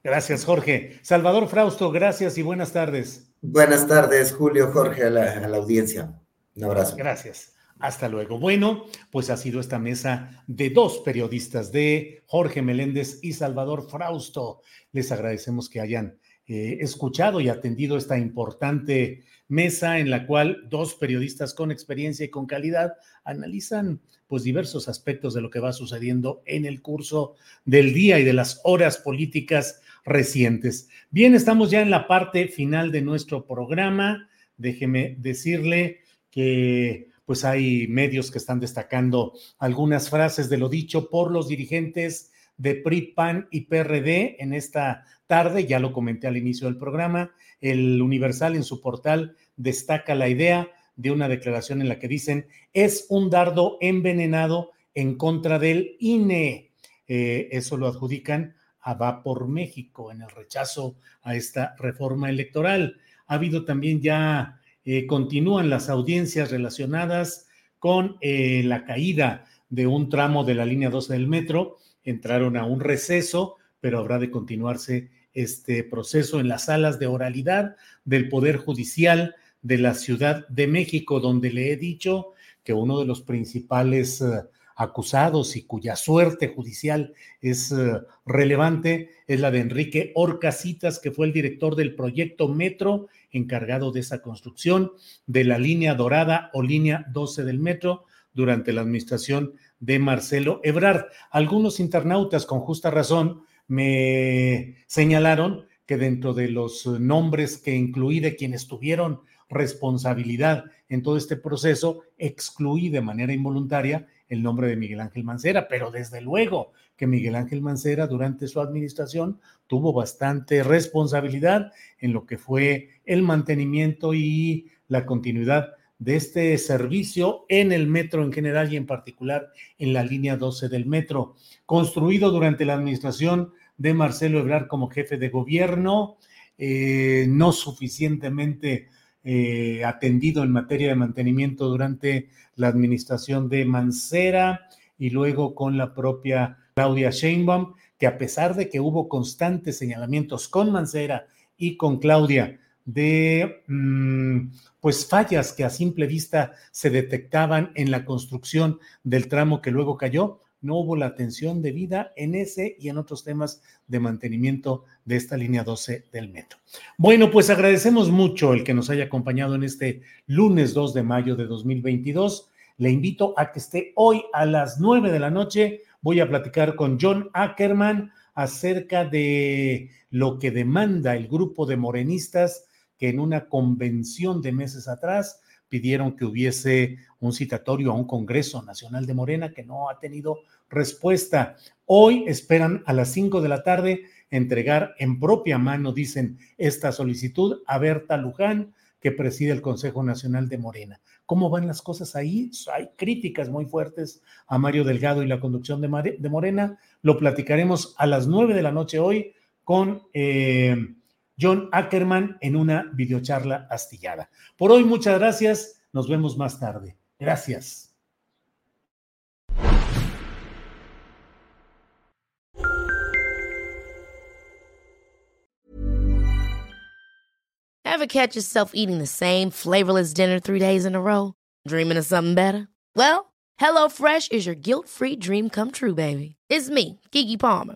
Gracias, Jorge. Salvador Frausto, gracias y buenas tardes. Buenas tardes, Julio, Jorge, a la, a la audiencia. Un abrazo. Gracias. Hasta luego. Bueno, pues ha sido esta mesa de dos periodistas, de Jorge Meléndez y Salvador Frausto. Les agradecemos que hayan eh, escuchado y atendido esta importante mesa en la cual dos periodistas con experiencia y con calidad analizan pues diversos aspectos de lo que va sucediendo en el curso del día y de las horas políticas recientes. Bien, estamos ya en la parte final de nuestro programa. Déjeme decirle que pues hay medios que están destacando algunas frases de lo dicho por los dirigentes de PRI, PAN y PRD en esta tarde, ya lo comenté al inicio del programa, el Universal en su portal destaca la idea de una declaración en la que dicen es un dardo envenenado en contra del INE. Eh, eso lo adjudican a Va por México en el rechazo a esta reforma electoral. Ha habido también ya eh, continúan las audiencias relacionadas con eh, la caída de un tramo de la línea 12 del metro. Entraron a un receso, pero habrá de continuarse este proceso en las salas de oralidad del Poder Judicial de la Ciudad de México, donde le he dicho que uno de los principales eh, acusados y cuya suerte judicial es relevante es la de Enrique Orcasitas, que fue el director del proyecto Metro encargado de esa construcción de la línea dorada o línea 12 del metro durante la administración de Marcelo Ebrard. Algunos internautas con justa razón me señalaron que dentro de los nombres que incluí de quienes tuvieron responsabilidad en todo este proceso, excluí de manera involuntaria el nombre de Miguel Ángel Mancera, pero desde luego que Miguel Ángel Mancera durante su administración tuvo bastante responsabilidad en lo que fue el mantenimiento y la continuidad de este servicio en el metro en general y en particular en la línea 12 del metro, construido durante la administración de Marcelo Ebrard como jefe de gobierno, eh, no suficientemente eh, atendido en materia de mantenimiento durante la administración de Mancera y luego con la propia Claudia Sheinbaum, que a pesar de que hubo constantes señalamientos con Mancera y con Claudia de mm, pues fallas que a simple vista se detectaban en la construcción del tramo que luego cayó, no hubo la atención debida en ese y en otros temas de mantenimiento de esta línea 12 del metro. Bueno, pues agradecemos mucho el que nos haya acompañado en este lunes 2 de mayo de 2022. Le invito a que esté hoy a las 9 de la noche voy a platicar con John Ackerman acerca de lo que demanda el grupo de morenistas que en una convención de meses atrás pidieron que hubiese un citatorio a un Congreso Nacional de Morena que no ha tenido respuesta. Hoy esperan a las 5 de la tarde entregar en propia mano, dicen, esta solicitud a Berta Luján, que preside el Consejo Nacional de Morena. ¿Cómo van las cosas ahí? Hay críticas muy fuertes a Mario Delgado y la conducción de, Morena. Lo platicaremos a las nueve de la noche hoy con eh, John Ackerman en una videocharla astillada. Por hoy, muchas gracias. Nos vemos más tarde. Gracias. Ever catch yourself eating the same flavorless dinner three days in a row? Dreaming of something better? Well, HelloFresh is your guilt-free dream come true, baby. It's me, Kiki Palmer.